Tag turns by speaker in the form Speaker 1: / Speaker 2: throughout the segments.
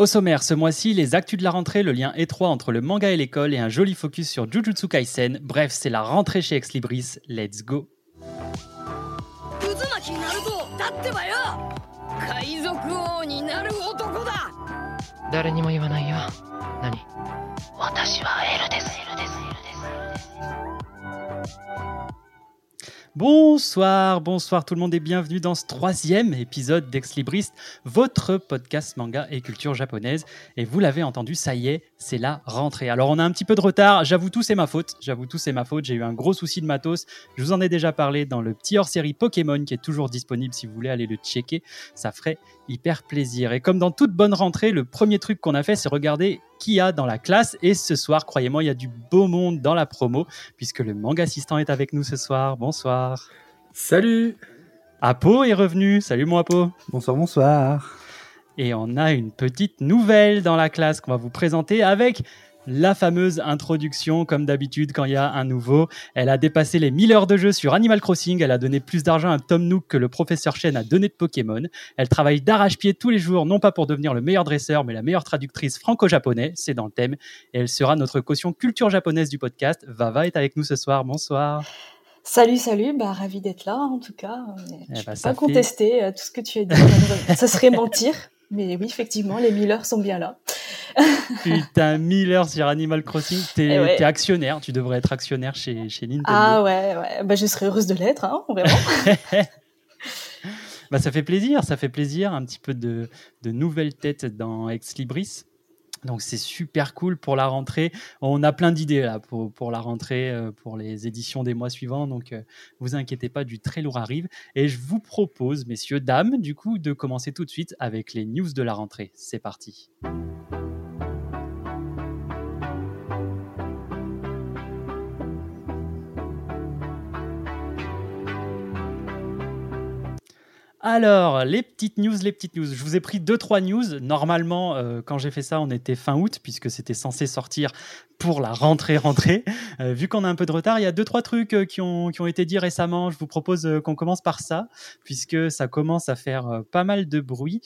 Speaker 1: Au sommaire, ce mois-ci, les actus de la rentrée, le lien étroit entre le manga et l'école et un joli focus sur Jujutsu Kaisen. Bref, c'est la rentrée chez Ex Libris. Let's go Bonsoir, bonsoir tout le monde et bienvenue dans ce troisième épisode d'Ex Libris, votre podcast manga et culture japonaise. Et vous l'avez entendu, ça y est, c'est la rentrée. Alors on a un petit peu de retard, j'avoue tout c'est ma faute, j'avoue tout c'est ma faute, j'ai eu un gros souci de matos. Je vous en ai déjà parlé dans le petit hors-série Pokémon qui est toujours disponible si vous voulez aller le checker, ça ferait hyper plaisir. Et comme dans toute bonne rentrée, le premier truc qu'on a fait c'est regarder qui y a dans la classe. Et ce soir, croyez-moi, il y a du beau monde dans la promo, puisque le manga assistant est avec nous ce soir. Bonsoir.
Speaker 2: Salut
Speaker 1: Apo est revenu. Salut mon Apo.
Speaker 3: Bonsoir, bonsoir.
Speaker 1: Et on a une petite nouvelle dans la classe qu'on va vous présenter avec la fameuse introduction, comme d'habitude quand il y a un nouveau. Elle a dépassé les 1000 heures de jeu sur Animal Crossing. Elle a donné plus d'argent à Tom Nook que le professeur Chen a donné de Pokémon. Elle travaille d'arrache-pied tous les jours, non pas pour devenir le meilleur dresseur, mais la meilleure traductrice franco-japonais. C'est dans le thème. Et elle sera notre caution culture japonaise du podcast. Vava est avec nous ce soir. Bonsoir.
Speaker 4: Salut, salut, bah, ravi d'être là en tout cas.
Speaker 1: Eh
Speaker 4: Je peux
Speaker 1: ça
Speaker 4: pas
Speaker 1: fait-
Speaker 4: contester euh, tout ce que tu as dit. ça serait mentir. Mais oui, effectivement, les Miller sont bien là.
Speaker 1: Putain, 1000 heures sur Animal Crossing. T'es
Speaker 4: Eh ouais.
Speaker 1: actionnaire. Tu devrais être actionnaire chez, chez Nintendo.
Speaker 4: Ah ouais, ouais. Bah, je serais heureuse de l'être, hein, vraiment.
Speaker 1: Bah, ça fait plaisir, ça fait plaisir, un petit peu de, de nouvelles têtes dans Ex Libris. Donc c'est super cool pour la rentrée. On a plein d'idées pour, pour la rentrée, euh, pour les éditions des mois suivants. Donc euh, vous inquiétez pas, du très lourd arrive. Et je vous propose, messieurs, dames, du coup, de commencer tout de suite avec les news de la rentrée. C'est parti. Alors, les petites news, les petites news. Je vous ai pris deux, trois news. Normalement, euh, quand j'ai fait ça, on était fin août, puisque c'était censé sortir pour la rentrée, rentrée. Euh, vu qu'on a un peu de retard, il y a deux, trois trucs euh, qui, ont, qui ont été dits récemment. Je vous propose qu'on commence par ça, puisque ça commence à faire pas mal de bruit.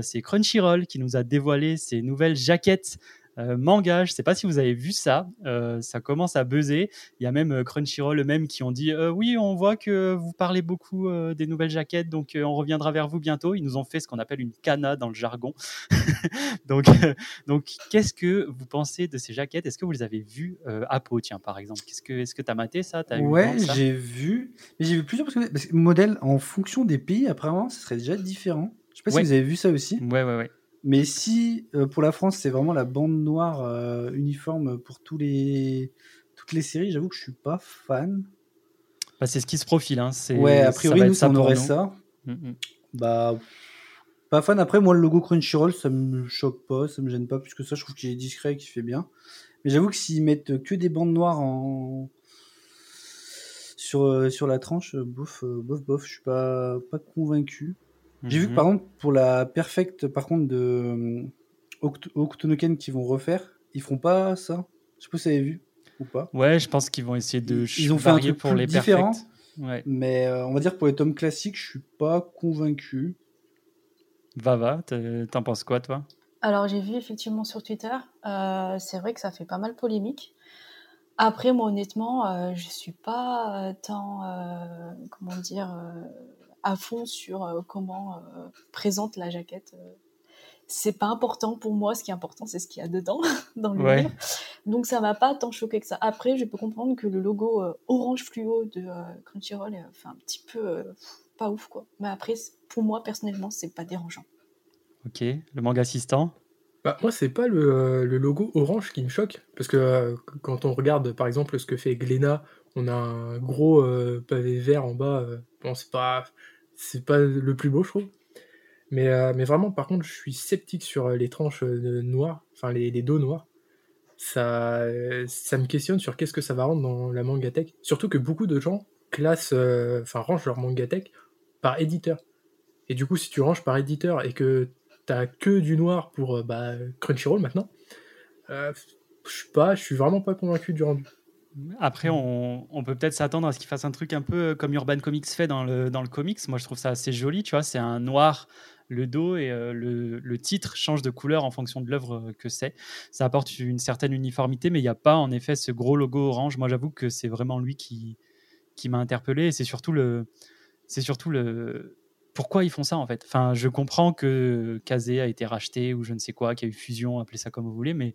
Speaker 1: C'est Crunchyroll qui nous a dévoilé ses nouvelles jaquettes euh, manga. Je sais pas si vous avez vu ça. Euh, ça commence à buzzer. Il y a même euh, Crunchyroll eux-mêmes qui ont dit euh, oui, on voit que vous parlez beaucoup des nouvelles jaquettes, donc on reviendra vers vous bientôt. Ils nous ont fait ce qu'on appelle une cana dans le jargon. donc, donc qu'est-ce que vous pensez de ces jaquettes? Est-ce que vous les avez vues à Pau, tiens, par exemple? Qu'est-ce que, est-ce que t'as maté ça? Eu
Speaker 3: Ouais, j'ai vu. Mais j'ai vu plusieurs parce que, parce que modèles en fonction des pays, apparemment, ce serait déjà différent. Je sais pas
Speaker 1: Ouais.
Speaker 3: si vous avez vu ça aussi.
Speaker 1: Ouais, ouais, ouais.
Speaker 3: Mais si euh, pour la France, c'est vraiment la bande noire euh, uniforme pour tous les toutes les séries, j'avoue que je suis pas fan.
Speaker 1: Bah, c'est ce qui se profile. Hein. C'est,
Speaker 3: Ouais, a priori, nous, ça, on aurait
Speaker 1: nous.
Speaker 3: ça. Bah, pas fan. Après, moi, le logo Crunchyroll, ça me choque pas, ça me gêne pas plus que ça. Je trouve qu'il est discret et qu'il fait bien. Mais j'avoue que s'ils mettent que des bandes noires en sur, euh, sur la tranche, bof, bof, bof, je suis pas, pas convaincu. J'ai vu que
Speaker 1: Mhm.
Speaker 3: par exemple, pour la perfect, par contre, de euh, Octonoken qu'ils vont refaire, ils feront pas ça. Je sais pas si vous avez vu ou pas.
Speaker 1: Ouais, je pense qu'ils vont essayer de
Speaker 3: Ils- ils ont fait un truc
Speaker 1: pour
Speaker 3: plus
Speaker 1: les
Speaker 3: différent.
Speaker 1: Ouais.
Speaker 3: Mais euh, on va dire pour les tomes classiques, je suis pas convaincu.
Speaker 1: Va, va, t'es- t'en penses quoi, toi?
Speaker 4: Alors, j'ai vu effectivement sur Twitter. euh, c'est vrai que ça fait pas mal polémique. Après, moi, honnêtement, euh, je suis pas euh, tant, euh, comment dire, euh, à fond sur euh, comment euh, présente la jaquette. euh. C'est pas important pour moi. Ce qui est important, c'est ce qu'il y a dedans dans le
Speaker 1: Ouais.
Speaker 4: livre. Donc, ça m'a pas tant choqué que ça. Après, je peux comprendre que le logo euh, orange fluo de euh, Crunchyroll est enfin, un petit peu euh, pas ouf, quoi. Mais après, pour moi, personnellement, c'est pas dérangeant.
Speaker 1: Ok, le manga assistant?
Speaker 2: Bah, moi, c'est pas le, le logo orange qui me choque, parce que euh, quand on regarde par exemple ce que fait Glénat, on a un gros euh, pavé vert en bas. euh, bon, c'est pas, c'est pas le plus beau, je trouve. Mais, euh, vraiment, par contre, je suis sceptique sur euh, les tranches euh, noires, enfin les, dos noirs. Ça, ça me questionne sur qu'est-ce que ça va rendre dans la mangatech. Surtout que beaucoup de gens classent, enfin rangent leur mangatech par éditeur. Et du coup, si tu ranges par éditeur et que t'as que du noir pour bah, Crunchyroll maintenant, je suis pas, je suis vraiment pas convaincu du rendu.
Speaker 1: Après, on, on peut peut-être s'attendre à ce qu'il fasse un truc un peu comme Urban Comics fait dans le, dans le comics. Moi, je trouve ça assez joli, tu vois. C'est un noir, le dos et euh, le, le titre change de couleur en fonction de l'œuvre que c'est. Ça apporte une certaine uniformité, mais il n'y a pas en effet ce gros logo orange. Moi, j'avoue que c'est vraiment lui qui, qui m'a interpellé. Et c'est surtout le, c'est surtout le, pourquoi ils font ça en fait. Enfin, je comprends que Kazé a été racheté ou je ne sais quoi, qu'il y a eu fusion, appelez ça comme vous voulez, mais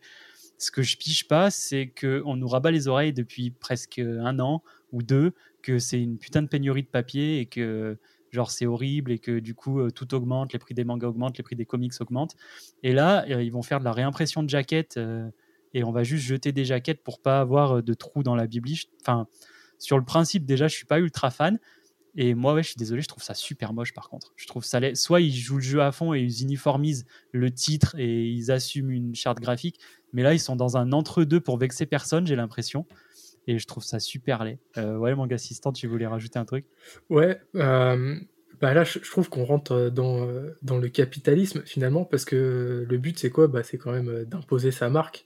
Speaker 1: ce que je piche pas, c'est qu'on nous rabat les oreilles depuis presque un an ou deux, que c'est une putain de pénurie de papier et que genre c'est horrible et que du coup euh, tout augmente, les prix des mangas augmentent, les prix des comics augmentent. Et là, euh, ils vont faire de la réimpression de jaquettes euh, et on va juste jeter des jaquettes pour pas avoir de trous dans la biblique. Enfin, sur le principe déjà, je suis pas ultra fan. Et moi, ouais, je suis désolé, je trouve ça super moche par contre. Je trouve ça laid. Soit ils jouent le jeu à fond et ils uniformisent le titre et ils assument une charte graphique, mais là, ils sont dans un entre-deux pour vexer personne, j'ai l'impression. Et je trouve ça super laid. Euh, ouais, mon assistant, tu voulais rajouter un truc?
Speaker 2: Ouais, euh, bah là, je, trouve qu'on rentre dans, euh, dans le capitalisme finalement, parce que le but, c'est quoi? Bah, C'est quand même d'imposer sa marque.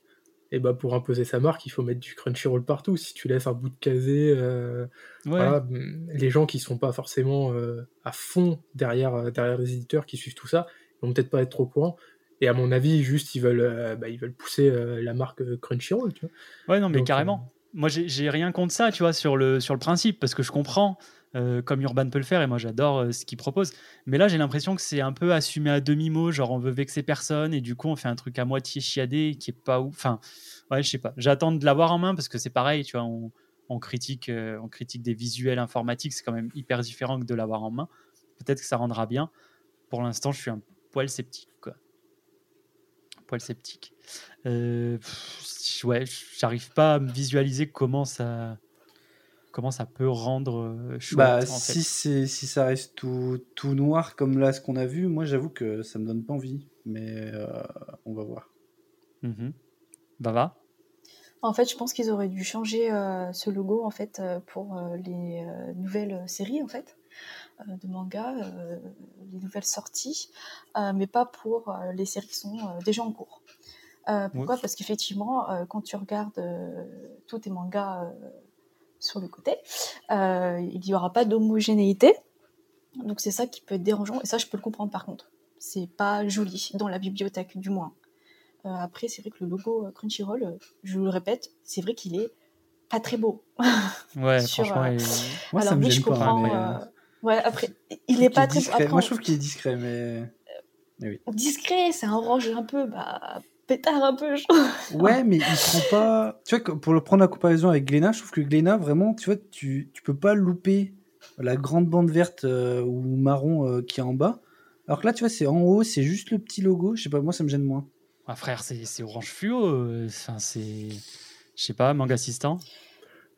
Speaker 2: Et bah pour imposer sa marque, il faut mettre du Crunchyroll partout. Si tu laisses un bout de casé, euh,
Speaker 1: Ouais.
Speaker 2: voilà, mm, les gens qui sont pas forcément euh, à fond derrière, euh, derrière les éditeurs qui suivent tout ça, ils vont peut-être pas être trop au courant. Et à mon avis, juste ils veulent, euh, bah, ils veulent pousser la marque Crunchyroll. Tu vois.
Speaker 1: Ouais, non, mais
Speaker 2: Donc,
Speaker 1: carrément. Moi, j'ai j'ai rien contre ça, tu vois, sur le, sur le principe, parce que je comprends, euh, comme Urban peut le faire, et moi j'adore euh, ce qu'il propose. Mais là, j'ai l'impression que c'est un peu assumé à demi-mot, genre on veut vexer personne, et du coup, on fait un truc à moitié chiadé qui est pas ouf. Enfin, ouais, je sais pas. J'attends de l'avoir en main, parce que c'est pareil, tu vois, on, critique, euh, on critique des visuels informatiques, c'est quand même hyper différent que de l'avoir en main. Peut-être que ça rendra bien. Pour l'instant, je suis un poil sceptique, quoi. Poil sceptique. Pff, ouais, j'arrive pas à me visualiser comment ça, comment ça peut rendre euh, chouette.
Speaker 3: Bah,
Speaker 1: en
Speaker 3: si,
Speaker 1: fait.
Speaker 3: c'est- si ça reste tout, tout noir comme là ce qu'on a vu, moi j'avoue que ça me donne pas envie. Mais euh, on va voir.
Speaker 1: Mhm. Bava?
Speaker 4: En fait, je pense qu'ils auraient dû changer euh, ce logo en fait euh, pour euh, les euh, nouvelles séries en fait de manga, euh, les nouvelles sorties, euh, mais pas pour euh, les séries qui sont euh, déjà en cours. Euh, pourquoi? Parce qu'effectivement, euh, quand tu regardes euh, tous tes mangas euh, sur le côté, euh, il n'y aura pas d'homogénéité. Donc c'est ça qui peut être dérangeant, et ça je peux le comprendre par contre. C'est pas joli dans la bibliothèque du moins. Euh, après, c'est vrai que le logo euh, Crunchyroll, je le répète, c'est vrai qu'il est pas très beau.
Speaker 1: Ouais,
Speaker 4: Sur,
Speaker 1: franchement,
Speaker 4: euh,
Speaker 1: il-
Speaker 3: Moi,
Speaker 4: Alors
Speaker 3: ça me
Speaker 4: oui,
Speaker 3: gêne
Speaker 4: je
Speaker 3: pas.
Speaker 4: comprends.
Speaker 3: mais,
Speaker 4: euh, Ouais, après, il est pas très après,
Speaker 3: Moi, je trouve qu'il est discret, mais.
Speaker 4: discret, c'est un orange un peu bah, pétard un peu. je trouve.
Speaker 3: Ouais, mais il prend pas. Tu vois, que pour le prendre la comparaison avec Glénat, je trouve que Glénat, vraiment, tu vois, tu, tu peux pas louper la grande bande verte euh, ou marron euh, qui est en bas. Alors que là, tu vois, c'est en haut, c'est juste le petit logo. Je sais pas, moi, ça me gêne moins.
Speaker 1: Ah, frère, c'est c'est orange fluo. euh, Enfin, c'est, je sais pas, manga assistant.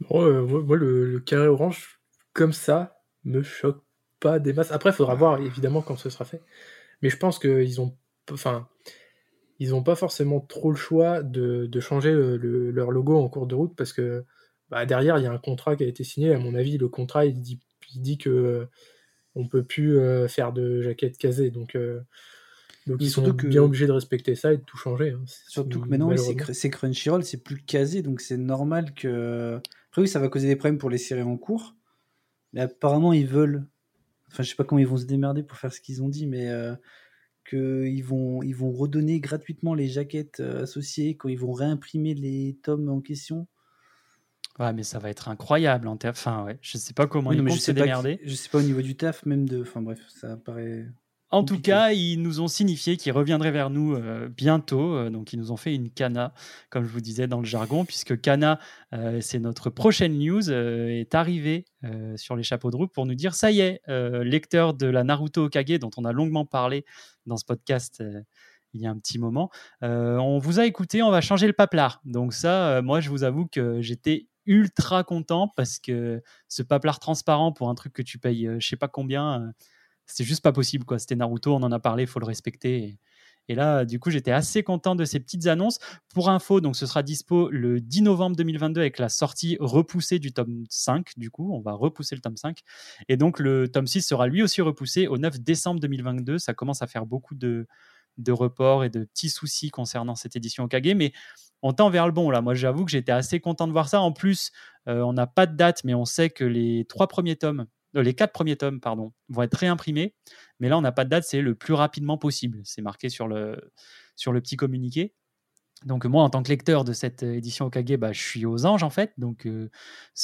Speaker 2: Bon, euh, moi, moi, le, le carré orange, comme ça, me choque pas des masses. Après, il faudra voir évidemment quand ce sera fait. Mais je pense qu'ils ont, enfin, ils ont pas forcément trop le choix de, de changer le- le- leur logo en cours de route parce que bah, derrière, il y a un contrat qui a été signé. À mon avis, le contrat, il dit, il dit que euh, on peut plus euh, faire de jaquettes casées. Donc, euh, donc ils sont
Speaker 3: que-
Speaker 2: bien obligés de respecter ça et de tout changer. hein.
Speaker 3: Surtout que maintenant, c'est Crunchyroll, c'est plus casé, donc c'est normal que. Après, oui, ça va causer des problèmes pour les séries en cours. Mais apparemment, ils veulent. Enfin, je sais pas comment ils vont se démerder pour faire ce qu'ils ont dit, mais qu'ils vont, ils vont redonner gratuitement les jaquettes euh, associées quand ils vont réimprimer les tomes en question.
Speaker 1: Ouais, mais ça va être incroyable en ter- Enfin, ouais, je sais pas comment
Speaker 3: Oui,
Speaker 1: ils vont se démerder.
Speaker 3: je sais pas au niveau du taf, même de. Enfin, bref, ça paraît.
Speaker 1: En tout cas, ils nous ont signifié qu'ils reviendraient vers nous euh, bientôt. Euh, donc, ils nous ont fait une cana, comme je vous disais dans le jargon, puisque cana, euh, c'est notre prochaine news, euh, est arrivée sur les chapeaux de roue pour nous dire ça y est, lecteur de la Naruto Okage, dont on a longuement parlé dans ce podcast. il y a un petit moment. On vous a écouté, on va changer le paplard. Donc ça, moi, je vous avoue que j'étais ultra content parce que ce paplard transparent pour un truc que tu payes, je sais pas combien, c'était juste pas possible quoi. C'était Naruto, on en a parlé, faut le respecter. Et, là, du coup, j'étais assez content de ces petites annonces. Pour info, donc ce sera dispo le 10 novembre 2022 avec la sortie repoussée du tome 5. Du coup, on va repousser le tome 5. Et donc le tome 6 sera lui aussi repoussé au 9 décembre 2022. Ça commence à faire beaucoup de de reports et de petits soucis concernant cette édition Okage, mais on tend vers le bon là. Moi, j'avoue que j'étais assez content de voir ça. En plus, euh, on n'a pas de date, mais on sait que les trois premiers tomes, les quatre premiers tomes, pardon, vont être réimprimés. Mais là, on n'a pas de date, c'est le plus rapidement possible. C'est marqué sur le, sur le petit communiqué. Donc moi, en tant que lecteur de cette édition Okage, bah, je suis aux anges en fait. Donc euh,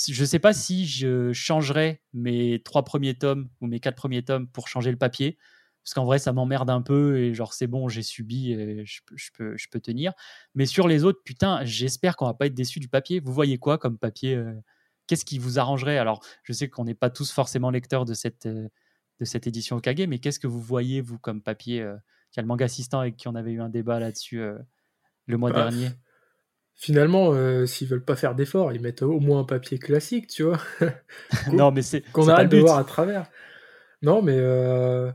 Speaker 1: je ne sais pas si je changerais mes trois premiers tomes ou mes quatre premiers tomes pour changer le papier. Parce qu'en vrai, ça m'emmerde un peu et genre c'est bon, j'ai subi, et je, peux- je peux, je peux tenir. Mais sur les autres, putain, j'espère qu'on va pas être déçu du papier. Vous voyez quoi comme papier euh, Qu'est-ce qui vous arrangerait? Alors, je sais qu'on n'est pas tous forcément lecteurs de cette, euh, de cette édition Okage, mais qu'est-ce que vous voyez, vous, comme papier euh, Il y a le manga assistant avec qui on avait eu un débat là-dessus euh, le mois
Speaker 2: Bah,
Speaker 1: dernier?
Speaker 2: Finalement, euh, s'ils veulent pas faire d'efforts, ils mettent au moins un papier classique, tu vois,
Speaker 1: non, mais c'est
Speaker 2: qu'on arrête
Speaker 1: le
Speaker 2: de voir à travers. Non, mais euh,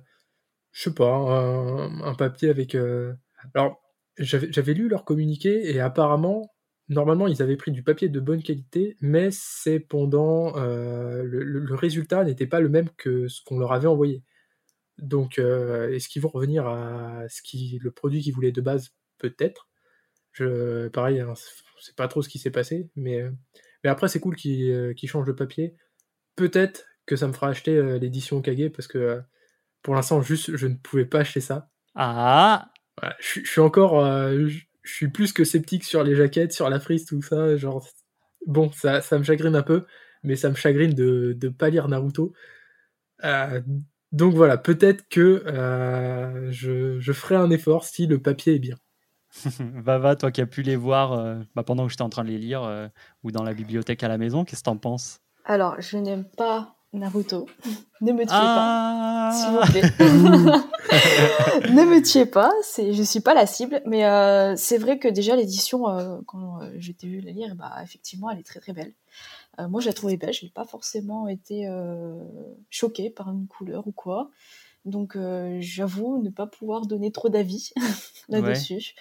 Speaker 2: je sais pas, un, un papier avec. euh, Alors, j'avais lu leur communiqué et apparemment, normalement, ils avaient pris du papier de bonne qualité, mais c'est pendant euh, le, résultat n'était pas le même que ce qu'on leur avait envoyé. Donc, euh, est-ce qu'ils vont revenir à ce qui, le produit qu'ils voulaient de base? Peut-être. Je, pareil, hein, c'est pas trop ce qui s'est passé, mais, euh, mais après, c'est cool qu'ils changent de papier. Peut-être que ça me fera acheter l'édition Kage parce que pour l'instant, juste, je ne pouvais pas acheter ça.
Speaker 1: Ah
Speaker 2: Voilà, je, suis- je suis encore, euh, je, je suis plus que sceptique sur les jaquettes, sur la frise, tout ça. Genre, bon, ça, ça me chagrine un peu, mais ça me chagrine de ne pas lire Naruto. Euh, donc voilà, peut-être que euh, je, je ferai un effort si le papier est bien.
Speaker 1: Vava, toi qui as pu les voir euh, bah, pendant que j'étais en train de les lire euh, ou dans la bibliothèque à la maison, qu'est-ce que t'en penses?
Speaker 4: Alors, je n'aime pas Naruto. ne me tuez
Speaker 1: Ah
Speaker 4: pas, s'il vous plaît. ne me tuez pas, c'est, je suis pas la cible, mais euh, c'est vrai que déjà l'édition, euh, quand euh, j'ai vu la lire, bah, effectivement, elle est très très belle. Euh, moi, je la trouvais belle, je n'ai pas forcément été choquée par une couleur ou quoi. Donc, j'avoue ne pas pouvoir donner trop d'avis là-dessus.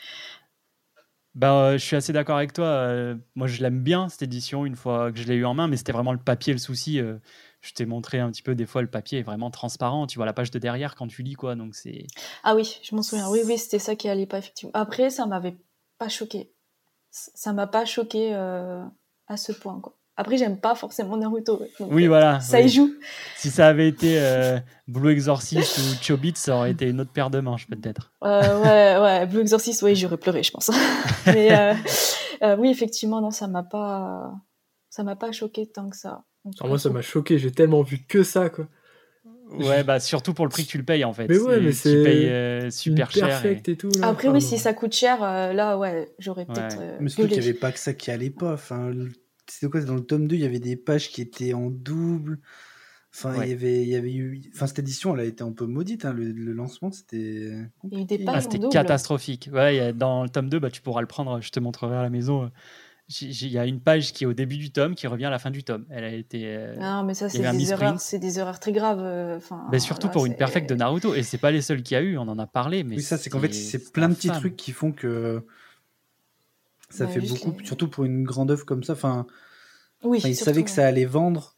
Speaker 1: Euh, je suis assez d'accord avec toi. euh, moi, je l'aime bien cette édition une fois que je l'ai eu en main, mais c'était vraiment le papier le souci. euh, je t'ai montré un petit peu, des fois, le papier est vraiment transparent. Tu vois la page de derrière quand tu lis, quoi. Donc, c'est.
Speaker 4: Ah oui, je m'en souviens. Oui, oui, c'était ça qui allait pas, effectivement. Après, ça m'avait pas choqué. Ça m'a pas choqué euh, à ce point, quoi. Après, j'aime pas forcément Naruto. donc,
Speaker 1: Oui,
Speaker 4: euh,
Speaker 1: voilà.
Speaker 4: Ça
Speaker 1: oui.
Speaker 4: y joue.
Speaker 1: Si ça avait été euh, Blue Exorcist ou Chobit, ça aurait été une autre paire de manches, peut-être.
Speaker 4: Ouais, ouais, Blue Exorcist, oui, j'aurais pleuré, je pense. Mais oui, effectivement, non, ça m'a pas, ça m'a pas choqué tant que ça.
Speaker 2: Alors moi, ça m'a choqué, j'ai tellement vu que ça, quoi.
Speaker 1: Ouais, bah, surtout pour le prix que tu le payes, en fait.
Speaker 2: Mais ouais, mais
Speaker 1: Tu
Speaker 2: c'est
Speaker 1: payes euh, super cher. et-
Speaker 2: perfect et, tout. Là.
Speaker 4: Après,
Speaker 2: Enfin,
Speaker 4: oui, si ça coûte cher, euh, là, ouais, j'aurais
Speaker 1: Ouais.
Speaker 4: peut-être euh,
Speaker 3: Mais surtout qu'il n'y avait pas que ça qui allait pas. Enfin, le- c'était quoi Dans le tome 2, il y avait des pages qui étaient en double. Enfin,
Speaker 1: Ouais.
Speaker 3: il, y avait, il y avait eu. Enfin, cette édition, elle a été un peu maudite. hein. Le, le lancement, c'était.
Speaker 4: Il y a eu des
Speaker 3: compliqué.
Speaker 4: pages
Speaker 1: Ah, c'était catastrophique. Ouais, dans le tome 2, bah, tu pourras le prendre, je te montrerai à la maison. Il y a une page qui est au début du tome qui revient à la fin du tome. Elle a été. euh,
Speaker 4: Non, mais ça,
Speaker 1: il y
Speaker 4: c'est des
Speaker 1: misprint.
Speaker 4: erreurs, c'est des erreurs très graves. euh, Enfin,
Speaker 1: mais surtout
Speaker 4: là,
Speaker 1: pour une
Speaker 4: c'est-
Speaker 1: perfect de Naruto. Et c'est pas les seuls qu'il y a eu, on en a parlé. Mais
Speaker 3: Oui, ça, c'est qu'en fait, c'est plein de petits trucs qui font que. Ça
Speaker 4: Ouais,
Speaker 3: fait beaucoup,
Speaker 4: les-
Speaker 3: surtout pour une grande œuvre comme ça. Enfin,
Speaker 4: Oui,
Speaker 3: enfin, ils
Speaker 4: surtout,
Speaker 3: savaient que ça allait vendre.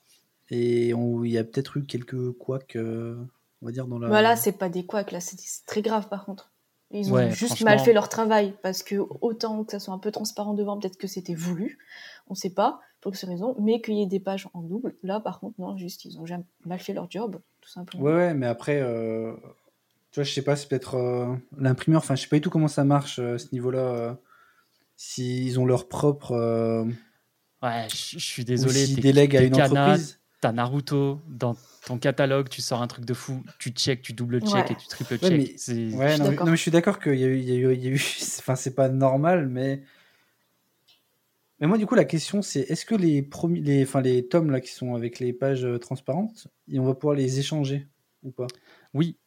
Speaker 3: Et on- il y a peut-être eu quelques couacs, euh, on va dire, dans la.
Speaker 4: Voilà, c'est pas des couacs, là, c'est très grave par contre. Ils ont
Speaker 1: Ouais,
Speaker 4: juste mal fait leur travail parce que autant que ça soit un peu transparent devant, peut-être que c'était voulu, on sait pas pour quelle raison, mais qu'il y ait des pages en double, là par contre, non, juste ils ont jamais mal fait leur job, tout simplement.
Speaker 3: Ouais, ouais, mais après, euh, tu vois, je sais pas, c'est peut-être euh, l'imprimeur, enfin, je sais pas du tout comment ça marche euh, à ce niveau-là. euh, S'ils ont leur propre. euh,
Speaker 1: Ouais, je suis
Speaker 3: ou
Speaker 1: désolé.
Speaker 3: s'ils délèguent à une entreprise.
Speaker 1: T'as Naruto dans ton catalogue, tu sors un truc de fou, tu check, tu double check
Speaker 4: Ouais.
Speaker 1: et tu triple check.
Speaker 3: Ouais, mais-
Speaker 1: C'est-
Speaker 3: Ouais,
Speaker 4: suis
Speaker 3: non, mais,
Speaker 4: d'accord.
Speaker 3: non, mais je suis d'accord qu'il y a eu. Il y a eu, il y a eu enfin, c'est pas normal, mais. Mais moi, du coup, la question, c'est est-ce que les, premiers, les, enfin, les tomes là, qui sont avec les pages euh, transparentes, et on va pouvoir les échanger ou pas?
Speaker 1: Oui.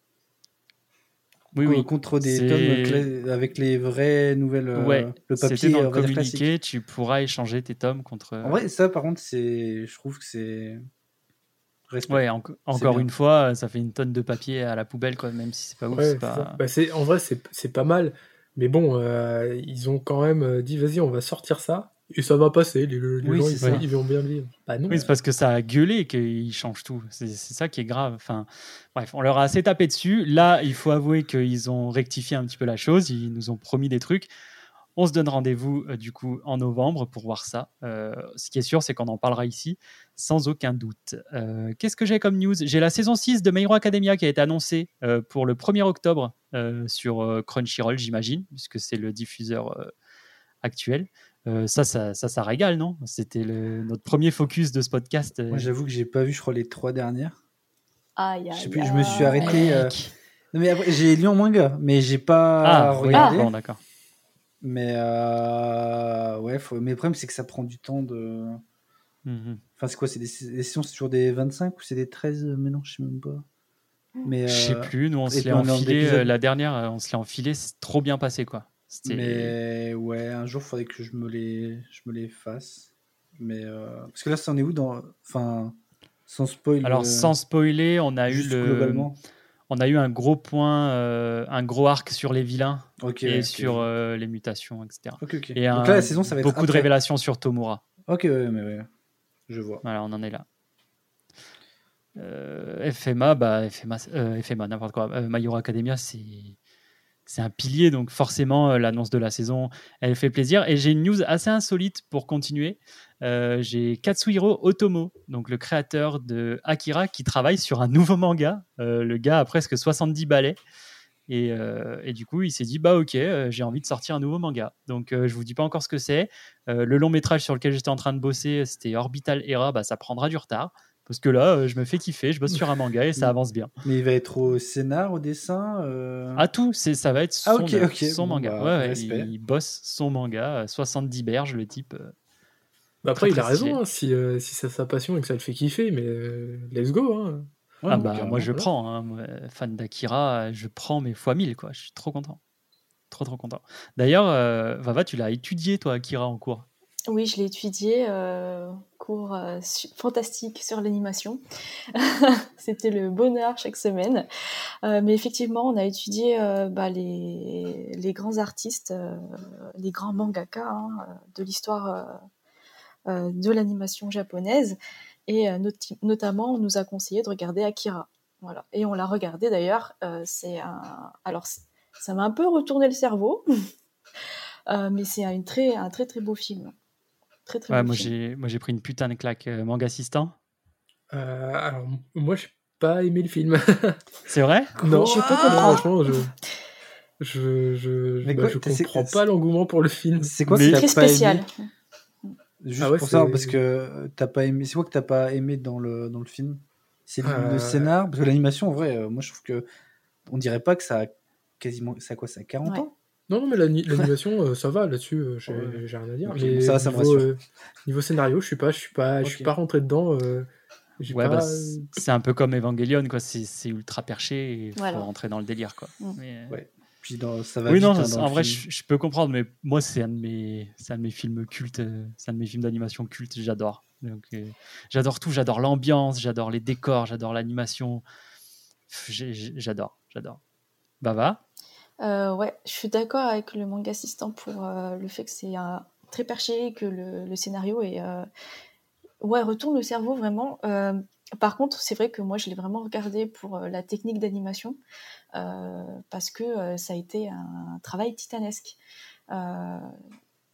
Speaker 1: Oui, oui.
Speaker 3: Contre des
Speaker 1: C'est-
Speaker 3: tomes cla- avec les vraies nouvelles. euh,
Speaker 1: ouais,
Speaker 3: le
Speaker 1: c'était
Speaker 3: papier,
Speaker 1: dans le
Speaker 3: va dire, classique.
Speaker 1: communiqué, tu pourras échanger tes tomes contre.
Speaker 3: En vrai, ça, par contre, c'est, je trouve que c'est. Respect.
Speaker 1: Ouais, en- encore une fois, ça fait une tonne de papier à la poubelle, quoi, même si c'est pas ouf.
Speaker 2: Ouais,
Speaker 1: pas...
Speaker 2: ça. Bah, en vrai, c'est c'est pas mal. Mais bon, euh, ils ont quand même euh, dit vas-y, on va sortir ça. Et ça va passer, les, les
Speaker 3: Oui,
Speaker 2: gens ils,
Speaker 3: ça.
Speaker 2: ils vont bien vivre. Bah non.
Speaker 1: Oui, c'est parce que ça a gueulé qu'ils changent tout. C'est c'est ça qui est grave. Enfin, bref, on leur a assez tapé dessus. Là, il faut avouer qu'ils ont rectifié un petit peu la chose. Ils nous ont promis des trucs. On se donne rendez-vous euh, du coup en novembre pour voir ça. Euh, ce qui est sûr, c'est qu'on en parlera ici sans aucun doute. Euh, Qu'est-ce que j'ai comme news? J'ai la saison 6 de My Hero Academia qui a été annoncée euh, pour le 1er octobre euh, sur euh, Crunchyroll, j'imagine, puisque c'est le diffuseur euh, actuel. Euh, ça, ça, ça, ça régale, non? C'était le- notre premier focus de ce podcast.
Speaker 3: Moi, j'avoue que j'ai pas vu, je crois, les trois dernières.
Speaker 4: Aïe,
Speaker 3: Je
Speaker 4: aïe,
Speaker 3: sais plus, je me suis arrêté. euh, Non, mais après, j'ai lu en manga, mais j'ai pas
Speaker 1: Ah, oui,
Speaker 3: regardé.
Speaker 1: bon, d'accord.
Speaker 3: Mais euh, ouais, faut... mais le problème, c'est que ça prend du temps de.
Speaker 1: Mhm.
Speaker 3: Enfin, c'est quoi C'est des, sessions, c'est toujours des 25 ou c'est des 13 Mais non, je sais même pas. Mais,
Speaker 1: Je sais
Speaker 3: euh,
Speaker 1: plus, nous on se l'est enfilé, euh, la dernière, euh, on se l'est enfilé, c'est trop bien passé quoi. C'était-
Speaker 3: Mais ouais, un jour, il faudrait que je me les, je me les fasse. Mais euh, parce que là, ça en est où dans, enfin, sans spoil.
Speaker 1: Alors
Speaker 3: euh,
Speaker 1: sans spoiler, on a eu le,
Speaker 3: globalement?
Speaker 1: On a eu un gros point, euh, un gros arc sur les vilains et sur euh, les mutations, etc. Et
Speaker 3: Donc
Speaker 1: un-
Speaker 3: là, la saison, ça va être
Speaker 1: beaucoup de révélations sur Tomura.
Speaker 3: Ok, ouais, mais ouais, je vois.
Speaker 1: Voilà, on en est là. Euh, FMA, bah, FMA, FMA n'importe quoi. My Hero Academia, c'est c'est un pilier, donc forcément, euh, l'annonce de la saison, elle fait plaisir. Et j'ai une news assez insolite pour continuer. Euh, j'ai Katsuhiro Otomo, donc le créateur de Akira, qui travaille sur un nouveau manga. Euh, le gars a presque 70 balais. Et, et du coup, il s'est dit bah ok, j'ai envie de sortir un nouveau manga. Donc je vous dis pas encore ce que c'est. Le long métrage sur lequel j'étais en train de bosser, c'était Orbital Era. Bah ça prendra du retard parce que là, euh, je me fais kiffer. Je bosse sur un manga et ça avance bien.
Speaker 3: Mais il va être au scénar, au dessin. euh,
Speaker 1: À tout, c'est ça va être son,
Speaker 3: Ah, ok,
Speaker 1: œuvre,
Speaker 3: ok.
Speaker 1: son
Speaker 3: Bon,
Speaker 1: manga.
Speaker 3: bah,
Speaker 1: Ouais, il, il bosse son manga, euh, 70 berges le type. euh.
Speaker 2: Bah après, il a raison, hein, si, euh, si c'est sa passion et que ça le fait kiffer, mais euh, let's go. Hein.
Speaker 3: ouais,
Speaker 1: ah bah moi je
Speaker 2: voilà.
Speaker 1: prends, hein, moi, fan d'Akira, je prends mes fois 1000 quoi. Je suis trop content, trop trop content. D'ailleurs, euh, Vava, tu l'as étudié toi Akira en cours?
Speaker 4: Oui, je l'ai étudié, euh, cours euh, fantastique sur l'animation. C'était le bonheur chaque semaine. Euh, mais effectivement, on a étudié euh, bah, les, les grands artistes, les grands mangaka hein, de l'histoire de l'animation japonaise. Et notamment, on nous a conseillé de regarder Akira. Voilà. Et on l'a regardé d'ailleurs. c'est un... Alors, ça m'a un peu retourné le cerveau. Euh, mais c'est un très, un très très beau film. Très très
Speaker 1: Ouais, moi j'ai moi j'ai pris une putain de claque euh, manga assistant.
Speaker 2: Euh, alors, moi, j'ai pas aimé le film.
Speaker 1: C'est vrai?
Speaker 2: Non,
Speaker 4: Je peux comprendre.
Speaker 2: Franchement, je. Je, je,
Speaker 3: Mais
Speaker 2: bah,
Speaker 3: quoi,
Speaker 2: je
Speaker 3: c'est-
Speaker 2: comprends
Speaker 3: c'est-
Speaker 2: pas l'engouement pour le film.
Speaker 3: C'est quoi
Speaker 1: Mais-
Speaker 3: t'as
Speaker 4: Très
Speaker 3: pas aimé?
Speaker 4: spécial.
Speaker 3: Juste
Speaker 2: Ah ouais,
Speaker 3: pour ça,
Speaker 2: c'est-
Speaker 3: parce que euh, t'as pas aimé. C'est quoi que t'as pas aimé dans le, dans le film? C'est le, le
Speaker 2: Euh,
Speaker 3: scénar? Parce que l'animation, en vrai, euh, moi je trouve que. On dirait pas que ça a quasiment. Ça a quoi? Ça a 40
Speaker 4: Ouais.
Speaker 3: ans?
Speaker 2: Non, non, mais l'ani- l'animation, euh, ça va là-dessus, euh, j'ai
Speaker 3: Ouais.
Speaker 2: rien à dire.
Speaker 3: Ok,
Speaker 2: mais
Speaker 3: ça me rassure.
Speaker 2: euh, niveau scénario, je suis pas, je suis pas, je suis pas rentré dedans. euh, j'ai
Speaker 1: Ouais,
Speaker 2: pas-
Speaker 1: bah, c'est- un peu comme Evangelion quoi. C'est ultra perché et faut
Speaker 4: Voilà.
Speaker 1: rentrer dans le délire quoi. Mais,
Speaker 3: Ouais. Puis dans, ça va
Speaker 1: Oui,
Speaker 3: vite,
Speaker 1: non,
Speaker 3: hein,
Speaker 1: en vrai, je, je peux comprendre, mais moi, c'est un de mes, c'est un de mes films cultes, c'est un de mes films d'animation cultes, j'adore. Donc, euh, j'adore tout, j'adore l'ambiance, j'adore les décors, j'adore l'animation. J'adore, j'adore. Bava,
Speaker 4: Euh, ouais, je suis d'accord avec le manga assistant pour euh, le fait que c'est très perché, que le, scénario est. euh, Ouais, retourne le cerveau vraiment. Par contre, c'est vrai que moi, je l'ai vraiment regardé pour la technique d'animation, parce que ça a été un travail titanesque.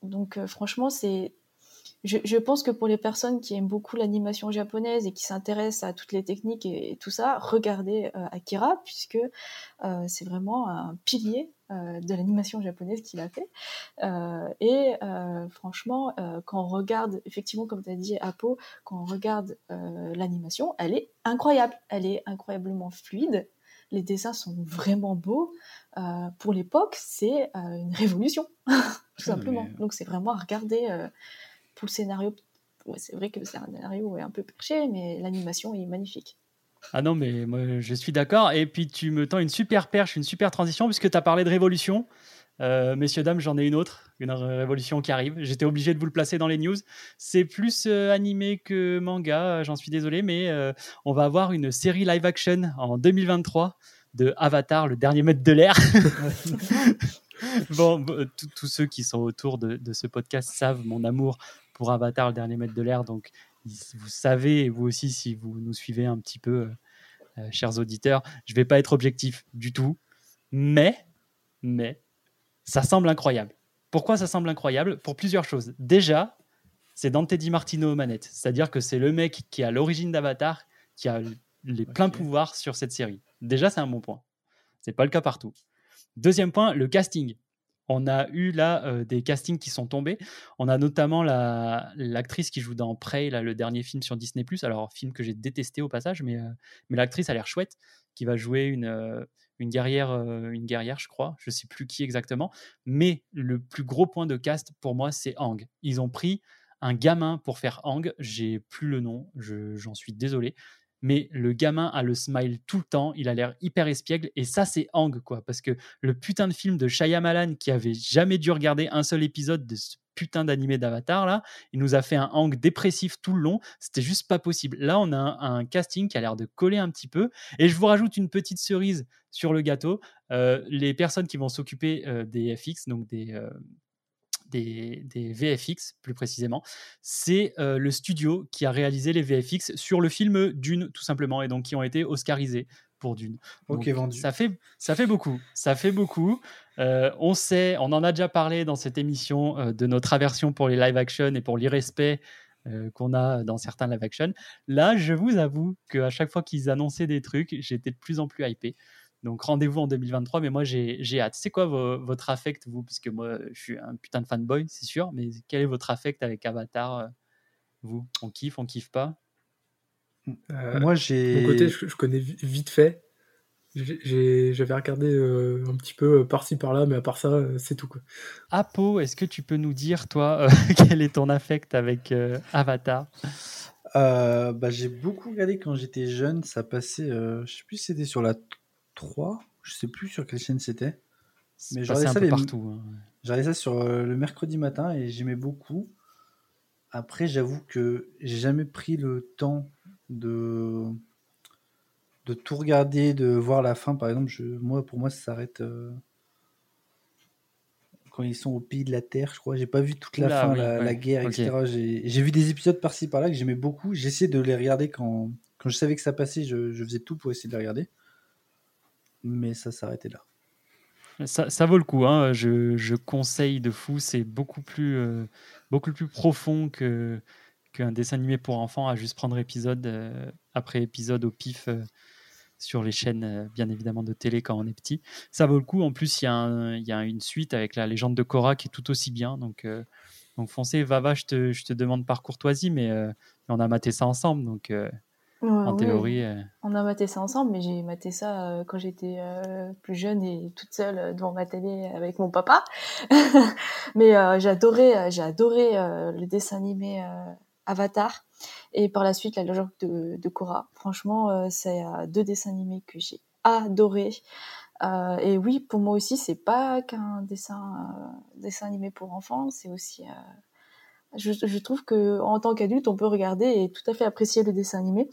Speaker 4: Donc, franchement, c'est. Je, je pense que pour les personnes qui aiment beaucoup l'animation japonaise et qui s'intéressent à toutes les techniques et, et tout ça, regardez euh, Akira, puisque euh, c'est vraiment un pilier euh, de l'animation japonaise qu'il a fait. Euh, et euh, franchement, euh, quand on regarde, effectivement, comme tu as dit, Apo, quand on regarde euh, l'animation, elle est incroyable. Elle est incroyablement fluide. Les dessins sont vraiment beaux. Euh, pour l'époque, c'est euh, une révolution, tout
Speaker 3: Ouais,
Speaker 4: simplement.
Speaker 3: mais-
Speaker 4: Donc c'est vraiment à regarder pour le scénario. Ouais, c'est vrai que c'est un scénario ouais, un peu perché, mais l'animation est magnifique.
Speaker 1: ah non, mais moi, je suis d'accord. Et puis, tu me tends une super perche, une super transition, puisque tu as parlé de révolution. Euh, messieurs, dames, j'en ai une autre, une ré- révolution qui arrive. J'étais obligé de vous le placer dans les news. C'est plus euh, animé que manga, euh, j'en suis désolé, mais euh, on va avoir une série live action en 2023 de Avatar, le dernier maître de l'air. bon, tous- tous ceux qui sont autour de, de ce podcast savent mon amour pour Avatar, le dernier maître de l'air. Donc, vous savez, et vous aussi, si vous nous suivez un petit peu, euh, euh, chers auditeurs, je vais pas être objectif du tout. Mais, mais, ça semble incroyable. Pourquoi ça semble incroyable? Pour plusieurs choses. Déjà, c'est Dante Di Martino aux manettes. C'est-à-dire que c'est le mec qui est à l'origine d'Avatar, qui a les pleins pouvoirs sur cette série. Déjà, c'est un bon point. C'est pas le cas partout. Deuxième point, le casting. On a eu là euh, des castings qui sont tombés. On a notamment la- l'actrice qui joue dans Prey, là, le dernier film sur Disney+. Alors, film que j'ai détesté au passage, mais, euh, mais l'actrice a l'air chouette, qui va jouer une, euh, une, guerrière, une guerrière, je crois. Je sais plus qui exactement. Mais le plus gros point de cast, pour moi, c'est Ang. Ils ont pris un gamin pour faire Ang. J'ai plus le nom, je- j'en suis désolé mais le gamin a le smile tout le temps, il a l'air hyper espiègle, et ça c'est Ang, quoi, parce que le putain de film de Shyamalan qui avait jamais dû regarder un seul épisode de ce putain d'animé d'Avatar, là, il nous a fait un Ang dépressif tout le long, c'était juste pas possible. Là, on a un, un casting qui a l'air de coller un petit peu, et je vous rajoute une petite cerise sur le gâteau, euh, les personnes qui vont s'occuper euh, des FX, donc des... euh, des, des VFX plus précisément, c'est euh, le studio qui a réalisé les VFX sur le film Dune tout simplement et donc qui ont été oscarisés pour Dune.
Speaker 3: Ok,
Speaker 1: Donc,
Speaker 3: vendu.
Speaker 1: Ça fait, ça fait beaucoup, ça fait beaucoup. Euh, on sait, on en a déjà parlé dans cette émission euh, de notre aversion pour les live action et pour l'irrespect euh, qu'on a dans certains live action. Là, je vous avoue qu'à chaque fois qu'ils annonçaient des trucs, j'étais de plus en plus hypé. Donc rendez-vous en 2023, mais moi j'ai j'ai hâte. C'est quoi vo- votre affect, vous? Parce que moi je suis un putain de fanboy, c'est sûr, mais quel est votre affect avec Avatar euh, Vous? On kiffe, on kiffe pas?
Speaker 2: Euh,
Speaker 3: Moi, j'ai.
Speaker 2: mon côté, je, je connais vi- vite fait. J'avais regardé euh, un petit peu par-ci par-là, mais à part ça, c'est tout. Quoi.
Speaker 1: Apo, est-ce que tu peux nous dire, toi, euh, quel est ton affect avec euh, Avatar?
Speaker 3: Euh, bah, j'ai beaucoup regardé quand j'étais jeune. Ça passait, euh, je sais plus si c'était sur la 3, je sais plus sur quelle chaîne c'était. Mais
Speaker 1: un
Speaker 3: ça
Speaker 1: peu
Speaker 3: les-
Speaker 1: partout. hein.
Speaker 3: J'ai regardé ça sur euh, le mercredi matin et j'aimais beaucoup. Après, j'avoue que j'ai jamais pris le temps de de tout regarder, de voir la fin. Par exemple, je, moi, pour moi, ça s'arrête euh, quand ils sont au pays de la Terre. Je crois. J'ai pas vu toute la fin,
Speaker 1: oui,
Speaker 3: la,
Speaker 1: ouais,
Speaker 3: la guerre, etc. J'ai j'ai vu des épisodes par-ci par-là que j'aimais beaucoup. J'essayais de les regarder quand quand je savais que ça passait. Je, je faisais tout pour essayer de les regarder. Mais ça s'arrêtait là.
Speaker 1: Ça, vaut le coup, hein. je, je conseille de fou, c'est beaucoup plus, euh, beaucoup plus profond que qu'un dessin animé pour enfants à juste prendre épisode euh, après épisode au pif euh, sur les chaînes, bien évidemment, de télé quand on est petit. Ça vaut le coup, en plus, il y, y a une suite avec la légende de Korra qui est tout aussi bien, donc, donc foncez, Vava, je te, je te demande par courtoisie, mais on a maté ça ensemble, donc
Speaker 4: Ouais,
Speaker 1: en théorie... euh,
Speaker 4: On a maté ça ensemble, mais j'ai maté ça euh, quand j'étais euh, plus jeune et toute seule devant ma télé avec mon papa. mais euh, j'ai adoré, le dessin animé Avatar et par la suite la légende de, de Korra. Franchement, c'est deux dessins animés que j'ai adoré. Et oui, pour moi aussi, c'est pas qu'un dessin, dessin animé pour enfants, c'est aussi je, je trouve que en tant qu'adulte, on peut regarder et tout à fait apprécier le dessin animé.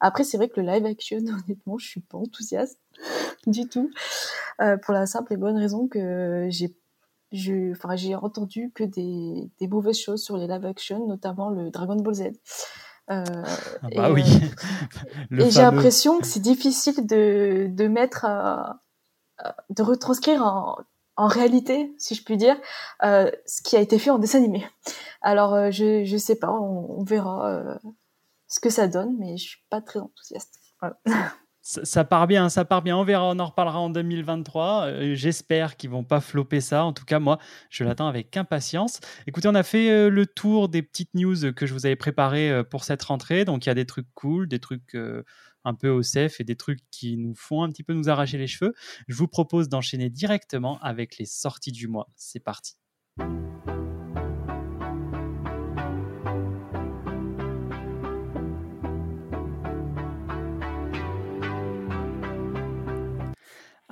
Speaker 4: Après, c'est vrai que le live action, honnêtement, je suis pas enthousiaste du tout, euh, pour la simple et bonne raison que j'ai, enfin, j'ai entendu que des, des mauvaises choses sur les live action, notamment le Dragon Ball Z. Euh,
Speaker 1: ah
Speaker 4: et,
Speaker 1: bah oui,
Speaker 4: euh,
Speaker 1: le
Speaker 4: et j'ai l'impression que c'est difficile de, de mettre, euh, euh, de retranscrire en, en réalité, si je puis dire, euh, ce qui a été fait en dessin animé. Alors, euh, je, je sais pas, on, verra euh, ce que ça donne, mais je suis pas très enthousiaste.
Speaker 1: Ça, part bien, ça part bien. On verra, on en reparlera en 2023. Euh, J'espère qu'ils vont pas flopper ça. En tout cas, moi, je l'attends avec impatience. Écoutez, on a fait le tour des petites news que je vous avais préparées pour cette rentrée. Donc, il y a des trucs cool, des trucs un peu au sef et des trucs qui nous font un petit peu nous arracher les cheveux. Je vous propose d'enchaîner directement avec les sorties du mois. C'est parti.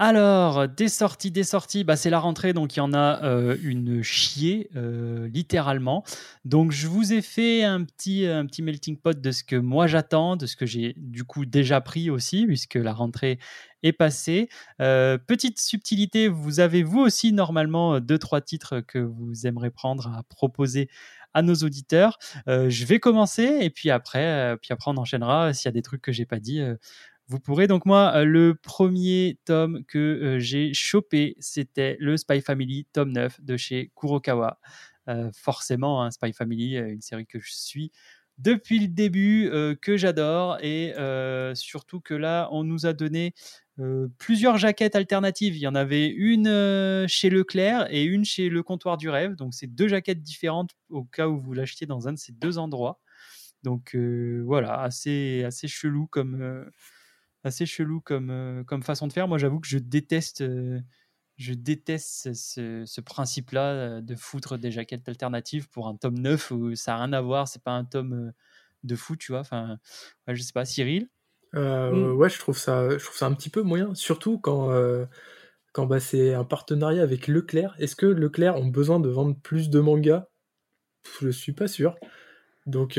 Speaker 1: Alors, des sorties, des sorties, bah, c'est la rentrée, donc il y en a euh, une chier, euh, littéralement. Donc, je vous ai fait un petit, un petit melting pot de ce que moi j'attends, de ce que j'ai du coup déjà pris aussi, puisque la rentrée est passée. Euh, petite subtilité, vous avez vous aussi normalement deux, trois titres que vous aimerez prendre à proposer à nos auditeurs. je vais commencer et puis après, puis après on enchaînera. S'il y a des trucs que j'ai pas dit, vous pourrez. Donc moi, euh, le premier tome que euh, j'ai chopé, c'était le Spy Family tome 9 de chez Kurokawa. Euh, forcément, hein, Spy Family, une série que je suis depuis le début, que j'adore, et surtout que là, on nous a donné plusieurs jaquettes alternatives. Il y en avait une chez Leclerc et une chez Le Comptoir du Rêve. Donc, c'est deux jaquettes différentes au cas où vous l'achetiez dans un de ces deux endroits. Donc, voilà, assez, assez chelou comme assez chelou comme, euh, comme façon de faire. Moi, j'avoue que je déteste, euh, je déteste ce, principe-là euh, de foutre des jaquettes alternatives pour un tome 9 où ça n'a rien à voir, c'est pas un tome de fou, tu vois. Enfin, je sais pas, Cyril?
Speaker 2: Mmh. Ouais, je trouve, ça, je trouve ça un petit peu moyen, surtout quand, quand bah, c'est un partenariat avec Leclerc. Est-ce que Leclerc ont besoin de vendre plus de mangas? Je suis pas sûr. Donc,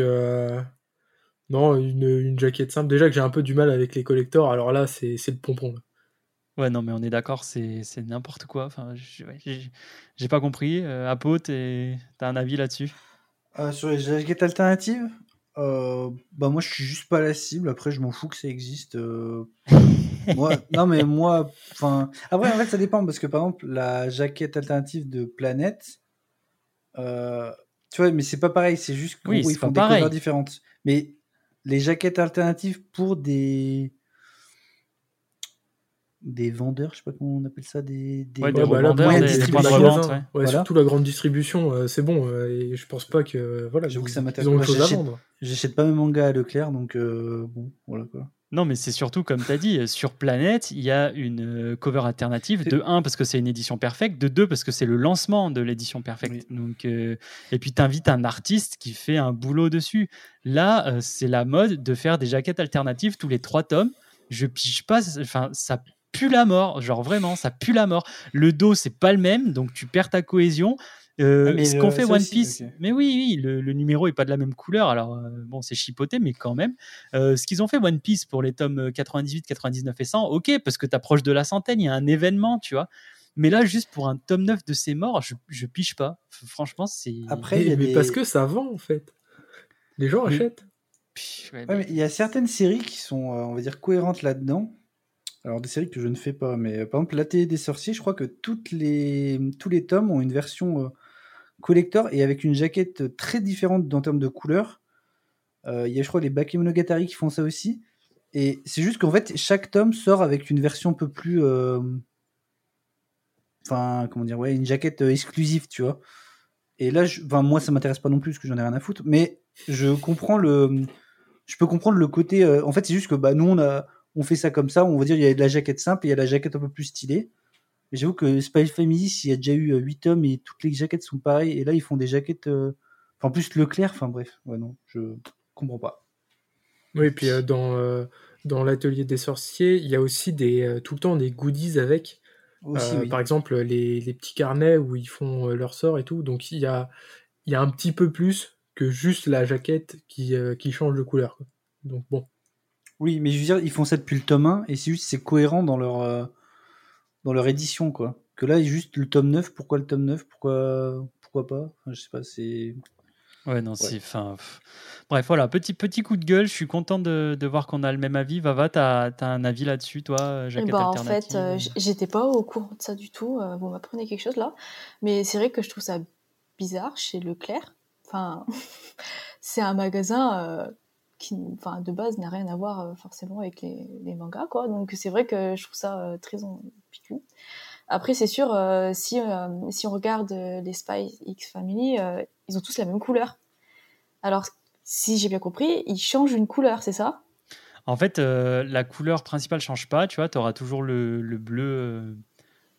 Speaker 2: non, une, une, jaquette simple. Déjà que j'ai un peu du mal avec les collectors, alors là, c'est le pompon.
Speaker 1: Ouais, non, mais on est d'accord, c'est n'importe quoi. Enfin, j'ai pas compris. Euh, Apo, t'as un avis là-dessus?
Speaker 3: Euh, Sur les jaquettes alternatives? Euh, bah moi je suis juste pas la cible après je m'en fous que ça existe euh. moi non mais moi enfin après en fait ça dépend parce que par exemple la jaquette alternative de Planète tu vois mais c'est pas pareil c'est juste
Speaker 1: qu'ils
Speaker 3: font
Speaker 1: des couleurs
Speaker 3: différentes mais les jaquettes alternatives pour des des vendeurs, je sais pas comment on appelle ça, des,
Speaker 1: des, ouais, des revendeurs, des,
Speaker 2: ouais. Surtout la grande distribution, euh, c'est bon. Euh, et je pense pas que voilà.
Speaker 3: J'avoue que ça m'intéresse. J'achète pas mes mangas à Leclerc, donc euh, bon, voilà quoi.
Speaker 1: Non, mais c'est surtout, comme tu as dit, sur Planète, il y a une euh, cover alternative. De 1, parce que c'est une édition perfecte. De 2, parce que c'est le lancement de l'édition perfecte. Donc, euh, et puis, tu invites un artiste qui fait un boulot dessus. Là, euh, c'est la mode de faire des jaquettes alternatives tous les trois tomes. Je pige pas. Enfin, ça pue la mort. Genre, vraiment, ça pue la mort. Le dos, c'est pas le même. Donc, tu perds ta cohésion. Euh, ah, ce qu'on fait One Piece, mais oui, oui, le, numéro est pas de la même couleur, alors euh, bon, c'est chipoté, mais quand même. Euh, ce qu'ils ont fait One Piece pour les tomes 98, 99 et 100, ok, parce que tu approches de la centaine, il y a un événement, tu vois. Mais là, juste pour un tome 9 de ces morts, je, je piche pas. Franchement, c'est.
Speaker 2: Après, mais, parce que ça vend en fait. Les gens achètent.
Speaker 3: il y a certaines séries qui sont, on va dire, cohérentes là-dedans. Alors des séries que je ne fais pas, mais par exemple La Télé des Sorciers, je crois que tous les tomes ont une version collector et avec une jaquette très différente en termes de couleur. Euh, il y a, je crois, les Bakemonogatari qui font ça aussi. Et c'est juste qu'en fait, chaque tome sort avec une version un peu plus. Euh, enfin, comment dire, ouais, une jaquette euh, exclusive, tu vois. Et là, je... moi, ça m'intéresse pas non plus parce que j'en ai rien à foutre. Mais je comprends le. Je peux comprendre le côté. En fait, c'est juste que bah, nous, on, a... on fait ça comme ça. On va dire, il y a de la jaquette simple et il y a la jaquette un peu plus stylée. J'avoue que Spy Family, s'il y a déjà eu 8 euh, tomes et toutes les jaquettes sont pareilles, et là ils font des jaquettes. Euh, en plus, Leclerc, enfin bref, ouais, non, je comprends pas.
Speaker 2: Oui, et puis euh, dans, dans l'atelier des sorciers, il y a aussi des, tout le temps des goodies avec. Par exemple, les, les, petits carnets où ils font leur sort et tout. Donc il y a, il y a un petit peu plus que juste la jaquette qui, qui change de couleur. Donc bon.
Speaker 3: Oui, mais je veux dire, ils font ça depuis le tome 1 et c'est juste c'est cohérent dans leur dans leur édition, quoi. Que là, juste le tome 9, pourquoi le tome 9 Pourquoi, pourquoi pas? Je sais pas, c'est.
Speaker 1: Ouais, non, c'est. Fin... Bref, voilà, petit, petit coup de gueule. Je suis content de, de voir qu'on a le même avis. Vava, tu as, un avis là-dessus, toi,
Speaker 4: Jaquette bah, En fait, euh, j'étais pas au courant de ça du tout. Euh, vous m'apprenez quelque chose là. Mais c'est vrai que je trouve ça bizarre chez Leclerc. Enfin, c'est un magasin. Euh, qui, enfin, de base, n'a rien à voir forcément avec les, les mangas, quoi. Donc, c'est vrai que je trouve ça très après, c'est sûr, euh, si, euh, si on regarde euh, les Spy X Family, ils ont tous la même couleur. Alors, si j'ai bien compris, ils changent une couleur, c'est ça?
Speaker 1: En fait, la couleur principale change pas. Tu vois, tu auras toujours le, bleu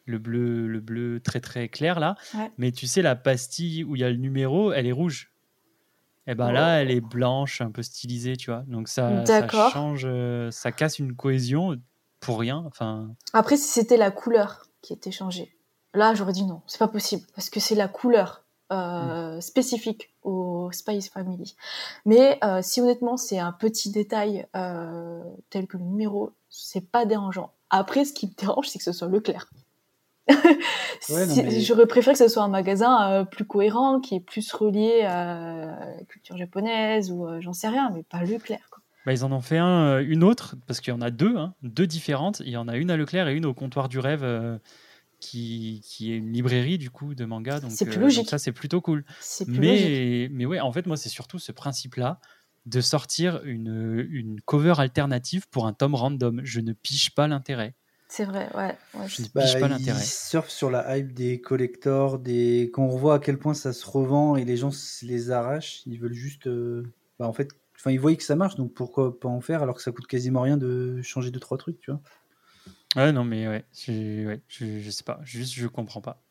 Speaker 1: le bleu, le bleu très très clair là. Mais tu sais, la pastille où il y a le numéro, elle est rouge. Et eh ben là, elle est blanche, un peu stylisée, tu vois. Donc ça, ça change, ça casse une cohésion pour rien. Enfin,
Speaker 4: Après, si c'était la couleur qui était changée, là, j'aurais dit non, c'est pas possible, parce que c'est la couleur euh, spécifique au Spice Family. Mais euh, si honnêtement, c'est un petit détail euh, tel que le numéro, c'est pas dérangeant. Après, ce qui me dérange, c'est que ce soit Leclerc.
Speaker 3: Ouais, non, mais-
Speaker 4: J'aurais préféré que ce soit un magasin euh, plus cohérent, qui est plus relié à la culture japonaise ou euh, j'en sais rien, mais pas Leclerc. Quoi.
Speaker 1: bah, ils en ont fait un, euh, une autre, parce qu'il y en a deux, hein, deux différentes. Il y en a une à Leclerc et une au comptoir du rêve, euh, qui, qui est une librairie du coup de manga. Donc,
Speaker 4: C'est plus
Speaker 1: euh,
Speaker 4: logique.
Speaker 1: donc ça, c'est plutôt cool.
Speaker 4: Plus logique.
Speaker 1: Mais, mais ouais, en fait, moi, c'est surtout ce principe-là de sortir une, une cover alternative pour un tome random. Je ne piche pas l'intérêt.
Speaker 4: C'est vrai, ouais. ouais,
Speaker 1: Je ne
Speaker 3: Bah,
Speaker 1: pas
Speaker 3: ils
Speaker 1: l'intérêt.
Speaker 3: surfent sur la hype des collectors, des... quand on voit à quel point ça se revend et les gens se les arrachent, ils veulent juste. euh, Bah, en fait, enfin, ils voient que ça marche, donc pourquoi pas en faire alors que ça coûte quasiment rien de changer deux trois trucs, tu vois.
Speaker 1: Ouais, non, mais ouais, ouais, je, je sais pas. Juste, je comprends pas.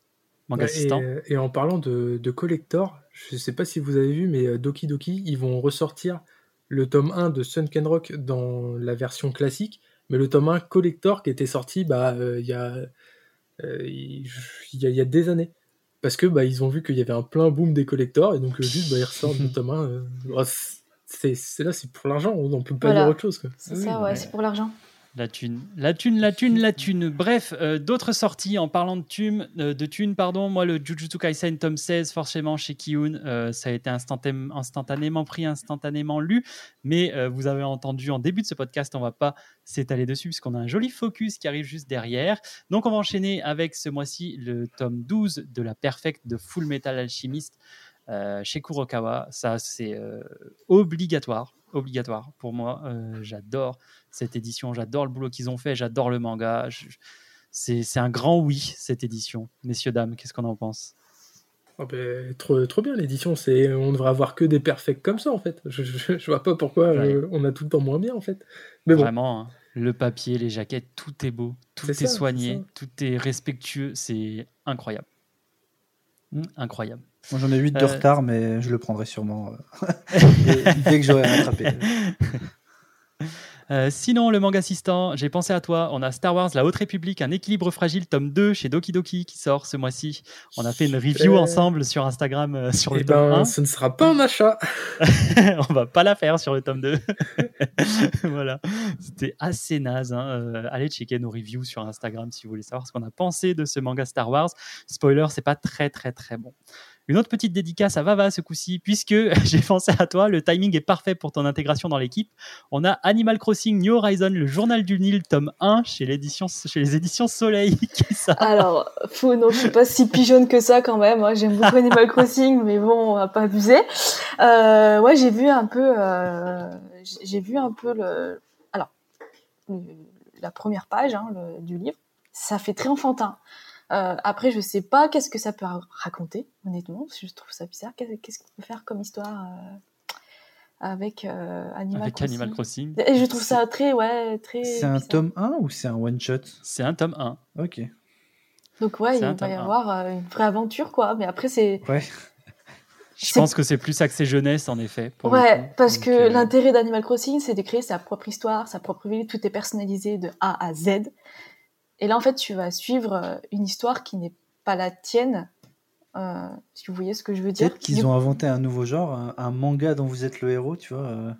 Speaker 1: Manga
Speaker 2: Ouais, et,
Speaker 1: assistant.
Speaker 2: et en parlant de, de collector, je sais pas si vous avez vu, mais euh, Doki Doki, ils vont ressortir le tome 1 de Sunken Rock dans la version classique, mais le tome 1 collector qui était sorti bah, euh, il y, a, euh, il il y, a, il y a des années. Parce que bah, ils ont vu qu'il y avait un plein boom des collectors, et donc euh, juste bah, ils ressortent le tome 1. euh, bah, c'est, c'est là, c'est pour l'argent, on ne peut pas
Speaker 4: Voilà.
Speaker 2: dire autre chose. Quoi.
Speaker 4: C'est
Speaker 1: Oui,
Speaker 4: ça, ouais,
Speaker 1: ouais.
Speaker 4: c'est pour l'argent.
Speaker 1: La thune, la thune, la thune, la thune. Bref, euh, d'autres sorties en parlant de thune, euh, de thune, pardon. Moi, le Jujutsu Kaisen tome 16, forcément chez Kiyun, euh, ça a été instantané- instantanément pris, instantanément lu. Mais vous avez entendu en début de ce podcast, on va pas s'étaler dessus puisqu'on a un joli focus qui arrive juste derrière. Donc, on va enchaîner avec ce mois-ci le tome 12 de la Perfect de Full Metal Alchemist chez Kurokawa. Ça, c'est obligatoire, obligatoire pour moi. J'adore cette édition, j'adore le boulot qu'ils ont fait, j'adore le manga. Je- C'est c'est un grand oui, cette édition. Messieurs, dames, qu'est-ce qu'on en pense?
Speaker 2: Ah ben, trop, trop bien l'édition, c'est on devrait avoir que des perfects comme ça en fait. Je, je, je vois pas pourquoi
Speaker 1: Ouais.
Speaker 2: euh, on a tout le temps moins bien en fait. Mais bon,
Speaker 1: Vraiment, hein. le papier, les jaquettes, tout est beau, tout est,
Speaker 2: ça,
Speaker 1: soigné, tout est respectueux, c'est incroyable.
Speaker 3: Mm.
Speaker 1: Incroyable.
Speaker 3: Moi j'en ai 8 de
Speaker 1: Euh,
Speaker 3: retard, mais je le prendrai sûrement euh, dès que j'aurai rattrapé.
Speaker 1: Euh, sinon, le manga assistant, j'ai pensé à toi. On a Star Wars, La Haute République, un équilibre fragile, tome 2 chez Doki Doki qui sort ce mois-ci. On a fait une review
Speaker 2: Super.
Speaker 1: ensemble sur Instagram euh, sur le
Speaker 2: eh
Speaker 1: tome
Speaker 2: ben,
Speaker 1: 1.
Speaker 2: ce ne sera pas un achat.
Speaker 1: on va pas la faire sur le tome 2. voilà. C'était assez naze. hein. Euh, allez checker nos reviews sur Instagram si vous voulez savoir ce qu'on a pensé de ce manga Star Wars. Spoiler, c'est pas très très très bon. Une autre petite dédicace à Vava ce coup-ci, puisque j'ai pensé à toi, le timing est parfait pour ton intégration dans l'équipe. On a Animal Crossing New Horizon, le journal du Nil, tome 1, chez, les éditions Soleil.
Speaker 4: Alors, faux, non, je suis pas si pigeonne que ça quand même. hein. J'aime beaucoup Animal Crossing, mais bon, on va pas abuser. Euh, ouais, j'ai vu un peu, euh, j'ai vu un peu le, alors, la première page hein, du livre. Ça fait très enfantin. Euh, après, je sais pas qu'est-ce que ça peut ra- raconter, honnêtement, parce que je trouve ça bizarre. Qu'est- Qu'est-ce qu'on peut faire comme histoire euh, avec euh, Animal
Speaker 1: avec
Speaker 4: Crossing
Speaker 1: Animal Crossing.
Speaker 4: Et je trouve ça très, ouais, très.
Speaker 3: C'est un tome 1 ou c'est un one shot
Speaker 1: C'est un tome 1.
Speaker 3: Ok.
Speaker 4: Donc ouais, il va y avoir euh, une vraie aventure, quoi. Mais après, c'est
Speaker 3: Ouais.
Speaker 1: Je pense que c'est plus axé jeunesse, en effet. pour
Speaker 4: Ouais, parce
Speaker 1: Donc,
Speaker 4: que
Speaker 1: euh,
Speaker 4: l'intérêt d'Animal Crossing, c'est de créer sa propre histoire, sa propre ville, tout est personnalisé de A à Z. Et là, en fait, tu vas suivre euh, une histoire qui n'est pas la tienne, euh, si vous voyez ce que je veux dire.
Speaker 3: Peut-être qu'ils ont inventé un nouveau genre, un, un manga dont vous êtes le héros, tu vois. euh,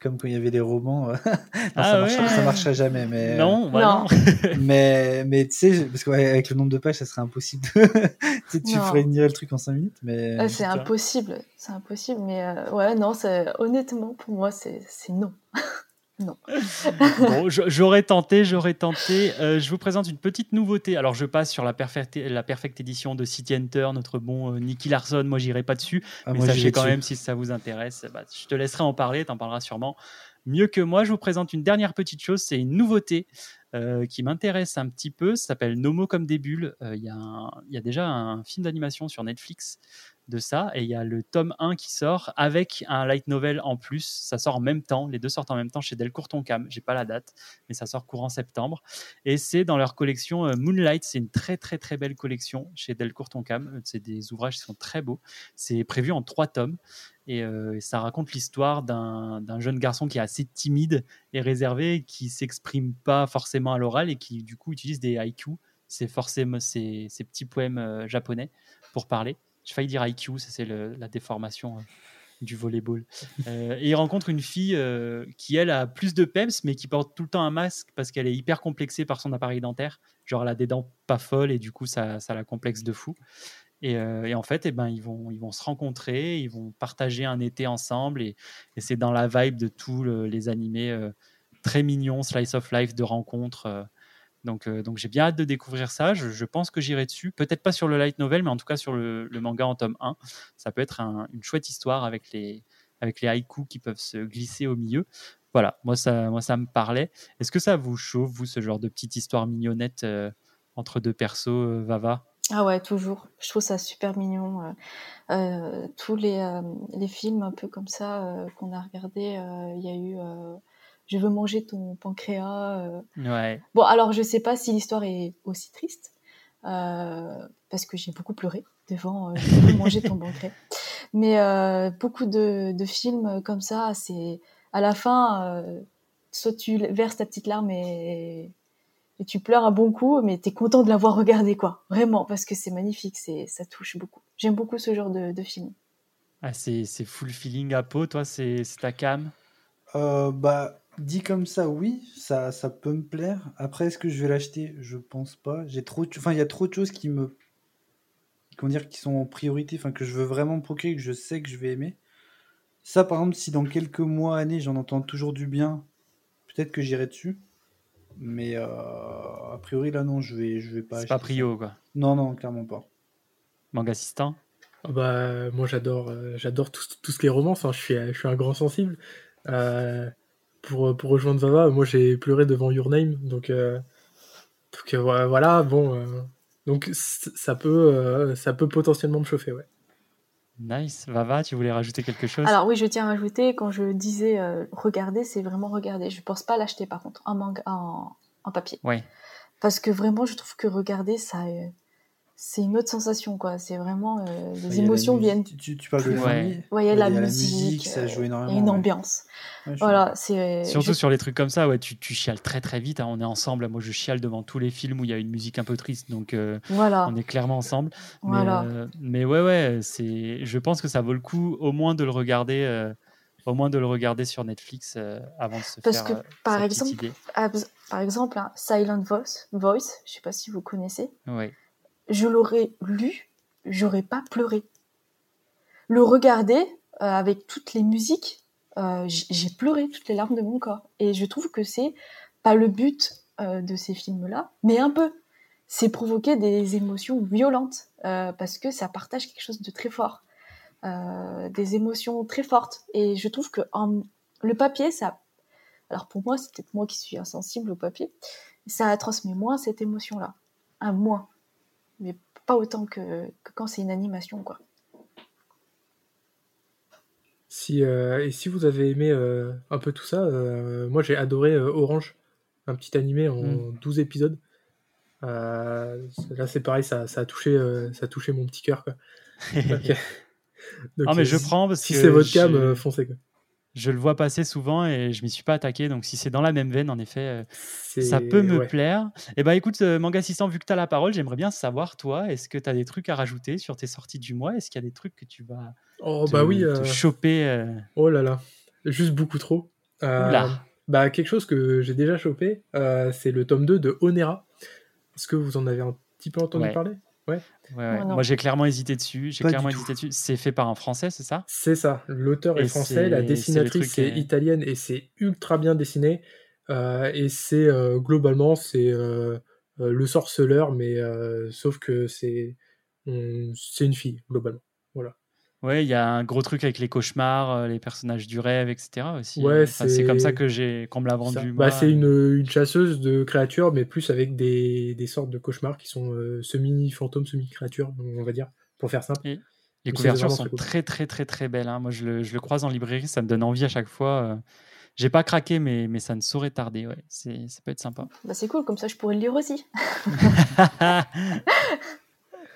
Speaker 3: comme quand il y avait des romans. euh. Non,
Speaker 1: Ah
Speaker 3: ça,
Speaker 1: ouais.
Speaker 3: ça marcherait jamais, mais.
Speaker 1: Non, bah
Speaker 4: Non.
Speaker 1: non.
Speaker 3: mais, mais tu sais, parce qu'avec le nombre de pages, ça serait impossible. de- tu tu
Speaker 4: Non.
Speaker 3: ferais le truc en 5 minutes, mais.
Speaker 4: Euh, c'est impossible, c'est impossible. Mais euh, ouais, non, honnêtement, pour moi, c'est c'est non.
Speaker 1: Bon, j'aurais tenté, j'aurais tenté. Euh, je vous présente une petite nouveauté. Alors, je passe sur la perfecte, la perfecte édition de City Hunter, notre bon euh, Nicky Larson. Moi, j'irai pas dessus.
Speaker 3: Ah,
Speaker 1: mais sachez quand
Speaker 3: dessus.
Speaker 1: même, si ça vous intéresse, bah, je te laisserai en parler. Tu en parleras sûrement mieux que moi. Je vous présente une dernière petite chose. C'est une nouveauté euh, qui m'intéresse un petit peu. Ça s'appelle Nomo comme des bulles. Euh, Il y, a un- il y a déjà un film d'animation sur Netflix de ça. Et il y a le tome 1 qui sort avec un light novel en plus. Ça sort en même temps. Les deux sortent en même temps chez Delcourt Toncam. J'ai pas la date, mais ça sort courant septembre. Et c'est dans leur collection euh, Moonlight. C'est une très, très, très belle collection chez Delcourt Toncam. C'est des ouvrages qui sont très beaux. C'est prévu en trois tomes. Et euh, ça raconte l'histoire d'un jeune garçon qui est assez timide et réservé, qui s'exprime pas forcément à l'oral et qui, du coup, utilise des haïkus. C'est forcément ces, ces petits poèmes euh, japonais pour parler. J'ai failli dire IQ, ça c'est la déformation euh, du volleyball. Euh, et il rencontre une fille euh, qui, elle, a plus de peps, mais qui porte tout le temps un masque parce qu'elle est hyper complexée par son appareil dentaire. Genre, elle a des dents pas folles et du coup, ça, ça la complexe de fou. Et, et en fait, eh ben, ils, vont, ils vont se rencontrer, ils vont partager un été ensemble. Et c'est dans la vibe de tous les animés très mignons, slice of life de rencontres donc, euh, donc j'ai bien hâte de découvrir ça. Je, pense que j'irai dessus. Peut-être pas sur le light novel, mais en tout cas sur le, manga en tome 1. Ça peut être une chouette histoire avec les, avec les haïkus qui peuvent se glisser au milieu. Voilà, moi ça, moi ça me parlait. Est-ce que ça vous chauffe, vous, ce genre de petite histoire mignonnette euh, entre deux persos, euh, Vava?
Speaker 4: Ah ouais, toujours. Je trouve ça super mignon. tous les, les, films un peu comme ça qu'on a regardé, il y a eu je veux manger ton pancréas. Euh.
Speaker 1: Ouais.
Speaker 4: Bon, alors je sais pas si l'histoire est aussi triste, euh, parce que j'ai beaucoup pleuré devant euh, Je veux manger ton pancréas. Mais beaucoup de, films comme ça, c'est à la fin, soit tu verses ta petite larme et, et tu pleures un bon coup, mais tu es content de l'avoir regardé, quoi. Vraiment, parce que c'est magnifique, c'est ça touche beaucoup. J'aime beaucoup ce genre de, de film.
Speaker 1: Ah, c'est full feeling à peau, toi, c'est ta cam?
Speaker 3: Bah Dit comme ça, oui, ça, ça peut me plaire. Après, est-ce que je vais l'acheter? Je pense pas. J'ai trop, enfin, il y a trop de choses qui me, comment dire, qui sont en priorité, enfin, que je veux vraiment procurer, que je sais que je vais aimer. Ça, par exemple, si dans quelques mois, années, j'en entends toujours du bien, peut-être que j'irai dessus. Mais euh, a priori, là, non, je vais, je vais pas.
Speaker 1: C'est pas prio, quoi.
Speaker 3: Non, non, clairement pas.
Speaker 1: Manga assistant?
Speaker 2: Ah bah, moi, j'adore, euh, j'adore tout, tout, ce qui est romance. Hein. Je suis, je suis un grand sensible. Euh, pour, pour rejoindre Vava, moi j'ai pleuré devant Your Name, donc, euh, donc euh, voilà, bon, euh, donc ça peut, ça peut potentiellement me chauffer, ouais.
Speaker 1: Nice. Vava, tu voulais rajouter quelque chose?
Speaker 4: Alors oui, je tiens à rajouter, quand je disais regarder, c'est vraiment regarder. Je pense pas l'acheter par contre, en manga, en, en papier.
Speaker 1: Oui.
Speaker 4: Parce que vraiment, je trouve que regarder, ça, c'est une autre sensation quoi. C'est vraiment euh, les émotions viennent
Speaker 3: tu, tu, parles de
Speaker 4: ouais. ouais, il y a la, musique, ça joue énormément il y a une ambiance voilà c'est
Speaker 1: surtout sur les trucs comme ça ouais tu, tu chiales très très vite hein. on est ensemble moi je chiale devant tous les films où il y a une musique un peu triste donc euh,
Speaker 4: voilà.
Speaker 1: on est clairement ensemble.
Speaker 4: Voilà.
Speaker 1: mais, euh, mais ouais ouais c'est je pense que ça vaut le coup au moins de le regarder au moins de le regarder sur Netflix avant de se
Speaker 4: Parce
Speaker 1: faire
Speaker 4: que par exemple par exemple hein, Silent Voice Voice je sais pas si vous connaissez.
Speaker 1: Ouais
Speaker 4: je l'aurais lu, j'aurais pas pleuré. Le regarder euh, avec toutes les musiques, euh, j'ai pleuré toutes les larmes de mon corps. Et je trouve que c'est pas le but euh, de ces films-là, mais un peu. C'est provoquer des émotions violentes parce que ça partage quelque chose de très fort, des émotions très fortes. Et je trouve que le papier, ça. Alors pour moi, c'est peut-être moi qui suis insensible au papier, ça transmet moins cette émotion-là, un moins mais pas autant que, quand c'est une animation, quoi.
Speaker 2: Si, euh, et si vous avez aimé euh, un peu tout ça, euh, moi j'ai adoré Orange, un petit animé en 12 mm. épisodes. là c'est pareil, ça, ça, a touché, ça a touché mon petit cœur.
Speaker 1: ah mais je prends parce
Speaker 2: si c'est votre cam, foncez. Quoi
Speaker 1: je le vois passer souvent et je m'y suis pas attaqué. Donc, si c'est dans la même veine, en effet, euh, ça peut me plaire. Et eh ben, écoute, euh, Manga Assistant, vu que tu as la parole, j'aimerais bien savoir, toi, est-ce que tu as des trucs à rajouter sur tes sorties du mois? Est-ce qu'il y a des trucs que tu vas
Speaker 2: oh, bah oui,
Speaker 1: euh, choper
Speaker 2: Oh là là, juste beaucoup trop. Bah, quelque chose que j'ai déjà chopé, c'est le tome 2 de Onera. Est-ce que vous en avez un petit peu entendu parler? Ouais.
Speaker 1: Moi, j'ai clairement hésité dessus. J'ai clairement hésité dessus. C'est fait par un Français, c'est ça?
Speaker 2: C'est ça. L'auteur est français, la dessinatrice est, italienne et c'est ultra bien dessiné. Euh, et c'est euh, globalement c'est euh, le sorceleur, mais sauf que c'est c'est une fille globalement. Voilà.
Speaker 1: Ouais, il y a un gros truc avec les cauchemars, euh, les personnages du rêve, etc. aussi. Ouais, c'est comme ça que j'ai qu'on me l'a vendu.
Speaker 2: Bah, c'est une, une, chasseuse de créatures, mais plus avec des, des sortes de cauchemars qui sont euh, semi-fantômes, semi-créatures, on va dire, pour faire simple.
Speaker 1: Les
Speaker 2: Mais
Speaker 1: couvertures sont
Speaker 2: très cool.
Speaker 1: très très très très belles. hein. Moi, je le, je le croise en librairie, ça me donne envie à chaque fois. euh. J'ai pas craqué, mais, mais ça ne saurait tarder. Ouais. C'est, ça peut être sympa.
Speaker 4: Bah, c'est cool, comme ça je pourrais le lire aussi.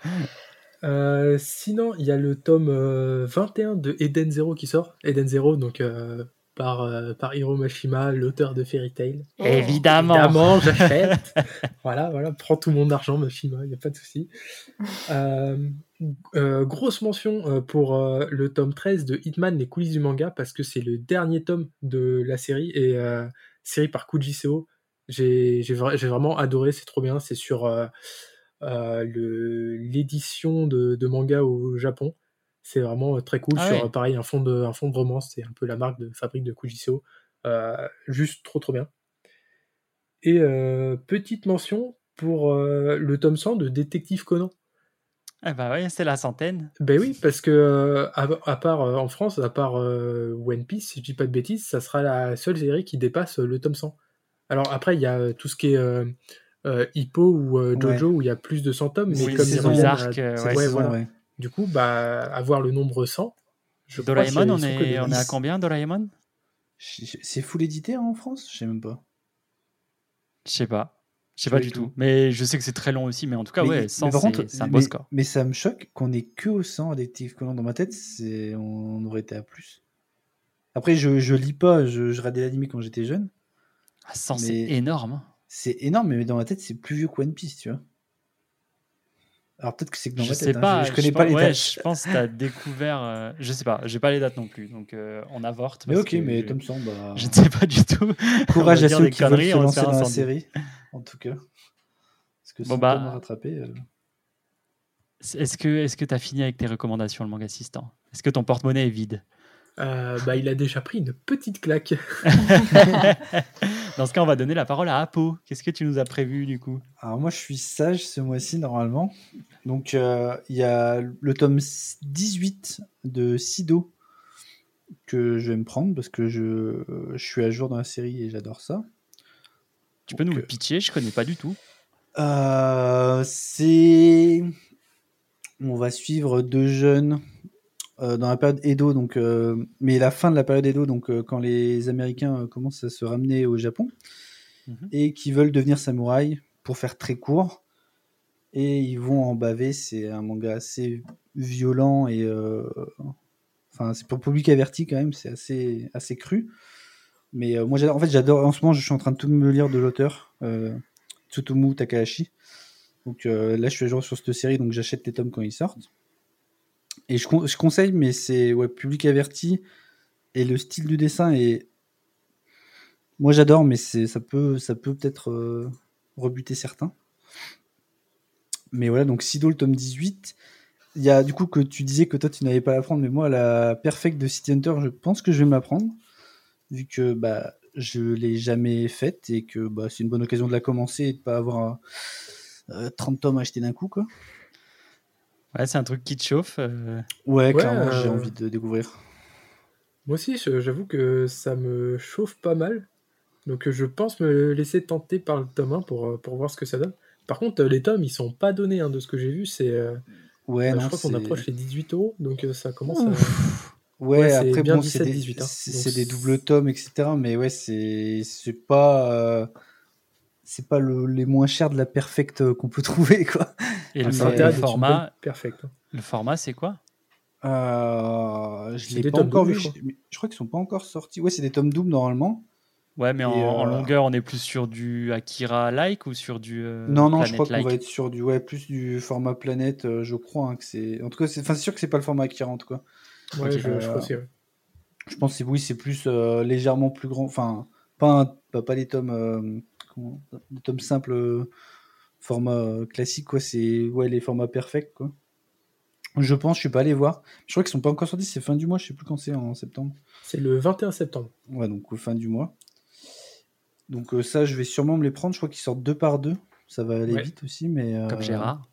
Speaker 2: Euh, sinon, il y a le tome euh, 21 de Eden Zero qui sort. Eden Zero, donc euh, par, euh, par Hiro Mashima, l'auteur de Fairy Tail.
Speaker 1: Évidemment.
Speaker 2: Évidemment, j'achète. voilà, voilà, prends tout mon argent, Mashima, il n'y a pas de souci. Euh, euh, grosse mention euh, pour euh, le tome 13 de Hitman, les coulisses du manga, parce que c'est le dernier tome de la série, et euh, série par Kuji Seo. J'ai j'ai vra- j'ai vraiment adoré, c'est trop bien. C'est sur euh, euh, l'édition de, de manga au Japon. C'est vraiment euh, très cool.
Speaker 1: Ah ouais.
Speaker 2: euh, pareil, un fond, de, un fond de romance, c'est un peu la marque de fabrique de Kuji Seo. Euh, juste trop trop bien. Et euh, petite mention pour euh, le tome 100 de Détective Conan.
Speaker 1: Eh bah ouais, c'est la centaine.
Speaker 2: Ben oui, parce que euh, à, à part euh, en France, à part euh, One Piece, si je dis pas de bêtises, ça sera la seule série qui dépasse euh, le tome 100. Alors après, il y a euh, tout ce qui est euh, Hippo ou euh, Jojo où il y a plus de 100 tomes, mais
Speaker 1: Oui,
Speaker 2: comme
Speaker 1: c'est
Speaker 2: ils
Speaker 1: des
Speaker 2: reviennent à-
Speaker 1: arcs, euh, ouais,
Speaker 2: ouais,
Speaker 1: c'est
Speaker 2: voilà.
Speaker 3: ouais.
Speaker 2: Du coup, bah avoir le nombre 100. Je crois
Speaker 1: Doraemon, on est, on est à combien, Doraemon?
Speaker 3: C'est full édité hein, en France? Je sais même pas.
Speaker 1: Je sais pas. Je sais
Speaker 2: Pas du tout.
Speaker 1: tout. Mais je sais que c'est très long aussi. Mais en tout cas,
Speaker 3: Mais-
Speaker 1: ouais,
Speaker 3: mais
Speaker 1: 100,
Speaker 3: par
Speaker 1: c'est un beau
Speaker 3: mais,
Speaker 1: score.
Speaker 3: mais ça me choque qu'on ait que au 100 Détective Conan dans ma tête, c'est on aurait été à plus. Après, je, je lis pas, je, je regardais l'anime quand j'étais jeune.
Speaker 1: Ah, 100, c'est énorme.
Speaker 3: C'est énorme, mais dans ma tête, c'est plus vieux que One Piece, tu vois. Alors peut-être que c'est que dans
Speaker 1: Je
Speaker 3: ma
Speaker 1: sais
Speaker 3: tête, hein,
Speaker 1: pas.
Speaker 3: je, je connais pas les
Speaker 1: ouais,
Speaker 3: dates.
Speaker 1: Je pense que tu as découvert. euh, je sais pas. J'ai pas les dates non plus. Donc euh, on avorte.
Speaker 3: Mais ok,
Speaker 1: que
Speaker 3: mais
Speaker 1: je-
Speaker 3: Tom Sand, bah,
Speaker 1: Je ne sais pas du tout.
Speaker 3: courage à ceux qui veulent se lancer dans la série, en tout cas. Parce que
Speaker 1: Bon, bah,
Speaker 3: rattraper... euh,
Speaker 1: Est-ce que est-ce que tu as fini avec tes recommandations, le manga assistant Est-ce que ton porte-monnaie est vide?
Speaker 2: Euh, bah, il a déjà pris une petite claque.
Speaker 1: Dans ce cas, on va donner la parole à Apo. Qu'est-ce que tu nous as prévu du coup
Speaker 3: Alors moi, je suis sage ce mois-ci, normalement. Donc, euh, il y a le tome 18 de Sido que je vais me prendre parce que je, je suis à jour dans la série et j'adore ça.
Speaker 1: Tu peux nous le pitcher Je connais pas du tout.
Speaker 3: Euh, c'est... On va suivre deux jeunes euh, dans la période Edo, donc, euh, mais la fin de la période Edo, donc euh, quand les Américains commencent à se ramener au Japon
Speaker 1: Mhm.
Speaker 3: et qui veulent devenir samouraïs pour faire très court. Et ils vont en baver. C'est un manga assez violent et enfin c'est pour public averti quand même. C'est assez assez cru. Mais moi. En fait j'adore. En ce moment je suis en train de tout me lire de l'auteur Tsutomu Takahashi. Donc là je suis à jour sur cette série donc j'achète les tomes quand ils sortent. Et je, je conseille mais c'est public averti et le style du dessin est moi j'adore, mais ça peut ça peut peut-être euh, rebuter certains. Mais voilà, donc Sido le tome 18. Il y a du coup que tu disais que toi tu n'avais pas à la prendre, mais moi la perfect de City Hunter, je pense que je vais me la prendre, vu que bah je l'ai jamais faite et que bah, c'est une bonne occasion de la commencer et de pas avoir euh, 30 tomes à acheter d'un coup quoi.
Speaker 1: Ouais, c'est un truc qui te chauffe. euh,
Speaker 3: Ouais,
Speaker 2: Ouais,
Speaker 3: clairement, j'ai
Speaker 2: euh,
Speaker 3: envie de découvrir.
Speaker 2: Moi aussi, j'avoue que ça me chauffe pas mal. Donc je pense me laisser tenter par le tome 1 pour, euh, pour voir ce que ça donne. Par contre, les tomes, ils sont pas donnés hein, de ce que j'ai vu. C'est, euh,
Speaker 3: Ouais,
Speaker 2: bah,
Speaker 3: non,
Speaker 2: je crois qu'on approche les 18 euros, donc ça commence à...
Speaker 3: Ouais,
Speaker 2: Ouais, c'est
Speaker 3: après,
Speaker 2: bien
Speaker 3: bon, c'est des,
Speaker 2: 17-18, hein. Donc,
Speaker 3: des doubles tomes, etc. Mais ouais, c'est c'est pas, euh, c'est pas le, les moins chers de la perfect euh, qu'on peut trouver, quoi.
Speaker 1: Et
Speaker 3: Ah,
Speaker 1: le,
Speaker 3: mais-
Speaker 1: for-
Speaker 3: Vingt
Speaker 1: le format,
Speaker 2: perfect. hein.
Speaker 1: le format, c'est quoi?
Speaker 3: Euh, je l'ai pas encore vu.
Speaker 2: je
Speaker 3: crois qu'ils sont pas encore sortis. Ouais, c'est des tomes doubles normalement.
Speaker 1: Ouais, mais en,
Speaker 3: euh,
Speaker 1: longueur, on est plus sur du Akira-like ou sur du euh,
Speaker 3: non, non, je crois qu'on va être sur du, ouais, plus du format planète. euh, je crois hein, que c'est. En tout cas, c'est, sûr que c'est pas le format Akira en tout cas.
Speaker 2: Ouais, je, je crois aussi. ouais.
Speaker 3: Je pense que oui, c'est plus euh, légèrement plus grand. Enfin, pas, un- pas, pas les tomes, euh, comment- les tomes simples, euh, format euh, classique, quoi. C'est ouais, les formats perfects, quoi. Je pense, je suis pas allé voir. Je crois qu'ils sont pas encore sortis, c'est fin du mois, je sais plus quand c'est, en septembre.
Speaker 2: C'est le 21 septembre.
Speaker 3: Ouais, donc fin du mois. Donc euh, ça, je vais sûrement me les prendre. Je crois qu'ils sortent deux par deux. Ça va aller
Speaker 2: Ouais.
Speaker 3: vite aussi, mais. euh,
Speaker 1: comme Gérard.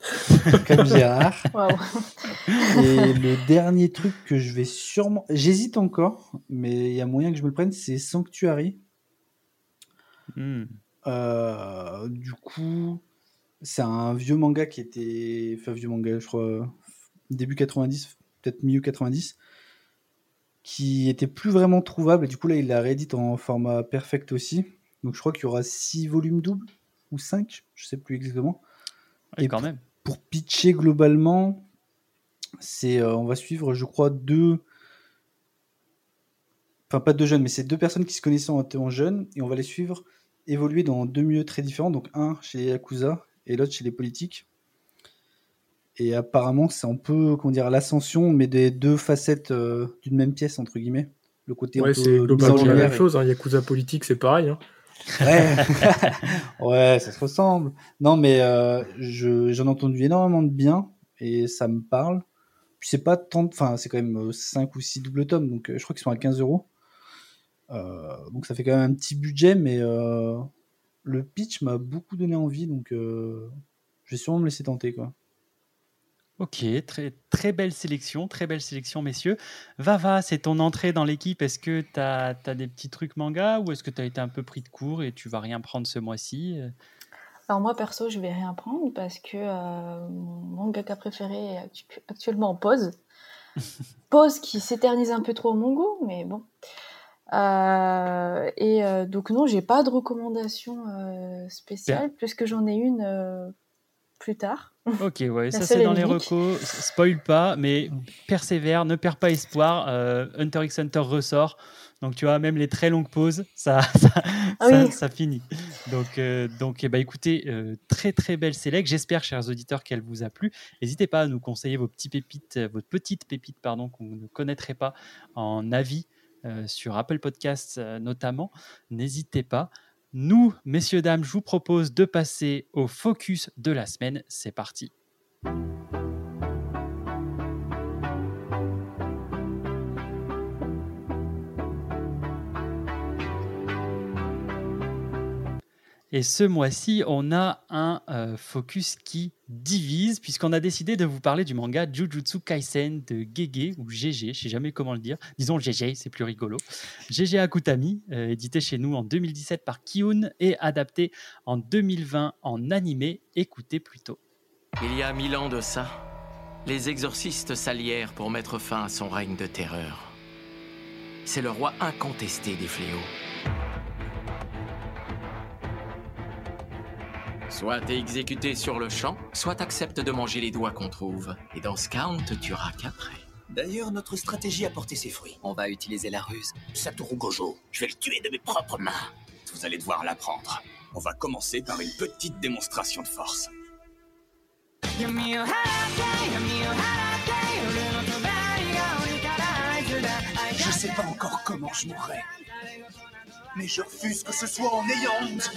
Speaker 3: Comme Gérard. Et le dernier truc que je vais sûrement. J'hésite encore, mais il y a moyen que je me le prenne, c'est Sanctuary.
Speaker 1: Hmm.
Speaker 3: Euh, du coup, c'est un vieux manga qui était. Enfin, vieux manga, je crois. début 90, peut-être milieu 90, qui était plus vraiment trouvable. Et du coup, là, il l'a réédite en format perfect aussi. Donc, je crois qu'il y aura 6 volumes doubles ou 5, je sais plus exactement. Et
Speaker 1: quand
Speaker 3: pour-
Speaker 1: même.
Speaker 3: Pour pitcher globalement, c'est euh, on va suivre, je crois, deux. Enfin, pas deux jeunes, mais c'est deux personnes qui se connaissaient en étant jeunes et on va les suivre évoluer dans deux milieux très différents. Donc, un chez les Yakuza et l'autre chez les politiques. Et apparemment, c'est un peu, comment dire, l'ascension, mais des deux facettes euh, d'une même pièce, entre guillemets. Le côté
Speaker 2: Ouais, c'est
Speaker 3: en
Speaker 2: globalement la même
Speaker 3: et-
Speaker 2: chose. Hein. Yakuza politique, c'est pareil. Hein.
Speaker 3: Ouais. ouais, ça se ressemble. Non, mais euh, je- j'en ai entendu énormément de bien et ça me parle. Puis c'est pas tant, enfin, c'est quand même 5 ou 6 doubles tomes, donc euh, je crois qu'ils sont à 15 euros. Euh, Donc ça fait quand même un petit budget, mais euh, le pitch m'a beaucoup donné envie, donc euh, je vais sûrement me laisser tenter, quoi.
Speaker 1: Ok, très, très belle sélection, très belle sélection, messieurs. Vava, c'est ton entrée dans l'équipe. Est-ce que tu as, des petits trucs manga ou est-ce que tu as été un peu pris de court et tu vas rien prendre ce mois-ci
Speaker 4: Alors moi perso, je vais rien prendre parce que euh, mon mangaka préféré est actu- actuellement en pause. pause qui s'éternise un peu trop à mon goût, mais bon. Euh, et euh, donc non, j'ai pas de recommandation euh, spéciale puisque j'en ai une euh, plus tard.
Speaker 1: Ok, ouais, ça c'est dans les recos. Spoil pas, mais persévère, ne perds pas espoir. euh, Hunter x Hunter ressort. Donc tu vois, même les très longues pauses, ça, ça,
Speaker 4: Ah
Speaker 1: ça-
Speaker 4: oui.
Speaker 1: ça finit. Donc, euh, donc eh ben, écoutez, euh, très très belle sélect. J'espère, chers auditeurs, qu'elle vous a plu. N'hésitez pas à nous conseiller vos petits pépites, votre petite pépite, pardon, qu'on ne connaîtrait pas en avis euh, sur Apple Podcasts notamment. N'hésitez pas. Nous, messieurs, dames, je vous propose de passer au focus de la semaine. C'est parti. Et ce mois-ci, on a un euh, focus qui divise, puisqu'on a décidé de vous parler du manga Jujutsu Kaisen de Gege, ou GG, je sais jamais comment le dire. Disons GG, c'est plus rigolo. GG Akutami, euh, édité chez nous en 2017 par Kiun et adapté en 2020 en animé. Écoutez plutôt.
Speaker 5: Il y a mille ans de ça, les exorcistes s'allièrent pour mettre fin à son règne de terreur. C'est le roi incontesté des fléaux. Soit t'es exécuté sur le champ, soit t'acceptes de manger les doigts qu'on trouve. Et dans ce cas, on ne te tuera qu'après.
Speaker 6: D'ailleurs, notre stratégie a porté ses fruits. On va utiliser la ruse. Satoru Gojo, je vais le tuer de mes propres mains. Vous allez devoir l'apprendre. On va commencer par une petite démonstration de force. Je sais pas encore comment je mourrai. Mais je refuse que ce soit en ayant honte.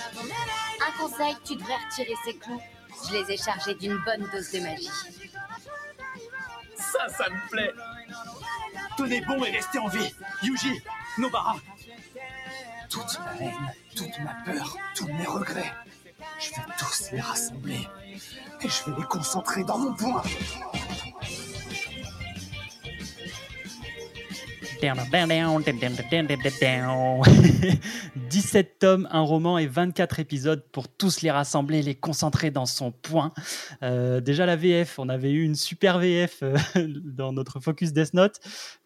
Speaker 7: Un conseil, tu devrais retirer ces clous. Je les ai chargés d'une bonne dose de magie.
Speaker 6: Ça, ça me plaît. Tenez bon et restez en vie. Yuji, Nobara. Toute ma haine, toute ma peur, tous mes regrets. Je vais tous les rassembler. Et je vais les concentrer dans mon poing.
Speaker 1: 17 tomes, un roman et 24 épisodes pour tous les rassembler, les concentrer dans son point. Euh, déjà la VF, on avait eu une super VF euh, dans notre focus Death Note.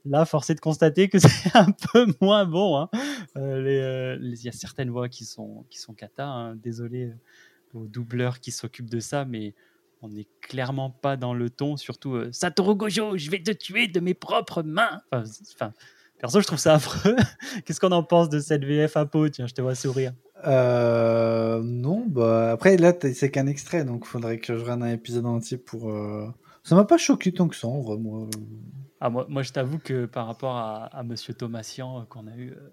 Speaker 1: Là, force est de constater que c'est un peu moins bon. hein. Euh, Il y a certaines voix qui sont, qui sont cata. hein. Désolé aux doubleurs qui s'occupent de ça, mais on n'est clairement pas dans le ton. Surtout euh, Satoru Gojo, je vais te tuer de mes propres mains. Enfin, perso, je trouve ça affreux. Qu'est-ce qu'on en pense de cette VF à peau Tiens, je te vois sourire.
Speaker 3: Euh, non, bah après là c'est qu'un extrait, donc faudrait que je regarde un épisode entier pour. euh, Ça m'a pas choqué tant que ça en vrai, moi.
Speaker 1: Ah, moi, moi, je t'avoue que par rapport à, à Monsieur Thomasian euh, qu'on a eu euh,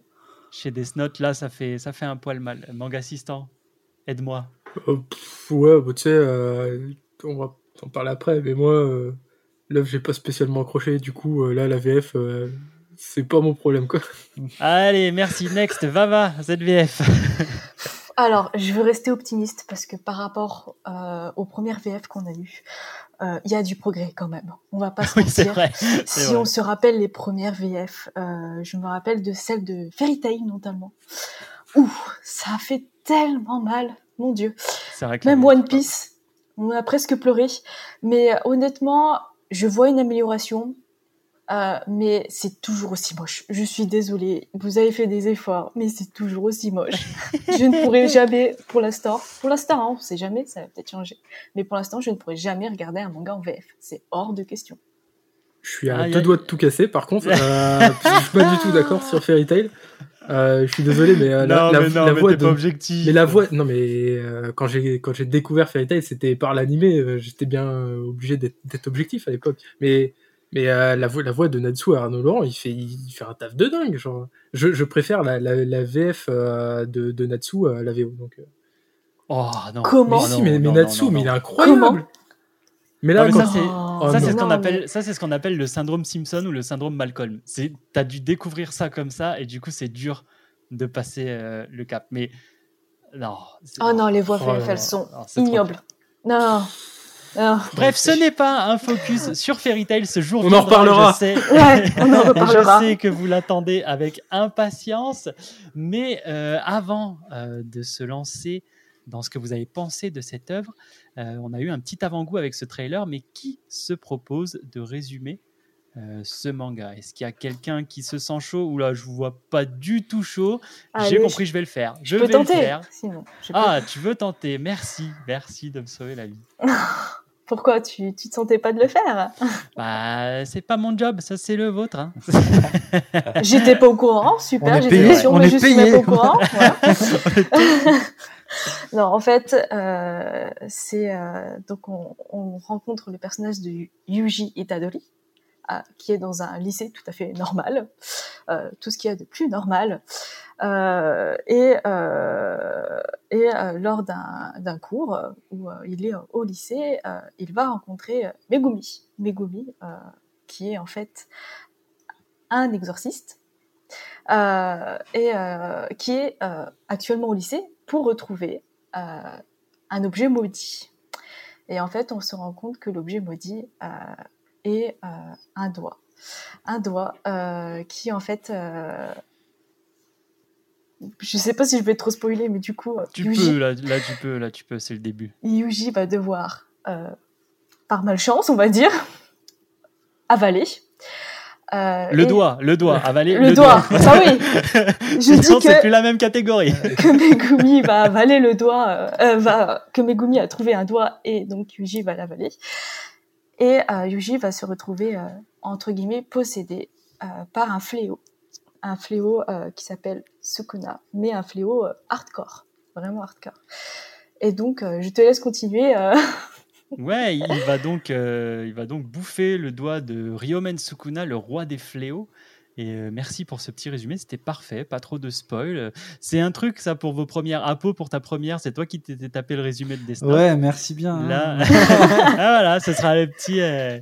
Speaker 1: chez Death Note, là, ça fait, ça fait un poil mal. Manga assistant, aide-moi.
Speaker 2: Euh, pff, ouais, bah, tu sais, euh, on va en parler après, mais moi, euh, l'œuvre, j'ai pas spécialement accroché, du coup, euh, là, la VF, euh, c'est pas mon problème, quoi.
Speaker 1: Allez, merci. Next, Vava, ZVF.
Speaker 4: Alors, je veux rester optimiste parce que par rapport euh, aux premières VF qu'on a eues, euh, il y a du progrès quand même. On va pas se
Speaker 1: oui, c'est
Speaker 4: mentir.
Speaker 1: vrai.
Speaker 4: Si
Speaker 1: vrai.
Speaker 4: on se rappelle les premières VF, euh, je me rappelle de celle de Fairy Tail notamment. Ouh, ça a fait tellement mal, mon dieu.
Speaker 1: C'est vrai que
Speaker 4: Même One Piece, on a presque pleuré. Mais euh, honnêtement, je vois une amélioration, euh, mais c'est toujours aussi moche. Je suis désolée, vous avez fait des efforts, mais c'est toujours aussi moche. je ne pourrai jamais, pour l'instant, pour l'instant, hein, on sait jamais, ça va peut-être changer, mais pour l'instant, je ne pourrai jamais regarder un manga en VF. C'est hors de question.
Speaker 2: Je suis à deux doigts de tout casser, par contre. Euh, je suis pas du tout d'accord sur Fairy Tail. Euh, je suis désolé, mais euh, la,
Speaker 1: non,
Speaker 2: la-
Speaker 1: mais non,
Speaker 2: la
Speaker 1: mais
Speaker 2: voix de-
Speaker 1: pas objectif.
Speaker 2: Mais la voix, non mais euh, quand j'ai quand j'ai découvert Fairy Tail, c'était par l'animé. euh, J'étais bien euh, obligé d'être objectif à l'époque. Mais mais euh, la voix la voix de Natsu à Arnaud Laurent, il fait il fait un taf de dingue. Genre, je, je préfère la, la, la VF euh, de, de Natsu à la VO. Donc, euh.
Speaker 1: Oh non.
Speaker 4: Comment
Speaker 2: mais
Speaker 1: non,
Speaker 2: si, mais, mais
Speaker 1: non,
Speaker 2: Natsu,
Speaker 1: non,
Speaker 2: mais il est incroyable.
Speaker 4: Comment
Speaker 2: mais
Speaker 1: Non,
Speaker 2: là,
Speaker 1: mais
Speaker 2: quand-
Speaker 1: ça, c'est-
Speaker 4: Oh,
Speaker 1: ça, c'est ce qu'on appelle, ça, c'est ce qu'on appelle le syndrome Simpson ou le syndrome Malcolm. C'est, t'as dû découvrir ça comme ça et du coup, c'est dur de passer euh, le cap. Mais non.
Speaker 4: Oh non, les voix
Speaker 2: Oh là là.
Speaker 4: elles sont
Speaker 1: Non,
Speaker 4: ignobles. Non. Non.
Speaker 1: Bref, ce n'est pas un focus sur Fairy Tail ce jour.
Speaker 2: On en reparlera.
Speaker 1: Je sais,
Speaker 4: Ouais, on en reparlera.
Speaker 1: je sais que vous l'attendez avec impatience, mais euh, avant euh, de se lancer dans ce que vous avez pensé de cette œuvre, euh, on a eu un petit avant-goût avec ce trailer, mais qui se propose de résumer euh, ce manga? Est-ce qu'il y a quelqu'un qui se sent chaud? Ou là, je vous vois pas du tout chaud. J'ai compris, je vais le faire. Je,
Speaker 4: Je peux
Speaker 1: vais le
Speaker 4: tenter.
Speaker 1: faire.
Speaker 4: Sinon, je peux-
Speaker 1: Ah, tu veux tenter Merci, merci de me sauver la vie.
Speaker 4: Pourquoi tu, tu te sentais pas de le faire?
Speaker 1: Bah, c'est pas mon job, ça c'est le vôtre. hein.
Speaker 4: J'étais pas au courant, super. J'étais
Speaker 3: on
Speaker 4: mais je suis pas au courant. voilà. Non, en fait, euh, c'est euh, donc on, on rencontre le personnage de Yuji Itadori, euh, qui est dans un lycée tout à fait normal, tout ce qu'il y a de plus normal. Et et lors d'un cours où il est au lycée, il va rencontrer Megumi, Megumi, qui est en fait un exorciste et qui est actuellement au lycée pour retrouver euh, un objet maudit. Et en fait, on se rend compte que l'objet maudit euh, est euh, un doigt. Un doigt qui, en fait... je sais pas si je vais trop spoiler, mais du coup,
Speaker 1: Tu
Speaker 4: Yuji,
Speaker 1: peux, là, là tu peux, là tu peux, c'est le début.
Speaker 4: Yuji va devoir, euh, par malchance, on va dire, avaler. Euh,
Speaker 1: Le
Speaker 4: et-
Speaker 1: doigt, le doigt, avaler
Speaker 4: Le doigt, ça oui. Je dis
Speaker 1: Non, c'est
Speaker 4: que-
Speaker 1: plus la même catégorie.
Speaker 4: que Megumi va avaler le doigt, euh, euh, va, que Megumi a trouvé un doigt et donc Yuji va l'avaler. Et euh, Yuji va se retrouver, euh, entre guillemets, possédé euh, par un fléau. Un fléau euh, qui s'appelle Sukuna, mais un fléau euh, hardcore, vraiment hardcore. Et donc, euh, je te laisse continuer.
Speaker 1: Ouais, il va donc, euh, il va donc bouffer le doigt de Ryomen Sukuna, le roi des fléaux. Et euh, merci pour ce petit résumé, c'était parfait, pas trop de spoil. C'est un truc ça pour vos premières Apo, pour ta première, c'est toi qui t'étais tapé le résumé de Death Note.
Speaker 3: Ouais, merci bien. hein.
Speaker 1: Là, ah, voilà, ce sera le petit. euh,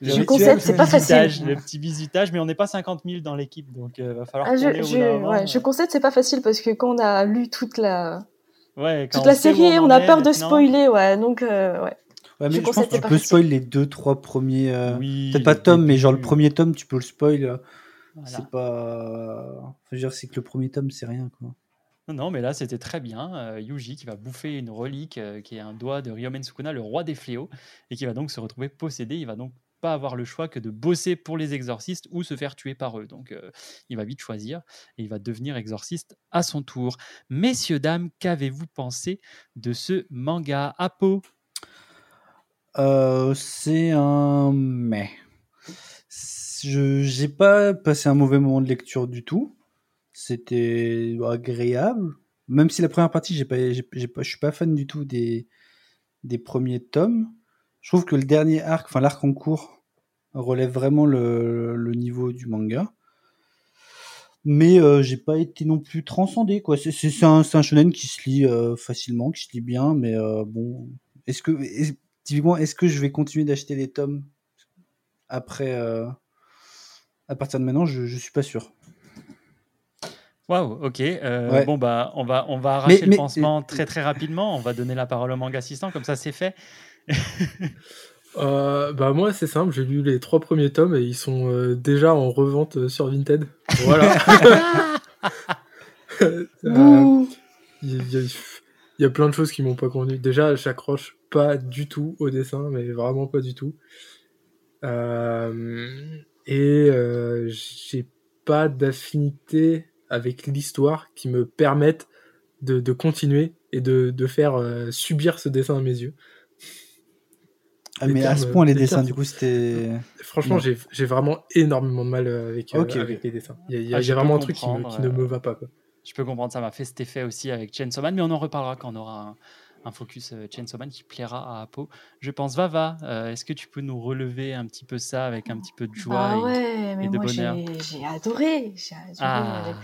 Speaker 1: le
Speaker 4: c'est pas facile.
Speaker 1: Le petit bisutage, mais on n'est pas 50 000 dans l'équipe, donc euh, va falloir
Speaker 4: Ah, je, je, ouais, je
Speaker 1: euh,
Speaker 4: concède, c'est pas facile parce que quand on a lu toute la,
Speaker 1: ouais, quand
Speaker 4: toute
Speaker 1: on
Speaker 4: la série,
Speaker 1: en
Speaker 4: on a
Speaker 1: est
Speaker 4: peur de spoiler, ouais. Donc, euh, ouais.
Speaker 3: Ouais, mais
Speaker 4: Je
Speaker 3: pense que tu peux spoil les deux, trois premiers. euh,
Speaker 1: Oui,
Speaker 3: Peut-être pas tome, mais genre le premier tome, tu peux le spoil. euh,
Speaker 1: Voilà.
Speaker 3: C'est pas. Enfin, je veux dire, c'est que le premier tome, c'est rien, quoi.
Speaker 1: Non, non, mais là, c'était très bien. Euh, Yuji qui va bouffer une relique euh, qui est un doigt de Ryomen Sukuna, le roi des fléaux, et qui va donc se retrouver possédé. Il va donc pas avoir le choix que de bosser pour les exorcistes ou se faire tuer par eux. Donc, euh, il va vite choisir et il va devenir exorciste à son tour. Messieurs, dames, qu'avez-vous pensé de ce manga? Apo?
Speaker 3: Euh, c'est un mais. Je j'ai pas passé un mauvais moment de lecture du tout. C'était agréable. Même si la première partie, j'ai pas, j'ai, pas, je suis pas fan du tout des, des premiers tomes. Je trouve que le dernier arc, enfin l'arc en cours, relève vraiment le, le niveau du manga. Mais euh, j'ai pas été non plus transcendé quoi. C'est, un, un shonen qui se lit euh, facilement, qui se lit bien, mais euh, bon. Est-ce que est- typiquement, est-ce que je vais continuer d'acheter les tomes après euh, à partir de maintenant? Je je suis pas sûr.
Speaker 1: Waouh, ok. euh,
Speaker 3: Ouais.
Speaker 1: Bon, bah, on va, on va arracher
Speaker 3: Mais-
Speaker 1: le
Speaker 3: mais-
Speaker 1: pansement très très rapidement. On va donner la parole au manga assistant, comme ça c'est fait.
Speaker 2: Euh, bah moi c'est simple, j'ai lu les trois premiers tomes et ils sont euh, déjà en revente euh, sur Vinted. Voilà. Euh. Il y, y a plein de choses qui m'ont pas convenu. Déjà, j'accroche pas du tout au dessin, mais vraiment pas du tout. Euh, et euh, j'ai pas d'affinité avec l'histoire qui me permette de, de continuer et de, de faire euh, subir ce dessin à mes yeux.
Speaker 3: Ah, mais à ce point, les
Speaker 2: les
Speaker 3: dessins,
Speaker 2: termes-
Speaker 3: du coup, c'était.
Speaker 2: Franchement, j'ai j'ai vraiment énormément de mal avec, euh, avec les dessins. Il y a, il y a-
Speaker 1: Ah,
Speaker 2: y a vraiment un truc qui, me- qui ne me va pas. Quoi.
Speaker 1: Je peux comprendre, ça m'a fait cet effet aussi avec Chainsaw Man, mais on en reparlera quand on aura un, un focus euh, Chainsaw Man qui plaira à Apo. Je pense, Vava, euh, est-ce que tu peux nous relever un petit peu ça avec un petit peu de joie
Speaker 4: Bah
Speaker 1: et-
Speaker 4: ouais, mais
Speaker 1: et de
Speaker 4: moi
Speaker 1: bonheur
Speaker 4: j'ai adoré. J'ai adoré
Speaker 1: Ah.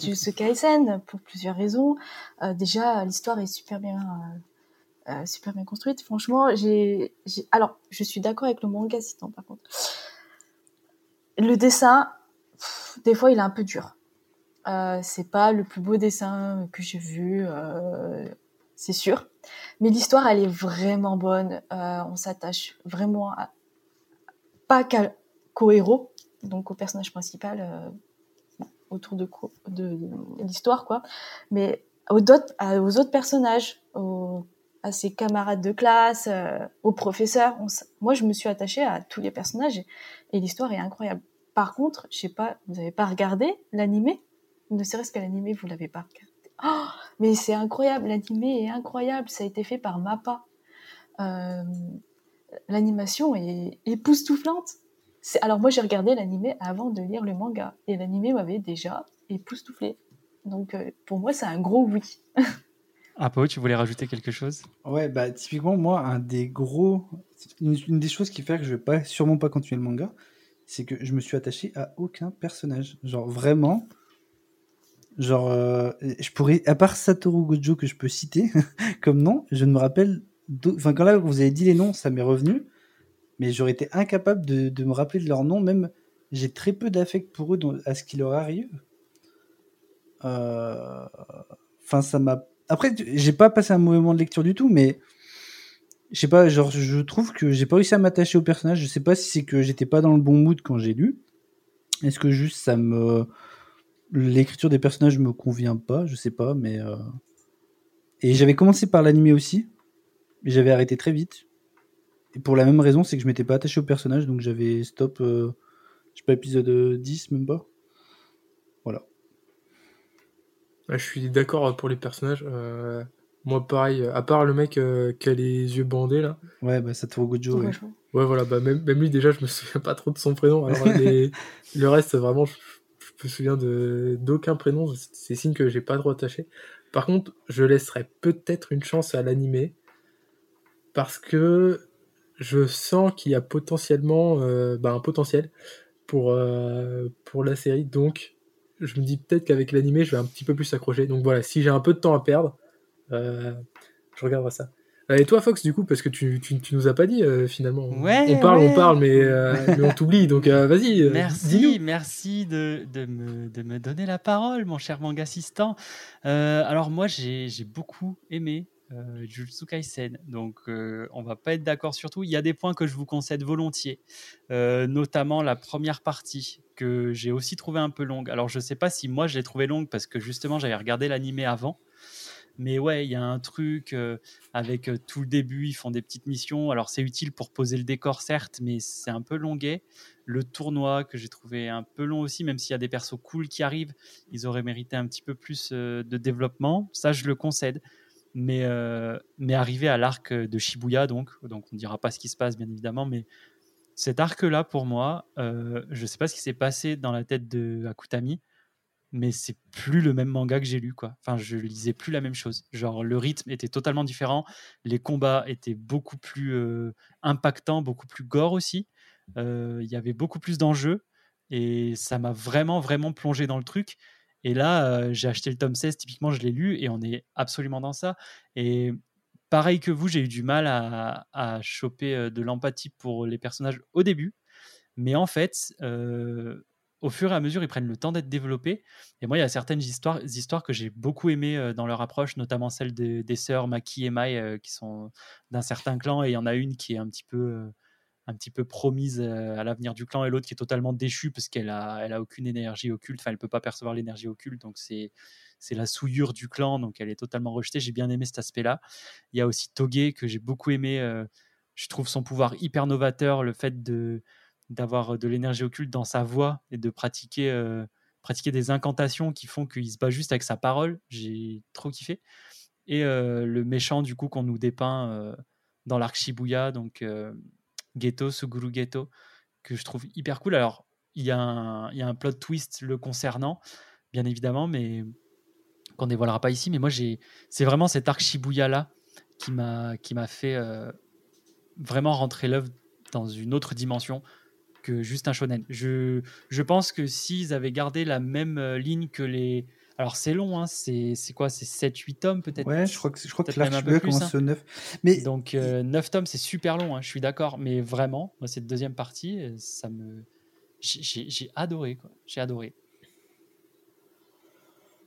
Speaker 4: Jujutsu Kaisen pour plusieurs raisons. Euh, déjà, l'histoire est super bien, euh, super bien construite. Franchement, j'ai, j'ai- alors, je suis d'accord avec le manga citant par contre. Le dessin, pff, des fois, il est un peu dur. Euh, c'est pas le plus beau dessin que j'ai vu, euh, c'est sûr. Mais l'histoire, elle est vraiment bonne. Euh, on s'attache vraiment pas qu'au héros, donc au personnage principal, euh, autour de, de, de l'histoire, quoi. Mais aux autres, aux personnages, aux- à ses camarades de classe, euh, aux professeurs. moi, je me suis attachée à tous les personnages et, l'histoire est incroyable. Par contre, je sais pas, vous avez pas regardé l'animé? Ne serait-ce que l'animé, vous l'avez pas regardé. Oh, mais c'est incroyable, l'animé est incroyable. Ça a été fait par Mappa. Euh, L'animation est époustouflante. C'est- Alors moi, j'ai regardé l'animé avant de lire le manga et l'animé m'avait déjà époustouflé. Donc euh, pour moi, c'est un gros oui.
Speaker 1: Apo, tu voulais rajouter quelque chose?
Speaker 3: Ouais, bah typiquement, moi, un des gros. Une, une des choses qui fait que je vais pas, sûrement pas continuer le manga, c'est que je me suis attaché à aucun personnage. Genre vraiment. Genre, euh, je pourrais, à part Satoru Gojo que je peux citer comme nom, je ne me rappelle. Enfin, quand là vous avez dit les noms, ça m'est revenu, mais j'aurais été incapable de, de me rappeler de leur nom. Même, j'ai très peu d'affect pour eux à ce qui leur arrive. Euh, Enfin, ça m'a. Après, j'ai pas passé un mauvais moment de lecture du tout, mais je sais pas, genre, je trouve que j'ai pas réussi à m'attacher au personnage. Je sais pas si c'est que j'étais pas dans le bon mood quand j'ai lu. Est-ce que juste ça me. L'écriture des personnages me convient pas, je sais pas, mais. euh, Et j'avais commencé par l'animé aussi, mais j'avais arrêté très vite. Et pour la même raison, c'est que je m'étais pas attaché au personnage, donc j'avais stop, euh, je sais pas, épisode euh, 10, même pas. Voilà.
Speaker 2: Ouais, je suis d'accord pour les personnages. euh, moi, pareil, à part le mec euh, qui a les yeux bandés là.
Speaker 3: Ouais, bah Satoru Gojo, ouais.
Speaker 2: Ouais, voilà, bah même, même lui, déjà, je me souviens pas trop de son prénom. Alors, les- le reste, vraiment, je, je me souviens d'aucun prénom. C'est signe que j'ai pas trop attaché. Par contre, je laisserai peut-être une chance à l'animé parce que je sens qu'il y a potentiellement euh, bah, un potentiel pour, euh, pour la série. Donc, je me dis peut-être qu'avec l'animé, je vais un petit peu plus s'accrocher. Donc voilà, si j'ai un peu de temps à perdre, euh, je regarderai ça. Euh, Et toi, Fox, du coup, parce que tu, tu, tu nous as pas dit euh, finalement.
Speaker 1: Ouais,
Speaker 2: on parle,
Speaker 1: ouais.
Speaker 2: on parle, mais, euh, mais on t'oublie. Donc euh, vas-y.
Speaker 1: Merci, merci de, de me, de me donner la parole, mon cher manga assistant. Alors moi, j'ai beaucoup aimé Jujutsu Kaisen, donc euh, on va pas être d'accord sur tout. Il y a des points que je vous concède volontiers, euh, notamment la première partie que j'ai aussi trouvé un peu longue. Alors je sais pas si moi je l'ai trouvé longue parce que justement j'avais regardé l'animé avant. Mais ouais, il y a un truc euh, avec euh, tout le début, ils font des petites missions. Alors c'est utile pour poser le décor, certes, mais c'est un peu longuet. Le tournoi que j'ai trouvé un peu long aussi, même s'il y a des persos cool qui arrivent, ils auraient mérité un petit peu plus euh, de développement. Ça, je le concède. Mais, mais arrivé à l'arc de Shibuya, donc, donc on ne dira pas ce qui se passe, bien évidemment, mais cet arc-là, pour moi, je ne sais pas ce qui s'est passé dans la tête de Akutami, mais c'est plus le même manga que j'ai lu quoi. Enfin, je lisais plus la même chose. Genre le rythme était totalement différent, les combats étaient beaucoup plus euh, impactants, beaucoup plus gore aussi. Euh, Il y avait beaucoup plus d'enjeux et ça m'a vraiment vraiment plongé dans le truc. Et là, euh, j'ai acheté le tome 16, typiquement, je l'ai lu et on est absolument dans ça. Et pareil que vous, j'ai eu du mal à, à choper de l'empathie pour les personnages au début. Mais en fait, au fur et à mesure, ils prennent le temps d'être développés. Et moi, il y a certaines histoires, que j'ai beaucoup aimées euh, dans leur approche, notamment celle des, sœurs Maki et Mai, euh, qui sont d'un certain clan. Et il y en a une qui est un petit peu, euh, promise à l'avenir du clan, et l'autre qui est totalement déchue parce qu'elle a, aucune énergie occulte. Enfin, elle peut pas percevoir l'énergie occulte. Donc, c'est, la souillure du clan. Donc, elle est totalement rejetée. J'ai bien aimé cet aspect-là. Il y a aussi Toge que j'ai beaucoup aimé. je trouve son pouvoir hyper novateur, le fait de d'avoir de l'énergie occulte dans sa voix et de pratiquer, euh, pratiquer des incantations qui font qu'il se bat juste avec sa parole. J'ai trop kiffé. Et euh, le méchant, du coup, qu'on nous dépeint euh, dans l'arc Shibuya, donc euh, Ghetto, Suguru Ghetto, que je trouve hyper cool. Alors, il y, a un, y a un plot twist le concernant, bien évidemment, mais qu'on dévoilera pas ici. Mais moi, j'ai, c'est vraiment cet arc Shibuya là qui m'a, qui m'a fait euh, vraiment rentrer l'œuvre dans une autre dimension que juste un shonen. Je, je pense que s'ils avaient gardé la même euh, ligne que les. Alors, c'est long, hein, c'est, quoi C'est 7-8 tomes peut-être?
Speaker 3: Ouais, je crois que, je crois que l'arc commence
Speaker 1: hein.
Speaker 3: au 9. Mais
Speaker 1: Donc, 9 tomes, c'est super long, hein, je suis d'accord. Mais vraiment, moi, cette deuxième partie, euh, ça me. J'ai, adoré, quoi. J'ai adoré.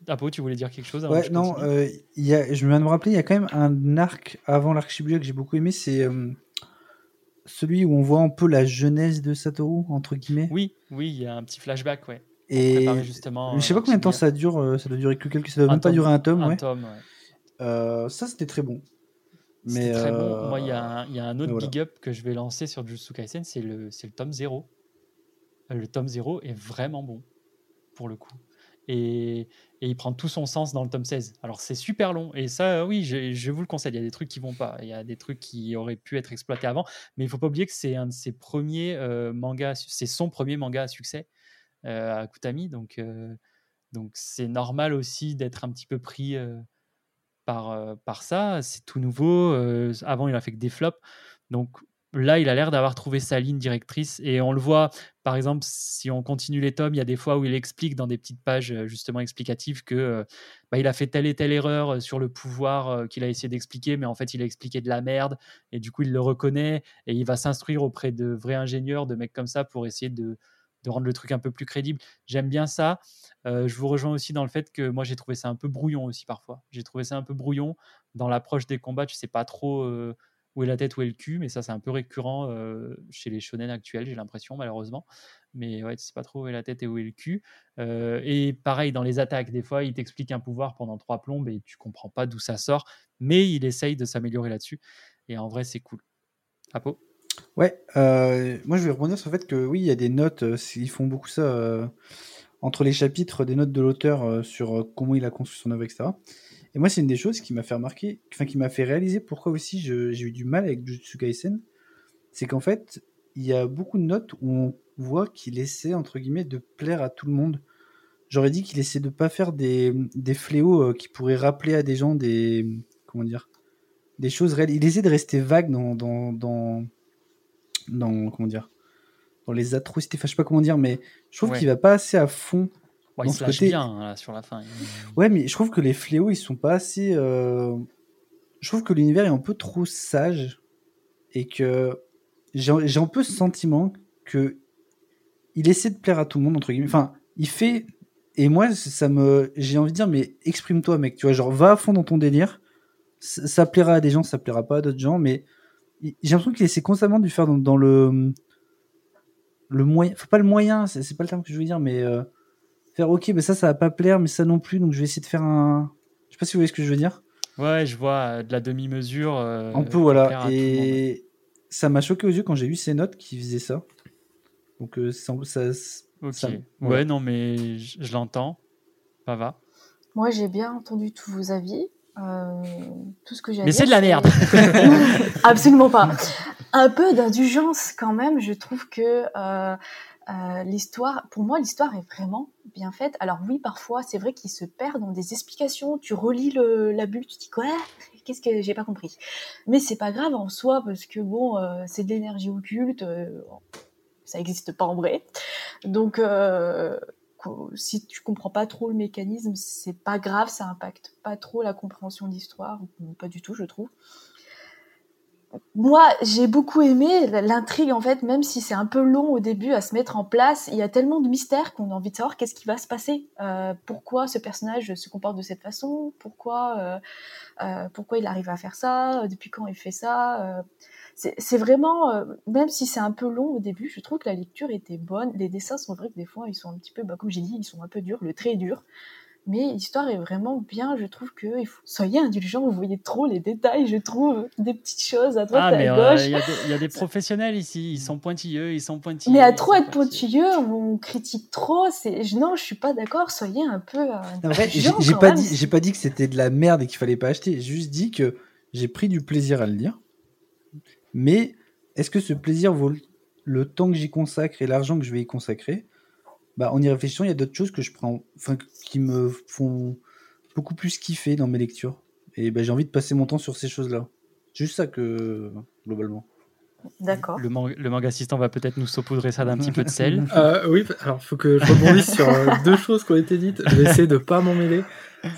Speaker 1: Apo, tu voulais dire quelque chose
Speaker 3: Ouais, non, euh, il y a, je viens de me rappeler, il y a quand même un arc avant l'arc Shibuya que j'ai beaucoup aimé, c'est euh, celui où on voit un peu la jeunesse de Satoru, entre guillemets.
Speaker 1: Oui, oui, il y a un petit flashback, ouais.
Speaker 3: Et
Speaker 1: justement.
Speaker 3: je sais pas
Speaker 1: euh,
Speaker 3: combien de temps ça dure, euh, ça doit durer que quelques, ça doit même pas durer un tome,
Speaker 1: Un
Speaker 3: ouais.
Speaker 1: tome, ouais.
Speaker 3: Euh, ça c'était très bon. Mais
Speaker 1: très
Speaker 3: euh,
Speaker 1: bon. Moi, il y, a un- il y a un autre
Speaker 3: voilà.
Speaker 1: big up que je vais lancer sur Jujutsu Kaisen, c'est le, le tome 0. Euh, Le tome 0 est vraiment bon, pour le coup. Et, il prend tout son sens dans le tome 16. Alors, c'est super long. Et ça, oui, je, vous le conseille. Il y a des trucs qui vont pas. Il y a des trucs qui auraient pu être exploités avant. Mais il faut pas oublier que c'est un de ses premiers euh, mangas. C'est son premier manga à succès euh, à Kutami. Donc, euh, donc c'est normal aussi d'être un petit peu pris par, par ça. C'est tout nouveau. avant, il a fait que des flops. Donc là, il a l'air d'avoir trouvé sa ligne directrice. Et on le voit, par exemple, si on continue les tomes, il y a des fois où il explique dans des petites pages euh, justement explicatives que euh, bah, il a fait telle et telle erreur euh, sur le pouvoir qu'il a essayé d'expliquer, mais en fait, il a expliqué de la merde. Et du coup, il le reconnaît et il va s'instruire auprès de vrais ingénieurs, de mecs comme ça, pour essayer de, rendre le truc un peu plus crédible. J'aime bien ça. Je vous rejoins aussi dans le fait que moi j'ai trouvé ça un peu brouillon aussi parfois. J'ai trouvé ça un peu brouillon dans l'approche des combats. Tu sais pas trop où est la tête, où est le cul, mais ça c'est un peu récurrent euh, chez les shonen actuels, j'ai l'impression malheureusement. Mais ouais, tu sais pas trop où est la tête et où est le cul. Euh, et pareil dans les attaques, des fois il t'explique un pouvoir pendant trois plombes et tu comprends pas d'où ça sort, mais il essaye de s'améliorer là-dessus. Et en vrai c'est cool. Apo?
Speaker 3: Ouais, euh, moi je vais rebondir sur le fait que oui, il y a des notes, ils font beaucoup ça entre les chapitres, des notes de l'auteur sur comment il a construit son œuvre, etc. Et moi, c'est une des choses qui m'a fait remarquer, enfin qui m'a fait réaliser pourquoi aussi j'ai eu du mal avec Jujutsu Kaisen, c'est qu'en fait, il y a beaucoup de notes où on voit qu'il essaie entre guillemets de plaire à tout le monde. J'aurais dit qu'il essaie de pas faire des, des fléaux euh, qui pourraient rappeler à des gens des comment dire des choses réelles. Il essaie de rester vague dans dans, dans dans comment dire dans les atrocités enfin je sais pas comment dire mais je trouve
Speaker 1: Ouais.
Speaker 3: qu'il va pas assez à fond
Speaker 1: Ouais, il se lâche
Speaker 3: côté-
Speaker 1: bien hein, là, sur la fin.
Speaker 3: Ouais mais je trouve que les fléaux ils sont pas assez euh, je trouve que l'univers est un peu trop sage et que j'ai un peu ce sentiment que il essaie de plaire à tout le monde entre guillemets enfin il fait et moi ça me j'ai envie de dire mais exprime-toi mec tu vois genre va à fond dans ton délire ça, ça plaira à des gens ça plaira pas à d'autres gens mais j'ai l'impression qu'il essaie constamment de faire dans, dans le le moyen enfin pas le moyen c'est c'est pas le terme que je veux dire mais euh, faire ok mais ça ça va pas plaire mais ça non plus donc je vais essayer de faire un je sais pas si vous voyez ce que je veux dire
Speaker 1: Ouais, je vois euh, de la demi-mesure. euh,
Speaker 3: un peu voilà et ça m'a choqué aux yeux quand j'ai vu ces notes qui faisaient ça donc euh, ça, ça-
Speaker 1: Ok.
Speaker 3: ça-
Speaker 1: Ouais,
Speaker 3: voilà.
Speaker 1: non, mais je, je l'entends. Ça va.
Speaker 4: Moi, j'ai bien entendu tous vos avis. Euh, tout ce que j'ai
Speaker 1: Mais c'est de la merde.
Speaker 4: Absolument pas. Un peu d'indulgence quand même. Je trouve que euh, euh, l'histoire, pour moi, l'histoire est vraiment bien faite. Alors oui, parfois, c'est vrai qu'il se perd dans des explications. Tu relis la bulle, tu dis quoi? Qu'est-ce que j'ai pas compris Mais c'est pas grave en soi parce que bon, euh, c'est de l'énergie occulte. euh, ça n'existe pas en vrai. Donc si tu comprends pas trop le mécanisme, c'est pas grave, ça impacte pas trop la compréhension de l'histoire, pas du tout, je trouve. Moi, j'ai beaucoup aimé l'intrigue en fait, même si c'est un peu long au début à se mettre en place. Il y a tellement de mystères qu'on a envie de savoir qu'est-ce qui va se passer. Euh, pourquoi ce personnage se comporte de cette façon? Pourquoi, euh, euh, pourquoi il arrive à faire ça? Depuis quand il fait ça? C'est vraiment, même si c'est un peu long au début, je trouve que la lecture était bonne. Les dessins sont vrai que des fois ils sont un petit peu, bah, comme j'ai dit, ils sont un peu durs, le trait est dur. Mais l'histoire est vraiment bien. Je trouve que il faut... soyez indulgents, vous voyez trop les détails, je trouve, des petites choses à droite
Speaker 1: Ah,
Speaker 4: à
Speaker 1: mais euh,
Speaker 4: gauche.
Speaker 1: il y, a des- il y a des professionnels ici, ils sont pointilleux, ils sont pointilleux.
Speaker 4: Mais à trop être pointilleux, on critique trop. C'est je- non, je suis pas d'accord. Soyez un peu. euh,
Speaker 3: En vrai, j'ai pas
Speaker 4: même.
Speaker 3: dit, j'ai pas dit que c'était de la merde et qu'il fallait pas acheter. J'ai juste dit que j'ai pris du plaisir à le lire. Mais est-ce que ce plaisir vaut le- le temps que j'y consacre et l'argent que je vais y consacrer? Bah, En y réfléchissant, il y a d'autres choses que je prends, enfin, qui me font beaucoup plus kiffer dans mes lectures. Et bah, j'ai envie de passer mon temps sur ces choses-là. C'est juste ça que, globalement.
Speaker 4: D'accord.
Speaker 1: Le, man- le manga assistant va peut-être nous saupoudrer ça d'un petit peu de sel.
Speaker 2: Euh, oui, alors faut que je rebondisse sur euh, deux choses qui ont été dites. Je vais essayer de pas m'en mêler.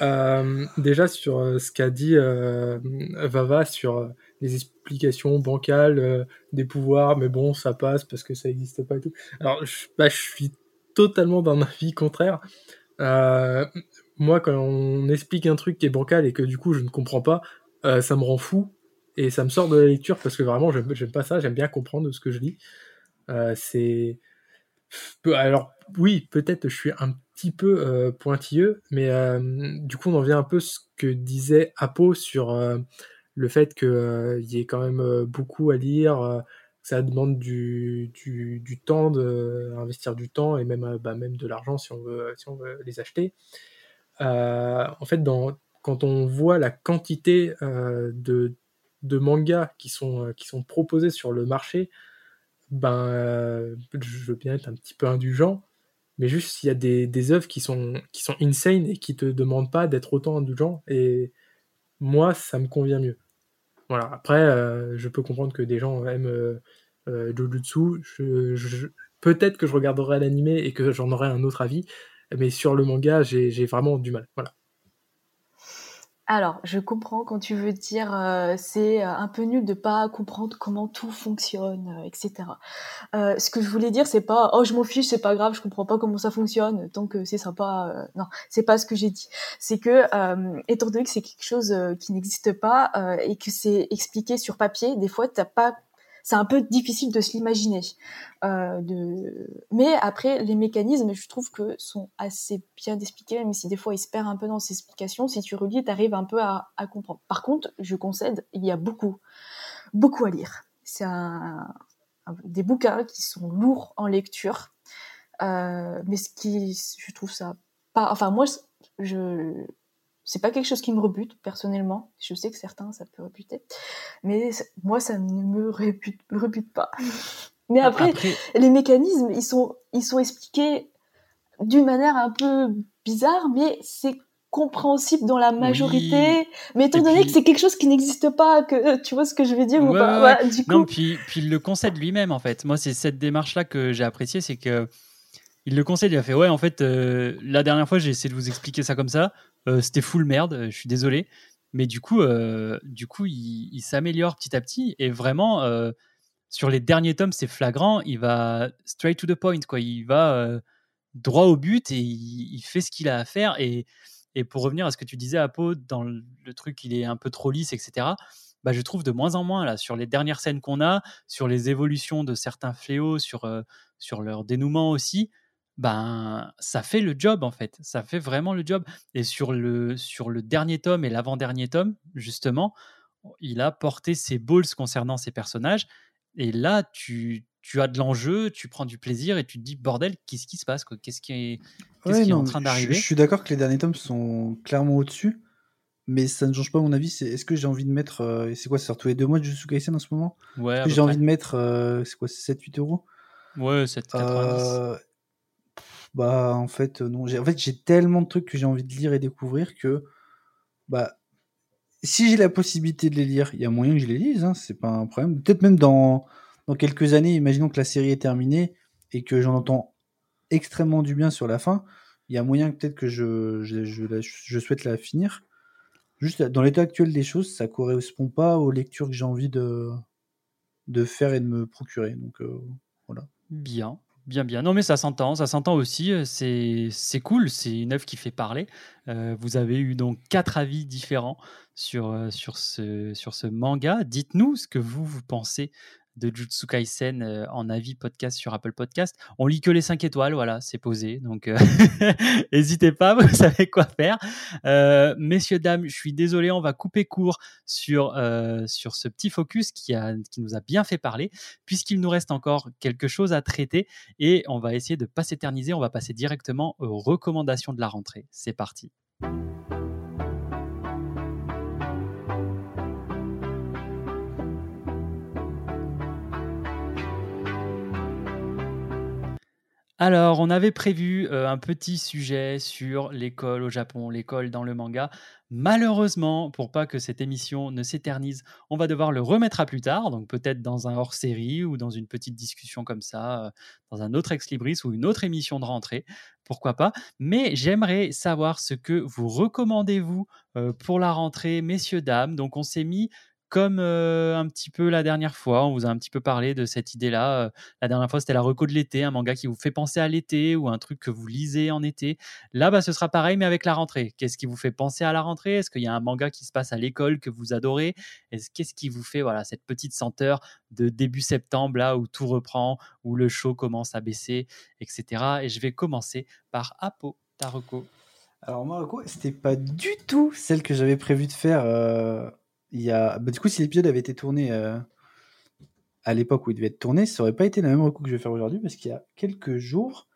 Speaker 2: Euh, déjà sur euh, ce qu'a dit euh, Vava sur euh, les explications bancales euh, des pouvoirs, mais bon, ça passe parce que ça n'existe pas et tout. Alors, je, bah, je suis totalement d'un avis contraire. Euh, moi, quand on explique un truc qui est bancal et que du coup je ne comprends pas, euh, ça me rend fou et ça me sort de la lecture parce que vraiment j'aime pas ça, j'aime bien comprendre ce que je lis. Euh, c'est alors oui, peut-être je suis un petit peu pointilleux, mais du coup on en vient un peu ce que disait Apo sur le fait qu'il y ait quand même beaucoup à lire, ça demande du, du, temps, de investir du temps et même, euh, bah, même de l'argent si on veut, si on veut les acheter. Euh, en fait, quand on voit la quantité euh, de, de mangas qui sont, qui sont proposés sur le marché, ben, je veux bien être un petit peu indulgent, mais juste s'il y a des, des œuvres qui sont, qui sont insane et qui te demandent pas d'être autant indulgent, et moi, ça me convient mieux. Voilà. Après, je peux comprendre que des gens aiment euh, Jujutsu. Je, Peut-être que je regarderai l'animé et que j'en aurai un autre avis, mais sur le manga, j'ai vraiment du mal. Voilà.
Speaker 4: Alors, je comprends quand tu veux dire euh, c'est euh, un peu nul de pas comprendre comment tout fonctionne, euh, etc. Ce que je voulais dire, c'est pas oh je m'en fiche, c'est pas grave, je comprends pas comment ça fonctionne, tant que c'est sympa. non, c'est pas ce que j'ai dit. C'est que étant donné que c'est quelque chose qui n'existe pas et que c'est expliqué sur papier, des fois t'as pas c'est un peu difficile de se l'imaginer. Euh, de... Mais après, les mécanismes, je trouve que sont assez bien expliqués, même si des fois ils se perdent un peu dans ces explications. Si tu relis, tu arrives un peu à, comprendre. Par contre, je concède, il y a beaucoup, beaucoup à lire. C'est des bouquins qui sont lourds en lecture, euh, mais ce qui, je trouve ça pas. Enfin, moi, je c'est pas quelque chose qui me rebute personnellement. Je sais que certains ça peut rebuter, mais moi ça ne me rebute, me rebute pas. Mais après,
Speaker 1: Après-
Speaker 4: les mécanismes ils sont ils sont expliqués d'une manière un peu bizarre, mais c'est compréhensible dans la majorité. Mais étant donné
Speaker 1: puis-
Speaker 4: que c'est quelque chose qui n'existe pas, que tu vois ce que je veux dire ou pas,
Speaker 1: ouais,
Speaker 4: voilà,
Speaker 1: ouais.
Speaker 4: du coup.
Speaker 1: Non, puis, puis il le concède lui-même, en fait. Moi, c'est cette démarche-là que j'ai appréciée, c'est que il le concède, il a fait Ouais, en fait, euh, la dernière fois, j'ai essayé de vous expliquer ça comme ça. Euh, C'était full merde, euh, je suis désolé. Mais du coup, euh, du coup il, s'améliore petit à petit. Et vraiment, sur les derniers tomes, c'est flagrant. Il va straight to the point, quoi. Il va droit au but et il, fait ce qu'il a à faire. Et, et pour revenir à ce que tu disais, Apo, dans le, truc, il est un peu trop lisse, etc. Bah, je trouve de moins en moins là sur les dernières scènes qu'on a, sur les évolutions de certains fléaux, sur, sur leur dénouement aussi. Ben, ça fait le job en fait, ça fait vraiment le job. Et sur le, sur le dernier tome et l'avant-dernier tome, justement, il a porté ses balls concernant ses personnages. Et là, tu, tu as de l'enjeu, tu prends du plaisir et tu te dis bordel, qu'est-ce qui se passe Qu'est-ce qui est, qu'est-ce
Speaker 3: Ouais,
Speaker 1: qui est en train d'arriver?
Speaker 3: Je, suis d'accord que les derniers tomes sont clairement au-dessus, mais ça ne change pas mon avis. C'est est-ce que j'ai envie de mettre. euh, c'est quoi, c'est tous les deux mois de Jujutsu Kaisen en ce moment?
Speaker 1: Ouais,
Speaker 3: j'ai envie de mettre. euh, c'est quoi, 7-8 euros?
Speaker 1: Ouais, 7,90.
Speaker 3: Euh, Bah, en fait, euh, non. En fait, j'ai tellement de trucs que j'ai envie de lire et découvrir que. Bah. Si j'ai la possibilité de les lire, il y a moyen que je les lise, hein, c'est pas un problème. Peut-être même dans, quelques années, imaginons que la série est terminée et que j'en entends extrêmement du bien sur la fin, il y a moyen peut-être que je, je souhaite la finir. Juste dans l'état actuel des choses, ça correspond pas aux lectures que j'ai envie de, de faire et de me procurer. Donc euh, voilà.
Speaker 1: Bien, bien, bien. Non, mais ça s'entend, ça s'entend aussi. euh, C'est, cool, c'est une œuvre qui fait parler. Euh, vous avez eu donc quatre avis différents sur, euh, sur, ce, sur ce manga. Dites-nous ce que vous, vous pensez de Jutsu Kaisen euh, en avis podcast sur Apple Podcast. On lit que les 5 étoiles, voilà, c'est posé. Donc, euh, n'hésitez pas, vous savez quoi faire. Euh, messieurs, dames, je suis désolé, on va couper court sur, sur ce petit focus qui, a, qui nous a bien fait parler, puisqu'il nous reste encore quelque chose à traiter et on va essayer de ne pas s'éterniser. On va passer directement aux recommandations de la rentrée. C'est parti. Alors, on avait prévu euh, un petit sujet sur l'école au Japon, l'école dans le manga. Malheureusement, pour pas que cette émission ne s'éternise, on va devoir le remettre à plus tard, donc peut-être dans un hors-série ou dans une petite discussion comme ça, euh, dans un autre Ex Libris ou une autre émission de rentrée, pourquoi pas? Mais j'aimerais savoir ce que vous recommandez, vous, euh, pour la rentrée, messieurs, dames. Donc, on s'est mis comme un petit peu la dernière fois, on vous a un petit peu parlé de cette idée-là. la dernière fois, c'était la reco de l'été, un manga qui vous fait penser à l'été ou un truc que vous lisez en été. Là, bah, ce sera pareil, mais avec la rentrée. Qu'est-ce qui vous fait penser à la rentrée? Est-ce qu'il y a un manga qui se passe à l'école que vous adorez? Est-ce Qu'est-ce qui vous fait voilà, cette petite senteur de début septembre, là où tout reprend, où le chaud commence à baisser, etc. Et je vais commencer par Apo, ta reco.
Speaker 3: Alors Marocco, c'était pas du tout celle que j'avais prévu de faire. Il y a... bah, du coup, si l'épisode avait été tourné euh, à l'époque où il devait être tourné, ça aurait pas été la même reco que je vais faire aujourd'hui parce qu'il y a quelques jours,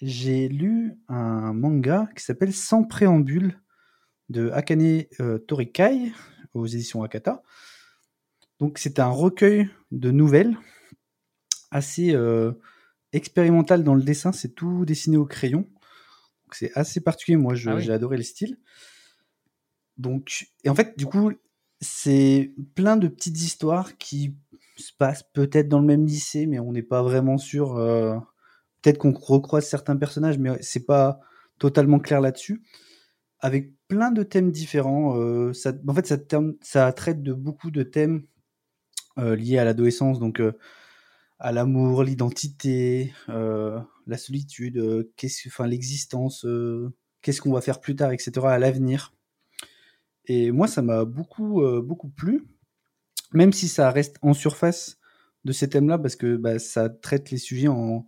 Speaker 3: j'ai lu un manga qui s'appelle Sans préambule de Akane euh, Torikai aux éditions Akata. Donc c'est un recueil de nouvelles assez euh, expérimental dans le dessin, c'est tout dessiné au crayon. C'est assez particulier, moi
Speaker 1: Ah oui.
Speaker 3: j'ai adoré le style. Donc, et en fait, du coup, c'est plein de petites histoires qui se passent peut-être dans le même lycée, mais on n'est pas vraiment sûr. euh, peut-être qu'on recroise certains personnages, mais c'est pas totalement clair là-dessus. Avec plein de thèmes différents. euh, ça, en fait, ça, terme- ça traite de beaucoup de thèmes euh, liés à l'adolescence, donc à l'amour, l'identité, la solitude, qu'est-ce, enfin l'existence, qu'est-ce qu'on va faire plus tard, etc. à l'avenir. Et moi, ça m'a beaucoup, euh, beaucoup plu, même si ça reste en surface de ces thèmes-là, parce que bah, ça traite les sujets en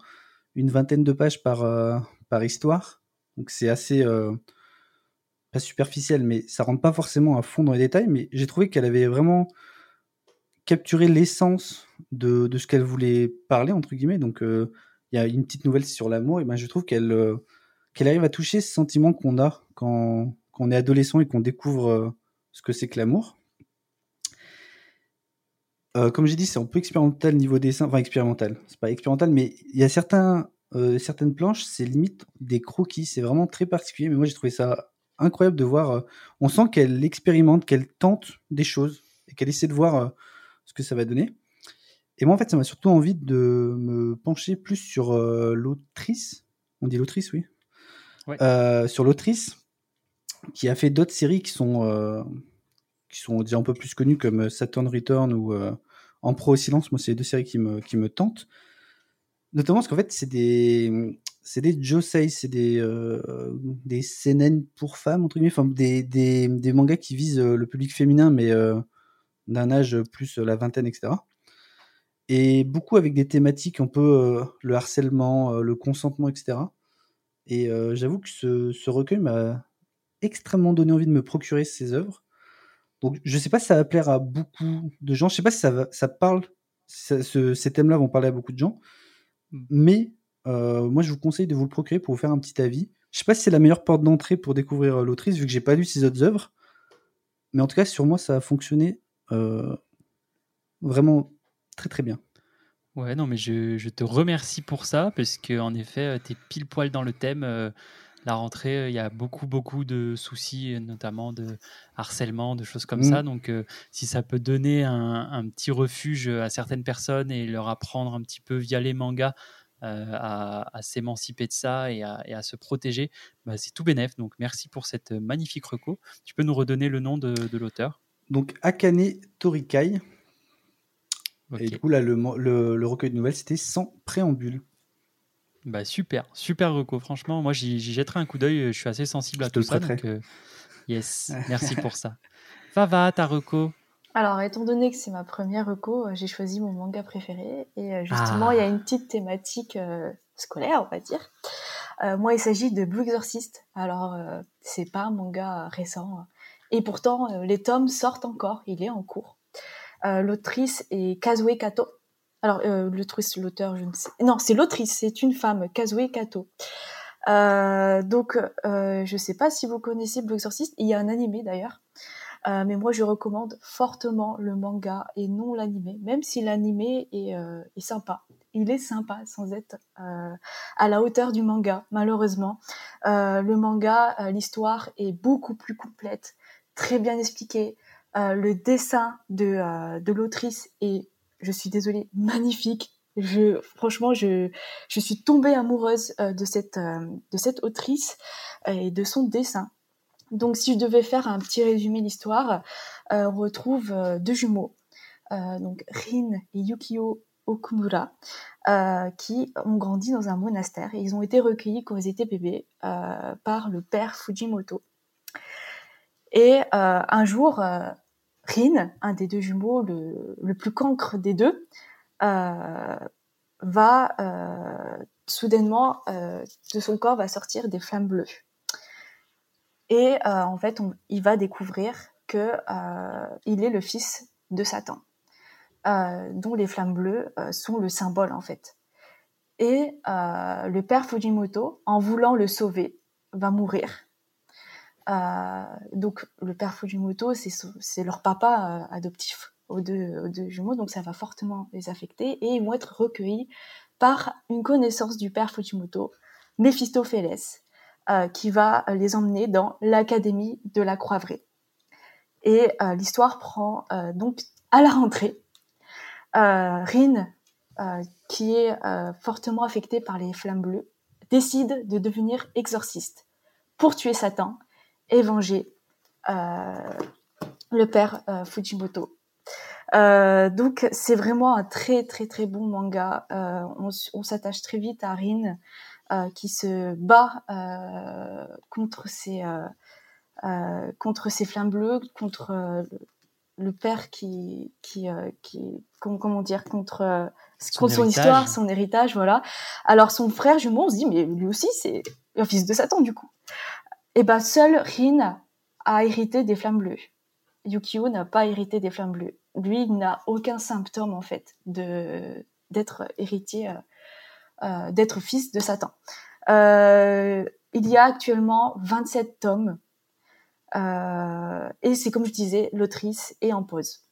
Speaker 3: une vingtaine de pages par, euh, par histoire. Donc c'est assez, euh, pas superficiel, mais ça rentre pas forcément à fond dans les détails, mais j'ai trouvé qu'elle avait vraiment capturé l'essence de, de ce qu'elle voulait parler, entre guillemets. Donc il y a une petite nouvelle sur l'amour, et ben je trouve qu'elle qu'elle arrive à toucher ce sentiment qu'on a quand, quand on est adolescent et qu'on découvre euh, ce que c'est que l'amour. Euh, comme j'ai dit, c'est un peu expérimental niveau dessin, enfin expérimental, c'est pas expérimental, mais il y a certains, euh, certaines planches, c'est limite des croquis, c'est vraiment très particulier, mais moi j'ai trouvé ça incroyable de voir, euh, on sent qu'elle expérimente, qu'elle tente des choses, et qu'elle essaie de voir ce que ça va donner. Et moi en fait, ça m'a surtout envie de me pencher plus sur l'autrice, on dit l'autrice, oui,
Speaker 1: Ouais.
Speaker 3: Sur l'autrice, qui a fait d'autres séries qui sont, euh, qui sont déjà un peu plus connues comme Saturn Return ou euh, En Pro au silence. Moi, c'est les deux séries qui me, qui me tentent. Notamment parce qu'en fait, c'est des, c'est des josei, c'est des, euh, des seinen pour femmes, entre guillemets, enfin, des, des, des mangas qui visent euh, le public féminin, mais euh, d'un âge plus euh, la vingtaine, etc. Et beaucoup avec des thématiques un peu euh, le harcèlement, euh, le consentement, etc. Et euh, j'avoue que ce, ce recueil m'a extrêmement donné envie de me procurer ces œuvres. Donc je sais pas si ça va plaire à beaucoup de gens, je sais pas si ça, va, ça parle, si ça- ce- ces thèmes-là vont parler à beaucoup de gens, mais euh, moi je vous conseille de vous le procurer pour vous faire un petit avis. Je sais pas si c'est la meilleure porte d'entrée pour découvrir euh, l'autrice, vu que j'ai pas lu ses autres œuvres, mais en tout cas sur moi ça a fonctionné euh, vraiment très très bien.
Speaker 1: Ouais, non, mais je, je te remercie pour ça, parce que en effet, tu es pile poil dans le thème. euh, la rentrée, euh, il y a beaucoup, beaucoup de soucis, euh, notamment de harcèlement, de choses comme
Speaker 3: Mm.
Speaker 1: ça. Donc, euh, si ça peut donner un, un petit refuge à certaines personnes et leur apprendre un petit peu via les mangas euh, à, à s'émanciper de ça et à, et à se protéger, bah, c'est tout bénef. Donc, merci pour cette magnifique reco. Tu peux nous redonner le nom de, de l'auteur?
Speaker 3: Donc Akane Torikai, et du coup là le, mo- le, le recueil de nouvelles c'était sans préambule.
Speaker 1: Bah super, super reco. Franchement, moi j'y jetterai un coup d'œil. Je suis assez sensible à
Speaker 3: Je
Speaker 1: tout ça. Donc, euh, yes, merci pour ça. Fava, ta reco?
Speaker 4: Alors, étant donné que c'est ma première reco, euh, j'ai choisi mon manga préféré. Et euh, justement, il y a une petite thématique euh, scolaire, on va dire. Euh, moi, il s'agit de Blue Exorcist. Alors, euh, c'est pas un manga récent. hein. Et pourtant, euh, les tomes sortent encore. Il est en cours. Euh, l'autrice est Kazue Kato. Alors, euh, l'autrice, l'auteur, je ne sais. Non, c'est l'autrice. C'est une femme, Kazue Kato. Euh, donc, euh, je sais pas si vous connaissez Blue Exorcist. Il y a un animé d'ailleurs. Mais moi, je recommande fortement le manga et non l'animé, même si l'animé est, sympa. Il est sympa sans être à la hauteur du manga, malheureusement. Le manga, l'histoire est beaucoup plus complète, très bien expliquée. Le dessin de, de l'autrice est, je suis désolée, magnifique. Franchement, je, je suis tombée amoureuse euh, de cette, euh, de cette autrice et de son dessin. Donc, si je devais faire un petit résumé de l'histoire, euh, on retrouve euh, deux jumeaux, euh, donc Rin et Yukio Okumura, euh, qui ont grandi dans un monastère et ils ont été recueillis quand ils étaient bébés euh, par le père Fujimoto. Et euh, un jour, euh, Rin, un des deux jumeaux, le, plus cancre des deux, euh, va euh, soudainement euh, de son corps va sortir des flammes bleues. Et en fait, on, il va découvrir que il est le fils de Satan, dont les flammes bleues sont le symbole en fait. Et le père Fujimoto, en voulant le sauver, va mourir. Euh, donc le père Fujimoto, c'est leur papa euh, adoptif aux deux, aux deux jumeaux, donc ça va fortement les affecter et ils vont être recueillis par une connaissance du père Fujimoto, Méphistophélès, euh, qui va les emmener dans l'académie de la Croix-Vraie. Et l'histoire prend donc à la rentrée. Rin, qui est fortement affecté par les flammes bleues, décide de devenir exorciste pour tuer Satan et venger euh, le père euh, Fujimoto. Euh, donc c'est vraiment un très très très bon manga. On, s'attache très vite à Rin qui se bat contre ses euh, contre ses flammes bleues, contre euh, le père qui qui euh, qui comment, comment dire contre
Speaker 1: Son
Speaker 4: contre son histoire, son héritage, voilà. Alors son frère jumeau, on se dit mais lui aussi c'est un fils de Satan du coup. Et ben seul Rin a hérité des flammes bleues. Yukio n'a pas hérité des flammes bleues. Lui, il n'a aucun symptôme en fait de d'être héritier, euh, euh, d'être fils de Satan. Euh, il y a actuellement 27 tomes et c'est comme je disais, l'autrice est en pause.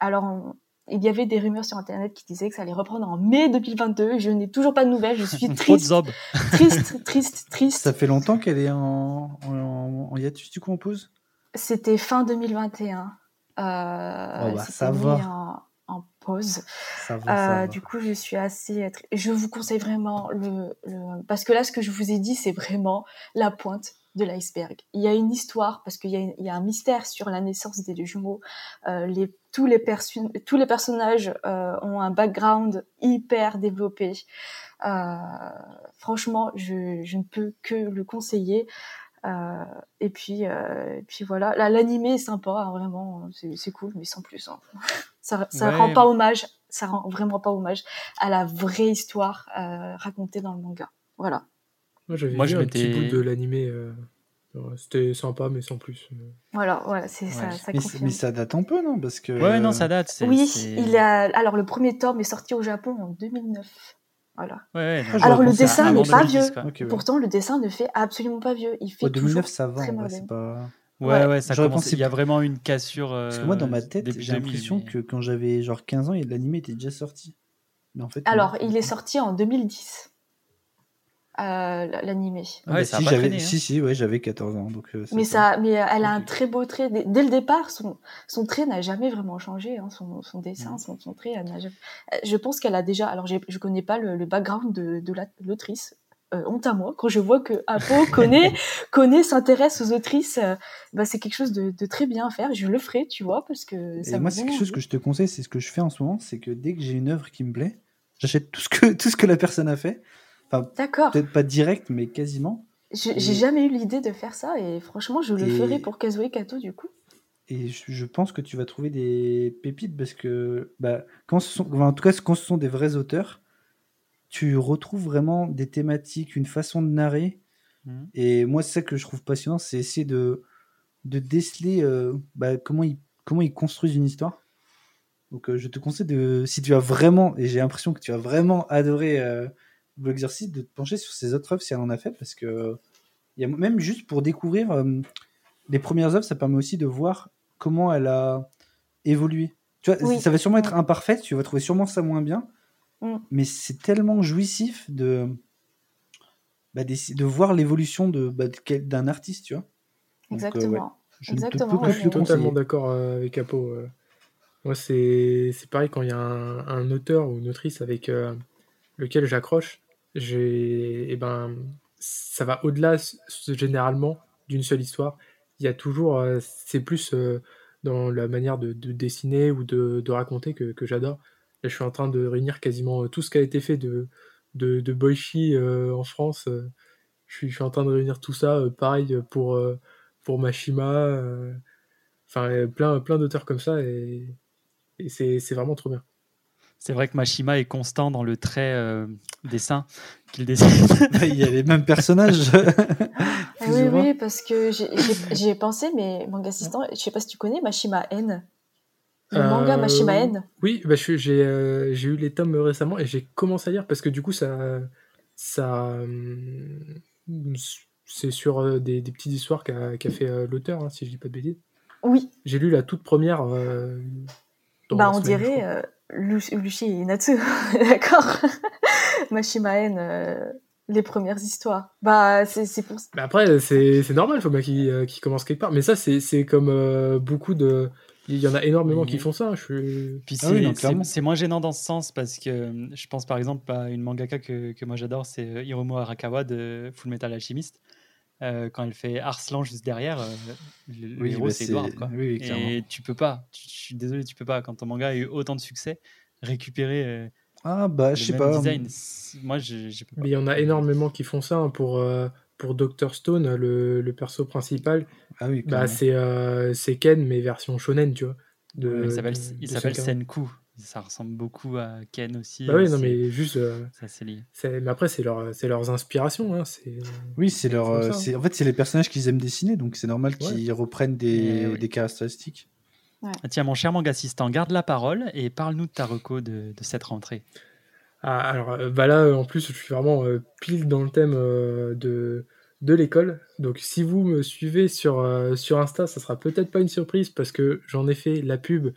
Speaker 4: Alors il y avait des rumeurs sur internet qui disaient que ça allait reprendre en mai 2022. Je n'ai toujours pas de nouvelles. Je suis
Speaker 1: Trop de
Speaker 4: triste, triste, triste, triste.
Speaker 3: Ça fait longtemps qu'elle est en, en, en hiatus, du coup, on pose
Speaker 4: C'était fin 2021. Euh,
Speaker 3: Oh bah, ça va.
Speaker 4: En, en pause.
Speaker 3: Ça va, ça
Speaker 4: Euh,
Speaker 3: va.
Speaker 4: du coup, je suis assez. Je vous conseille vraiment le, le- parce que là, ce que je vous ai dit, c'est vraiment la pointe de l'iceberg. Il y a une histoire parce qu'il y, a y un mystère sur la naissance des deux jumeaux. Euh, les, tous les perso- tous les personnages euh, ont un background hyper développé. Euh, franchement, je, je ne peux que le conseiller. Et puis, et puis voilà. Là, L'animé est sympa, hein, vraiment, c'est cool, mais sans plus. hein. Ça, ça
Speaker 1: Ouais.
Speaker 4: rend pas hommage, ça rend vraiment pas hommage à la vraie histoire racontée dans le manga. Voilà.
Speaker 2: Moi, j'avais
Speaker 1: Moi,
Speaker 2: vu
Speaker 1: je
Speaker 2: un petit bout de l'animé. euh, euh, C'était sympa, mais sans plus.
Speaker 4: Voilà, voilà, c'est ça,
Speaker 1: Ouais.
Speaker 4: ça
Speaker 3: mais,
Speaker 4: confirme.
Speaker 3: mais ça date un peu, non? Parce que.
Speaker 1: Ouais, non, ça date.
Speaker 4: Oui, il a. Alors le premier tome est sorti au Japon en 2009. Voilà.
Speaker 1: Ouais, ouais,
Speaker 4: Alors, le dessin n'est pas
Speaker 1: 2010,
Speaker 4: vieux. Pourtant, le dessin ne fait absolument pas vieux. Il fait
Speaker 3: Ouais, 2009,
Speaker 4: toujours
Speaker 3: ça va, c'est pas.
Speaker 1: Ouais,
Speaker 4: Ouais.
Speaker 1: ouais, ça commence.
Speaker 3: pensé
Speaker 1: Il y a vraiment une cassure.
Speaker 3: Parce que moi, dans ma
Speaker 1: euh,
Speaker 3: tête, j'ai
Speaker 1: 2000,
Speaker 3: l'impression
Speaker 1: mais-
Speaker 3: que quand j'avais genre 15 ans, l'animé était déjà sorti. Mais en fait. non.
Speaker 4: Alors, il est sorti en 2010. Euh, l'animé.
Speaker 3: Ah
Speaker 1: Ouais,
Speaker 3: si, j'avais,
Speaker 1: hein.
Speaker 3: si, si, ouais, j'avais 14 ans. Donc, euh,
Speaker 4: Mais ça, mais elle a un très beau trait. Dès, dès le départ, son, son trait n'a jamais vraiment changé. Hein, son, son dessin,
Speaker 3: Mhm.
Speaker 4: son, son trait, elle n'a jamais- Je pense qu'elle a déjà. Alors, je connais pas le, le background de, de la- l'autrice. Euh, honte à moi quand je vois que Apo connaît, connaît, s'intéresse aux autrices. euh, bah, c'est quelque chose de, de très bien à faire. Je le ferai, tu vois, parce que ça
Speaker 3: Et
Speaker 4: me
Speaker 3: moi, c'est quelque chose que je te conseille, c'est ce que je fais en ce moment, c'est que dès que j'ai une œuvre qui me plaît, j'achète tout ce que tout ce que la personne a fait. Enfin,
Speaker 4: D'accord.
Speaker 3: peut-être pas direct, mais quasiment.
Speaker 4: J'ai jamais eu l'idée de faire ça et franchement, je le
Speaker 3: Et-
Speaker 4: ferai pour Kazue Kato du coup.
Speaker 3: Et je, je pense que tu vas trouver des pépites parce que, bah, quand ce sont, enfin, en tout cas, quand ce sont des vrais auteurs, tu retrouves vraiment des thématiques, une façon de narrer.
Speaker 1: Mhm.
Speaker 3: Et moi, c'est ça que je trouve passionnant, c'est essayer de, de déceler euh, bah, comment, ils, comment ils construisent une histoire. Donc, euh, je te conseille de, si tu as vraiment, et j'ai l'impression que tu as vraiment adoré euh, Blue Exorcist, de te pencher sur ses autres œuvres si elle en a fait, parce que il y a même juste pour découvrir euh, les premières œuvres, ça permet aussi de voir comment elle a évolué. Tu vois,
Speaker 4: Oui.
Speaker 3: ça va sûrement être imparfait, tu vas trouver sûrement ça moins bien,
Speaker 4: Mm.
Speaker 3: mais c'est tellement jouissif de, bah, d'essayer- de voir l'évolution de, bah, d'un artiste, tu vois. Donc, euh,
Speaker 4: Exactement.
Speaker 3: ouais, je
Speaker 4: Exactement,
Speaker 3: peux
Speaker 2: Je suis totalement d'accord euh, avec Apo. Moi, c'est c'est pareil quand il y a un, un auteur ou une autrice avec euh, lequel j'accroche, j'ai, eh ben, ça va au-delà généralement d'une seule histoire. Il y a toujours, euh, c'est plus euh, dans la manière de, de dessiner ou de, raconter que, j'adore. Là, je suis en train de réunir quasiment tout ce qui a été fait de, de, de euh, en France. je, suis, en train de réunir tout ça, pareil pour, pour Mashima. Enfin, plein, plein d'auteurs comme ça et, et c'est vraiment trop bien.
Speaker 1: C'est vrai que Mashima est constant dans le trait euh, dessin qu'il dessine.
Speaker 3: Il y a les mêmes personnages.
Speaker 4: Ah oui, oui, parce que j'ai- pensé, mais manga assistant, je sais pas si tu connais Mashima N. Le manga
Speaker 2: Euh,
Speaker 4: Mashima N.
Speaker 2: Oui, bah, je- j'ai euh, j'ai eu les tomes récemment et j'ai commencé à lire parce que du coup, ça. ça c'est sur euh, des, des petites histoires qu'a qu'a fait euh, l'auteur, hein, si je dis pas de bêtises.
Speaker 4: Oui,
Speaker 2: J'ai lu la toute première.
Speaker 4: Bah on
Speaker 2: semaine,
Speaker 4: dirait euh, Lu- Luchi et Natsu, d'accord Mashima N, euh, les premières histoires. Bah c'est c'est pour
Speaker 2: Mais après, c'est c'est normal, il faut bien qu'il euh, commence quelque part. Mais ça, c'est c'est comme euh, beaucoup de. Il y en a énormément
Speaker 1: Oui.
Speaker 2: qui font ça. hein, Je suis...
Speaker 1: Puis
Speaker 3: Ah
Speaker 1: c'est
Speaker 3: oui,
Speaker 1: moins gênant dans ce sens parce que euh, je pense par exemple à une mangaka que, que moi j'adore, c'est euh, Hiromo Arakawa de Full Metal Alchemist. Euh, quand elle fait Arslan juste derrière, euh, le,
Speaker 3: Oui,
Speaker 1: héros
Speaker 3: bah,
Speaker 1: c'est Edward. Quoi.
Speaker 3: oui, oui, clairement.
Speaker 1: Et tu peux pas, je suis désolé, tu peux pas, quand ton manga a eu autant de succès, récupérer euh,
Speaker 3: Ah, bah,
Speaker 1: le
Speaker 3: je sais pas.
Speaker 1: design. C'est- Moi, je, je peux pas.
Speaker 2: Mais il y en a énormément qui font ça. hein, pour, euh, pour Dr. Stone, le, le perso principal,
Speaker 3: Ah oui,
Speaker 2: bah, c'est euh, c'est Ken, mais version shonen, tu vois. De,
Speaker 1: il s'appelle,
Speaker 2: de-
Speaker 1: il
Speaker 2: de
Speaker 1: s'appelle
Speaker 2: Senkaku.
Speaker 1: Senku. Ça ressemble beaucoup à Ken aussi.
Speaker 2: Bah
Speaker 1: euh,
Speaker 2: oui, non, mais juste. euh,
Speaker 1: Ça, c'est lié.
Speaker 2: mais après, c'est leur, c'est leurs inspirations. Hein.
Speaker 3: Oui, c'est leur. euh,
Speaker 2: hein.
Speaker 3: c'est- En fait, c'est les personnages qu'ils aiment dessiner, donc c'est normal qu'ils reprennent des,
Speaker 1: Eh oui.
Speaker 3: des caractéristiques.
Speaker 1: Ah, Tiens, mon cher manga assistant, garde la parole et parle-nous de ta reco de, de cette rentrée.
Speaker 2: Ah, alors euh, bah là, euh, en plus, je suis vraiment euh, pile dans le thème euh, de, de l'école. Donc, si vous me suivez sur, euh, sur Insta, ça sera peut-être pas une surprise parce que j'en ai fait la pub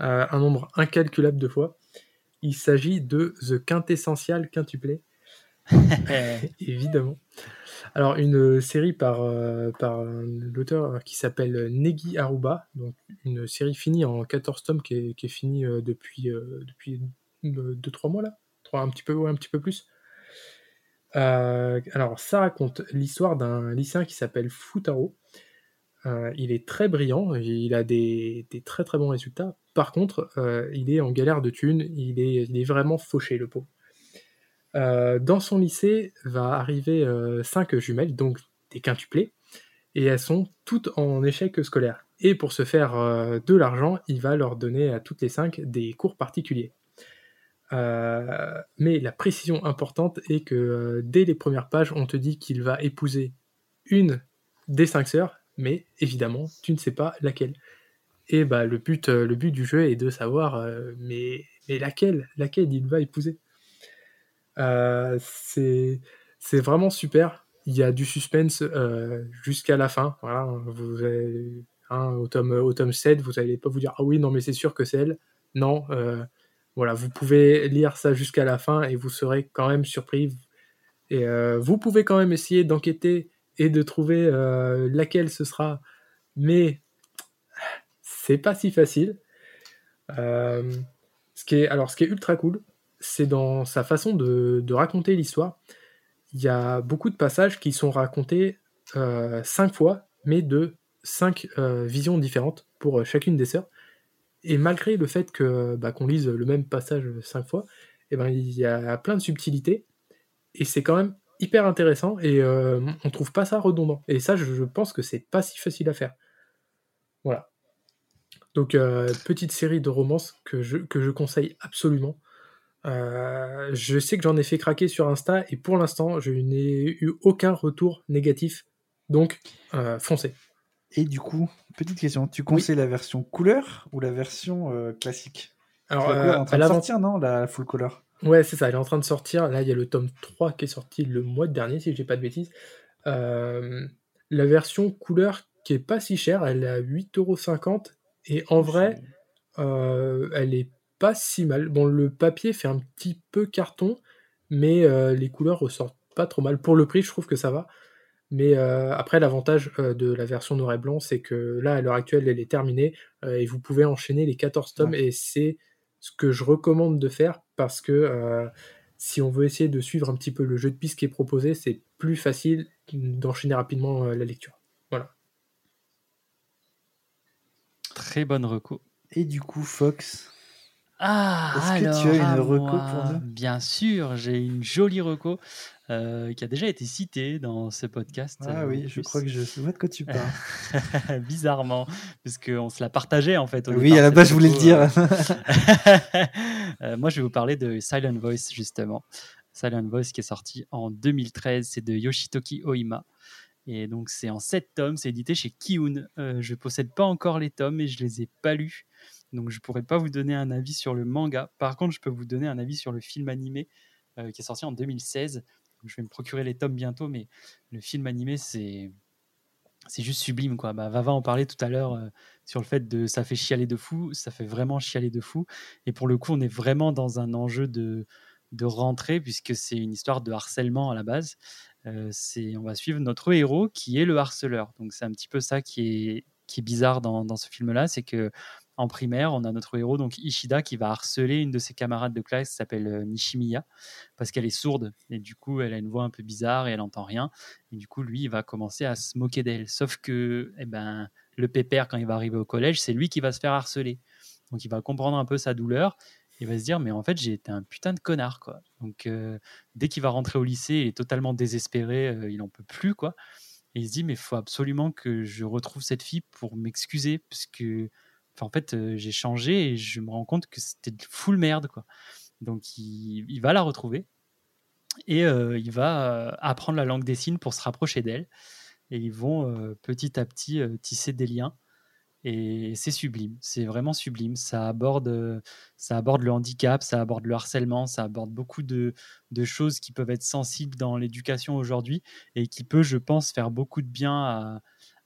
Speaker 2: euh, un nombre incalculable de fois. Il s'agit de The Quintessential Quintuplé, évidemment. Alors, une série par, euh, par un- l'auteur qui s'appelle Negi Aruba, donc une série finie en 14 tomes qui est, qui est finie euh, depuis, euh, depuis 2-3 mois là, Trois, un, petit peu, ouais, un petit peu plus. Euh, alors, ça raconte l'histoire d'un lycéen qui s'appelle Futaro. Euh, il est très brillant, il a des, très très bons résultats. Par contre, euh, il est en galère de thunes, il est, vraiment fauché, le pauvre. Euh, dans son lycée va arriver euh, cinq jumelles, donc des quintuplés, et elles sont toutes en échec scolaire. Et pour se faire de l'argent, il va leur donner à toutes les cinq des cours particuliers. Mais la précision importante est que dès les premières pages, on te dit qu'il va épouser une des cinq sœurs, mais évidemment, tu ne sais pas laquelle. Et bah, le, but, euh, le but du jeu est de savoir, euh, mais, mais laquelle, laquelle il va épouser. Euh, c'est vraiment super. Il y a du suspense euh, jusqu'à la fin. Voilà, vous hein, au, tome, au tome 7, vous n'allez pas vous dire Ah oui, non, mais c'est sûr que c'est elle. Non, voilà, vous pouvez lire ça jusqu'à la fin et vous serez quand même surpris. Et vous pouvez quand même essayer d'enquêter et de trouver euh, laquelle ce sera, mais c'est pas si facile. Euh, ce qui est, alors, ce qui est ultra cool, c'est dans sa façon de, raconter l'histoire. Il y a beaucoup de passages qui sont racontés euh, cinq fois, mais de cinq visions différentes pour chacune des sœurs. Et malgré le fait que bah, qu'on lise le même passage cinq fois, eh ben, il y a plein de subtilités. Et c'est quand même hyper intéressant et euh, on trouve pas ça redondant. Et ça, je, pense que c'est pas si facile à faire. Voilà. Donc, euh, petite série de romances que je, que je conseille absolument. Euh, je sais que j'en ai fait craquer sur Insta et pour l'instant, je n'ai eu aucun retour négatif. Donc, foncez.
Speaker 3: Et du coup, petite question, tu conseilles la version couleur ou la version classique?
Speaker 2: Alors,
Speaker 3: La couleur est en train de sortir, non? La full color.
Speaker 2: Ouais, c'est ça, elle est en train de sortir. Là, il y a le tome 3 qui est sorti le mois dernier, si je dis pas de bêtises. Euh, la version couleur qui est pas si chère, elle est à 8,50€. Et en vrai, euh, elle est pas si mal. Bon, le papier fait un petit peu carton, mais euh, les couleurs ressortent pas trop mal. Pour le prix, je trouve que ça va. Mais euh, après, l'avantage euh, de la version noir et blanc, c'est que là, à l'heure actuelle, elle est terminée euh, et vous pouvez enchaîner les 14 tomes. Et c'est ce que je recommande de faire parce que euh, si on veut essayer de suivre un petit peu le jeu de piste qui est proposé, c'est plus facile d'enchaîner rapidement euh, la lecture. Voilà.
Speaker 1: Très bonne reco.
Speaker 3: Et du coup, Fox?
Speaker 1: Ah,
Speaker 3: Est-ce que tu as une reco
Speaker 1: moi,
Speaker 3: pour nous?
Speaker 1: Bien sûr, j'ai une jolie reco euh, qui a déjà été citée dans ce podcast.
Speaker 3: Ah
Speaker 1: euh,
Speaker 3: oui, je
Speaker 1: plus.
Speaker 3: crois que je vois de quoi tu parles.
Speaker 1: Bizarrement, parce qu'on se l'a partagé en fait. au
Speaker 3: Oui,
Speaker 1: départ,
Speaker 3: à la base, je voulais le dire.
Speaker 1: euh. Moi, je vais vous parler de Silent Voice justement. Silent Voice qui est sorti en 2013, c'est de Yoshitoki Oima. Et donc, c'est en 7 tomes, c'est édité chez Kiun. Je possède pas encore les tomes et je les ai pas lus. Donc, je pourrais pas vous donner un avis sur le manga. Par contre, je peux vous donner un avis sur le film animé euh, qui est sorti en 2016. Donc, je vais me procurer les tomes bientôt, mais le film animé, c'est c'est juste sublime quoi. Bah, Vava en parlait tout à l'heure euh, sur le fait de ça fait chialer de fou, ça fait vraiment chialer de fou. Et pour le coup, on est vraiment dans un enjeu de de rentrée puisque c'est une histoire de harcèlement à la base. Euh, c'est on va suivre notre héros qui est le harceleur. Donc c'est un petit peu ça qui est qui est bizarre dans, dans ce film-là, c'est que en primaire, on a notre héros, donc Ishida, qui va harceler une de ses camarades de classe qui s'appelle euh, Nishimiya, parce qu'elle est sourde. Et du coup, elle a une voix un peu bizarre et elle n'entend rien. Et du coup, lui, il va commencer à se moquer d'elle. Sauf que eh ben, le pépère, quand il va arriver au collège, c'est lui qui va se faire harceler. Donc il va comprendre un peu sa douleur. Il va se dire, mais en fait, j'ai été un putain de connard. quoi. Donc euh, dès qu'il va rentrer au lycée, il est totalement désespéré, euh, il n'en peut plus. quoi. Et il se dit, mais il faut absolument que je retrouve cette fille pour m'excuser, parce que En fait, euh, j'ai changé et je me rends compte que c'était de full merde, quoi. Donc, il, va la retrouver et euh, il va euh, apprendre la langue des signes pour se rapprocher d'elle. Et ils vont petit à petit tisser des liens. Et c'est sublime, c'est vraiment sublime. Ça aborde, ça aborde le handicap, ça aborde le harcèlement, ça aborde beaucoup de, choses qui peuvent être sensibles dans l'éducation aujourd'hui et qui peut, je pense, faire beaucoup de bien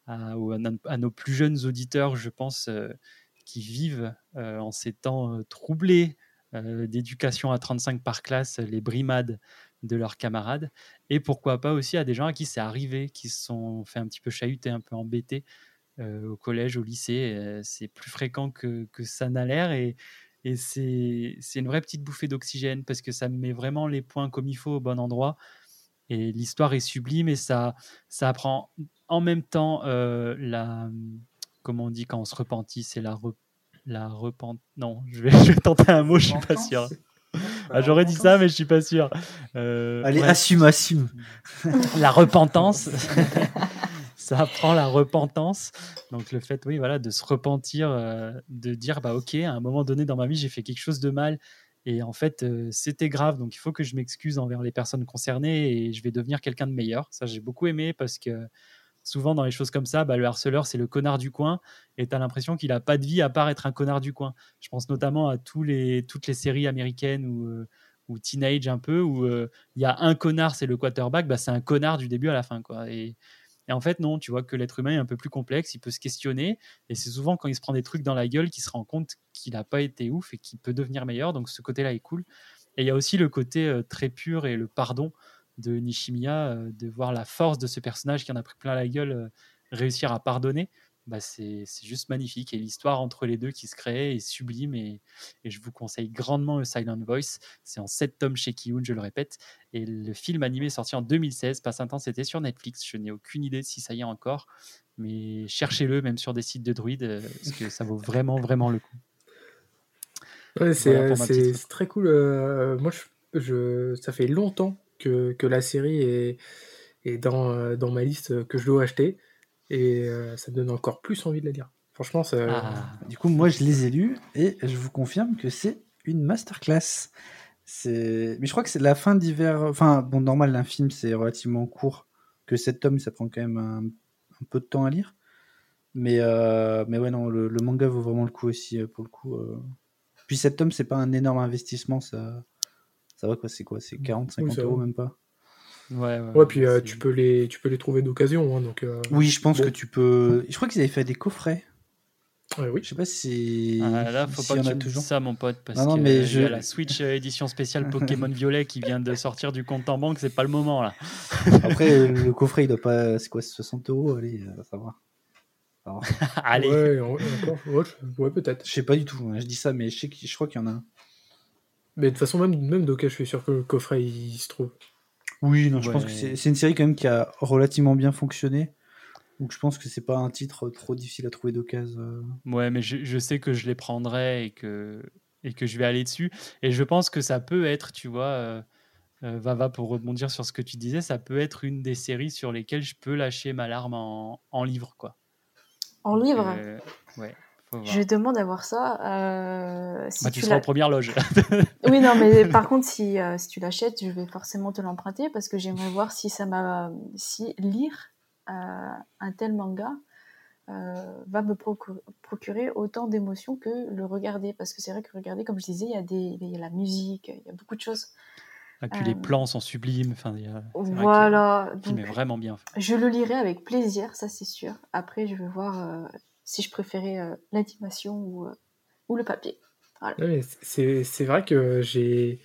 Speaker 1: à, nos plus jeunes auditeurs, je pense, qui vivent euh, en ces temps euh, troublés euh, d'éducation à 35 par classe, les brimades de leurs camarades. Et pourquoi pas aussi à des gens à qui c'est arrivé, qui se sont fait un petit peu chahuter, un peu embêtés euh, au collège, au lycée. C'est plus fréquent que, que ça n'a l'air et, et c'est une vraie petite bouffée d'oxygène parce que ça met vraiment les points comme il faut au bon endroit. Et l'histoire est sublime et ça, ça apprend en même temps la. Comment on dit quand on se repentit C'est la, re- la repent. Non, je vais, je vais tenter un mot, je suis pas sûr. Ah, J'aurais dit ça, mais je suis pas sûr. Euh,
Speaker 3: Allez,
Speaker 1: ouais.
Speaker 3: assume, assume.
Speaker 1: la repentance. ça apprend la repentance. Donc le fait, oui, voilà, de se repentir, euh, de dire, bah ok, à un moment donné dans ma vie, j'ai fait quelque chose de mal. Et en fait, euh, c'était grave. Donc il faut que je m'excuse envers les personnes concernées et je vais devenir quelqu'un de meilleur. Ça, j'ai beaucoup aimé parce que souvent dans les choses comme ça, bah, le harceleur, c'est le connard du coin et tu as l'impression qu'il n'a pas de vie à part être un connard du coin. Je pense notamment à tous les, toutes les séries américaines ou, euh, ou teenage un peu où euh, il y a un connard, c'est le quarterback, bah, c'est un connard du début à la fin. Quoi. Et, et en fait, non, tu vois que l'être humain est un peu plus complexe, il peut se questionner et c'est souvent quand il se prend des trucs dans la gueule qu'il se rend compte qu'il n'a pas été ouf et qu'il peut devenir meilleur. Donc ce côté-là est cool. Et il y a aussi le côté euh, très pur et le pardon de Nishimiya, euh, de voir la force de ce personnage qui en a pris plein la gueule, euh, réussir à pardonner, bah c'est juste magnifique. Et l'histoire entre les deux qui se crée est sublime. Et, et je vous conseille grandement le Silent Voice. C'est en 7 tomes chez Kiun, je le répète. Et le film animé sorti en 2016. Passe un temps, c'était sur Netflix. Je n'ai aucune idée si ça y est encore. Mais cherchez-le, même sur des sites de druides, euh, parce que ça vaut vraiment, vraiment le coup.
Speaker 2: Ouais, c'est
Speaker 1: Voilà
Speaker 2: très cool. euh, moi, je, je- ça fait longtemps que, que la série est, est dans, euh, dans ma liste que je dois acheter. Et euh, ça me donne encore plus envie de la lire. Franchement.
Speaker 1: Ah,
Speaker 3: Du coup, moi, je les ai lus et je vous confirme que c'est une masterclass. Mais je crois que c'est la fin d'hiver. Enfin, bon, normal, un film c'est relativement court. Que cet tome, ça prend quand même un, un peu de temps à lire. Mais, euh, mais ouais, non, le, le manga vaut vraiment le coup aussi pour le coup. euh. Puis cet tome, c'est pas un énorme investissement, ça, ça va quoi, c'est quoi, c'est 40, 50
Speaker 2: Oui, ça
Speaker 3: euros même pas.
Speaker 1: ouais, ouais,
Speaker 2: Ouais, puis euh, tu peux les, tu peux les trouver d'occasion, hein, donc. euh,
Speaker 3: Oui, je pense
Speaker 2: bon.
Speaker 3: que tu peux. Je crois qu'ils avaient fait des coffrets.
Speaker 2: ouais, oui.
Speaker 3: Je sais pas si.
Speaker 1: Ah, là, faut
Speaker 3: s'il
Speaker 1: pas
Speaker 3: y
Speaker 1: que
Speaker 3: en a
Speaker 1: tu me dises
Speaker 3: toujours.
Speaker 1: ça, mon pote, parce
Speaker 3: Non, non,
Speaker 1: que
Speaker 3: mais
Speaker 1: euh,
Speaker 3: je-
Speaker 1: il y a la Switch édition spéciale Pokémon Violet qui vient de sortir du compte en banque, c'est pas le moment là.
Speaker 3: Après, le coffret, il doit pas. C'est quoi, 60 euros Allez, ça va.
Speaker 1: Allez,
Speaker 2: Ouais, encore. Ouais, je- ouais, peut-être.
Speaker 3: Je sais pas du tout, hein, je dis ça, mais je, sais que, je crois qu'il y en a un.
Speaker 2: Mais de toute façon, même, même Doka, je suis sûr que le coffret, il se trouve.
Speaker 3: Oui, non, je pense que c'est une série quand même qui a relativement bien fonctionné. Donc je pense que c'est pas un titre trop difficile à trouver d'occasion. euh.
Speaker 1: ouais, mais je, je sais que je les prendrai et que, et que je vais aller dessus. Et je pense que ça peut être, tu vois, euh, euh, Vava, pour rebondir sur ce que tu disais, ça peut être une des séries sur lesquelles je peux lâcher ma larme en, en livre, quoi.
Speaker 4: En livre,
Speaker 1: euh, ouais.
Speaker 4: Je demande à voir ça. euh, si
Speaker 1: Bah, tu
Speaker 4: tu
Speaker 1: seras en première loge.
Speaker 4: Oui, non, mais par contre, si, euh, si tu l'achètes, je vais forcément te l'emprunter parce que j'aimerais voir si ça m'a, si lire euh, un tel manga va me procu- procurer autant d'émotions que le regarder. Parce que c'est vrai que regarder, comme je disais, il y a des, il y a la musique, il y a beaucoup de choses.
Speaker 1: Et puis les plans sont sublimes. Enfin, il vrai
Speaker 4: Voilà.
Speaker 1: Est
Speaker 4: Donc,
Speaker 1: vraiment bien
Speaker 4: je le lirai avec plaisir, ça c'est sûr. Après, je vais voir si je préférais euh, l'animation ou, euh, ou le papier.
Speaker 2: Mais c'est c'est vrai que j'ai.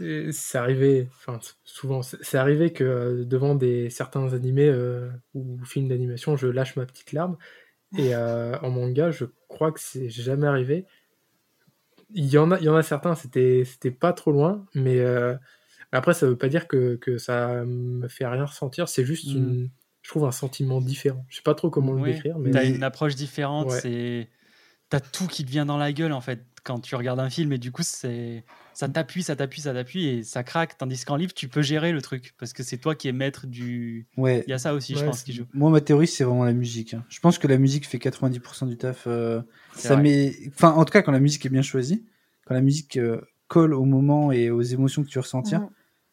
Speaker 2: euh, C'est arrivé, enfin souvent, c'est arrivé que devant des certains animés euh, ou films d'animation, je lâche ma petite larme. Et euh, en manga, je crois que c'est jamais arrivé. Il y en a, il y en a certains, c'était c'était pas trop loin, mais euh, après, ça veut pas dire que, que ça me fait rien ressentir. C'est juste
Speaker 3: Mm.
Speaker 2: une, trouve un sentiment différent. Je sais pas trop comment le
Speaker 1: Oui,
Speaker 2: décrire, mais
Speaker 1: T'as une approche différente.
Speaker 2: Ouais.
Speaker 1: C'est t'as tout qui te vient dans la gueule en fait quand tu regardes un film et du coup c'est ça t'appuie, ça t'appuie, ça t'appuie et ça craque. Tandis qu'en livre tu peux gérer le truc parce que c'est toi qui es maître du.
Speaker 3: Ouais.
Speaker 1: Il y a ça aussi, je
Speaker 2: Ouais,
Speaker 1: pense, qui joue.
Speaker 3: Moi, ma théorie, c'est vraiment la musique. hein. Je pense que la musique fait 90% du taf. euh, ça
Speaker 1: vrai.
Speaker 3: met... enfin, en tout cas, quand la musique est bien choisie, quand la musique euh, colle au moment et aux émotions que tu ressentir,
Speaker 4: Mhm.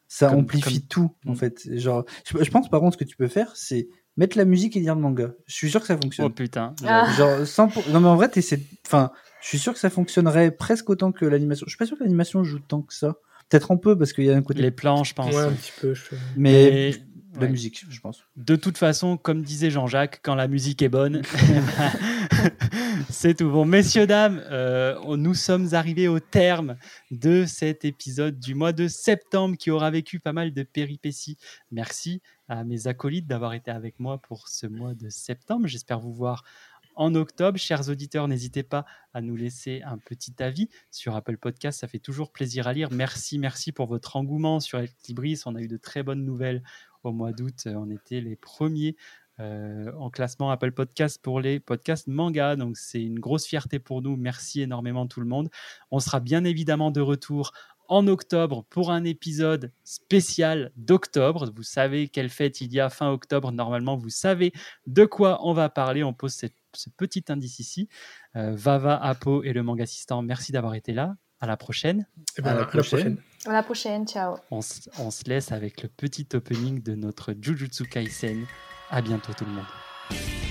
Speaker 3: Ça
Speaker 1: Comme-
Speaker 3: amplifie tout, en
Speaker 1: Mm.
Speaker 3: fait. Genre, je, je pense par contre, ce que tu peux faire, c'est mettre la musique et lire le manga. Je suis sûr que ça fonctionne.
Speaker 1: Oh putain.
Speaker 4: Ah.
Speaker 3: Genre, 100%... Non, mais en vrai, t'essaies- Enfin, je suis sûr que ça fonctionnerait presque autant que l'animation. Je suis pas sûr que l'animation joue tant que ça. Peut-être un peu, parce qu'il y a un côté...
Speaker 1: Les plans, je pense.
Speaker 2: ouais, un petit peu. je-
Speaker 3: Mais
Speaker 1: Mais-
Speaker 3: la
Speaker 1: ouais.
Speaker 3: musique, je pense.
Speaker 1: De toute façon, comme disait Jean-Jacques, quand la musique est bonne, c'est tout bon. Messieurs, dames, euh, nous sommes arrivés au terme de cet épisode du mois de septembre qui aura vécu pas mal de péripéties. Merci à mes acolytes d'avoir été avec moi pour ce mois de septembre. J'espère vous voir en octobre. Chers auditeurs, n'hésitez pas à nous laisser un petit avis sur Apple Podcast. Ça fait toujours plaisir à lire. Merci, merci pour votre engouement sur Libris. On a eu de très bonnes nouvelles au mois d'août. Euh, On était les premiers euh, en classement Apple Podcast pour les podcasts manga. Donc c'est une grosse fierté pour nous. Merci énormément tout le monde. On sera bien évidemment de retour en octobre pour un épisode spécial d'octobre. Vous savez quelle fête il y a fin octobre. Normalement, vous savez de quoi on va parler. On pose cette- ce petit indice ici. Euh, Vava, Apo et le manga assistant, merci d'avoir été là. À la prochaine.
Speaker 2: Ben,
Speaker 3: À la
Speaker 2: à la
Speaker 3: prochaine.
Speaker 2: prochaine.
Speaker 4: À la prochaine, ciao.
Speaker 1: On, se laisse avec le petit opening de notre Jujutsu Kaisen. À bientôt tout le monde.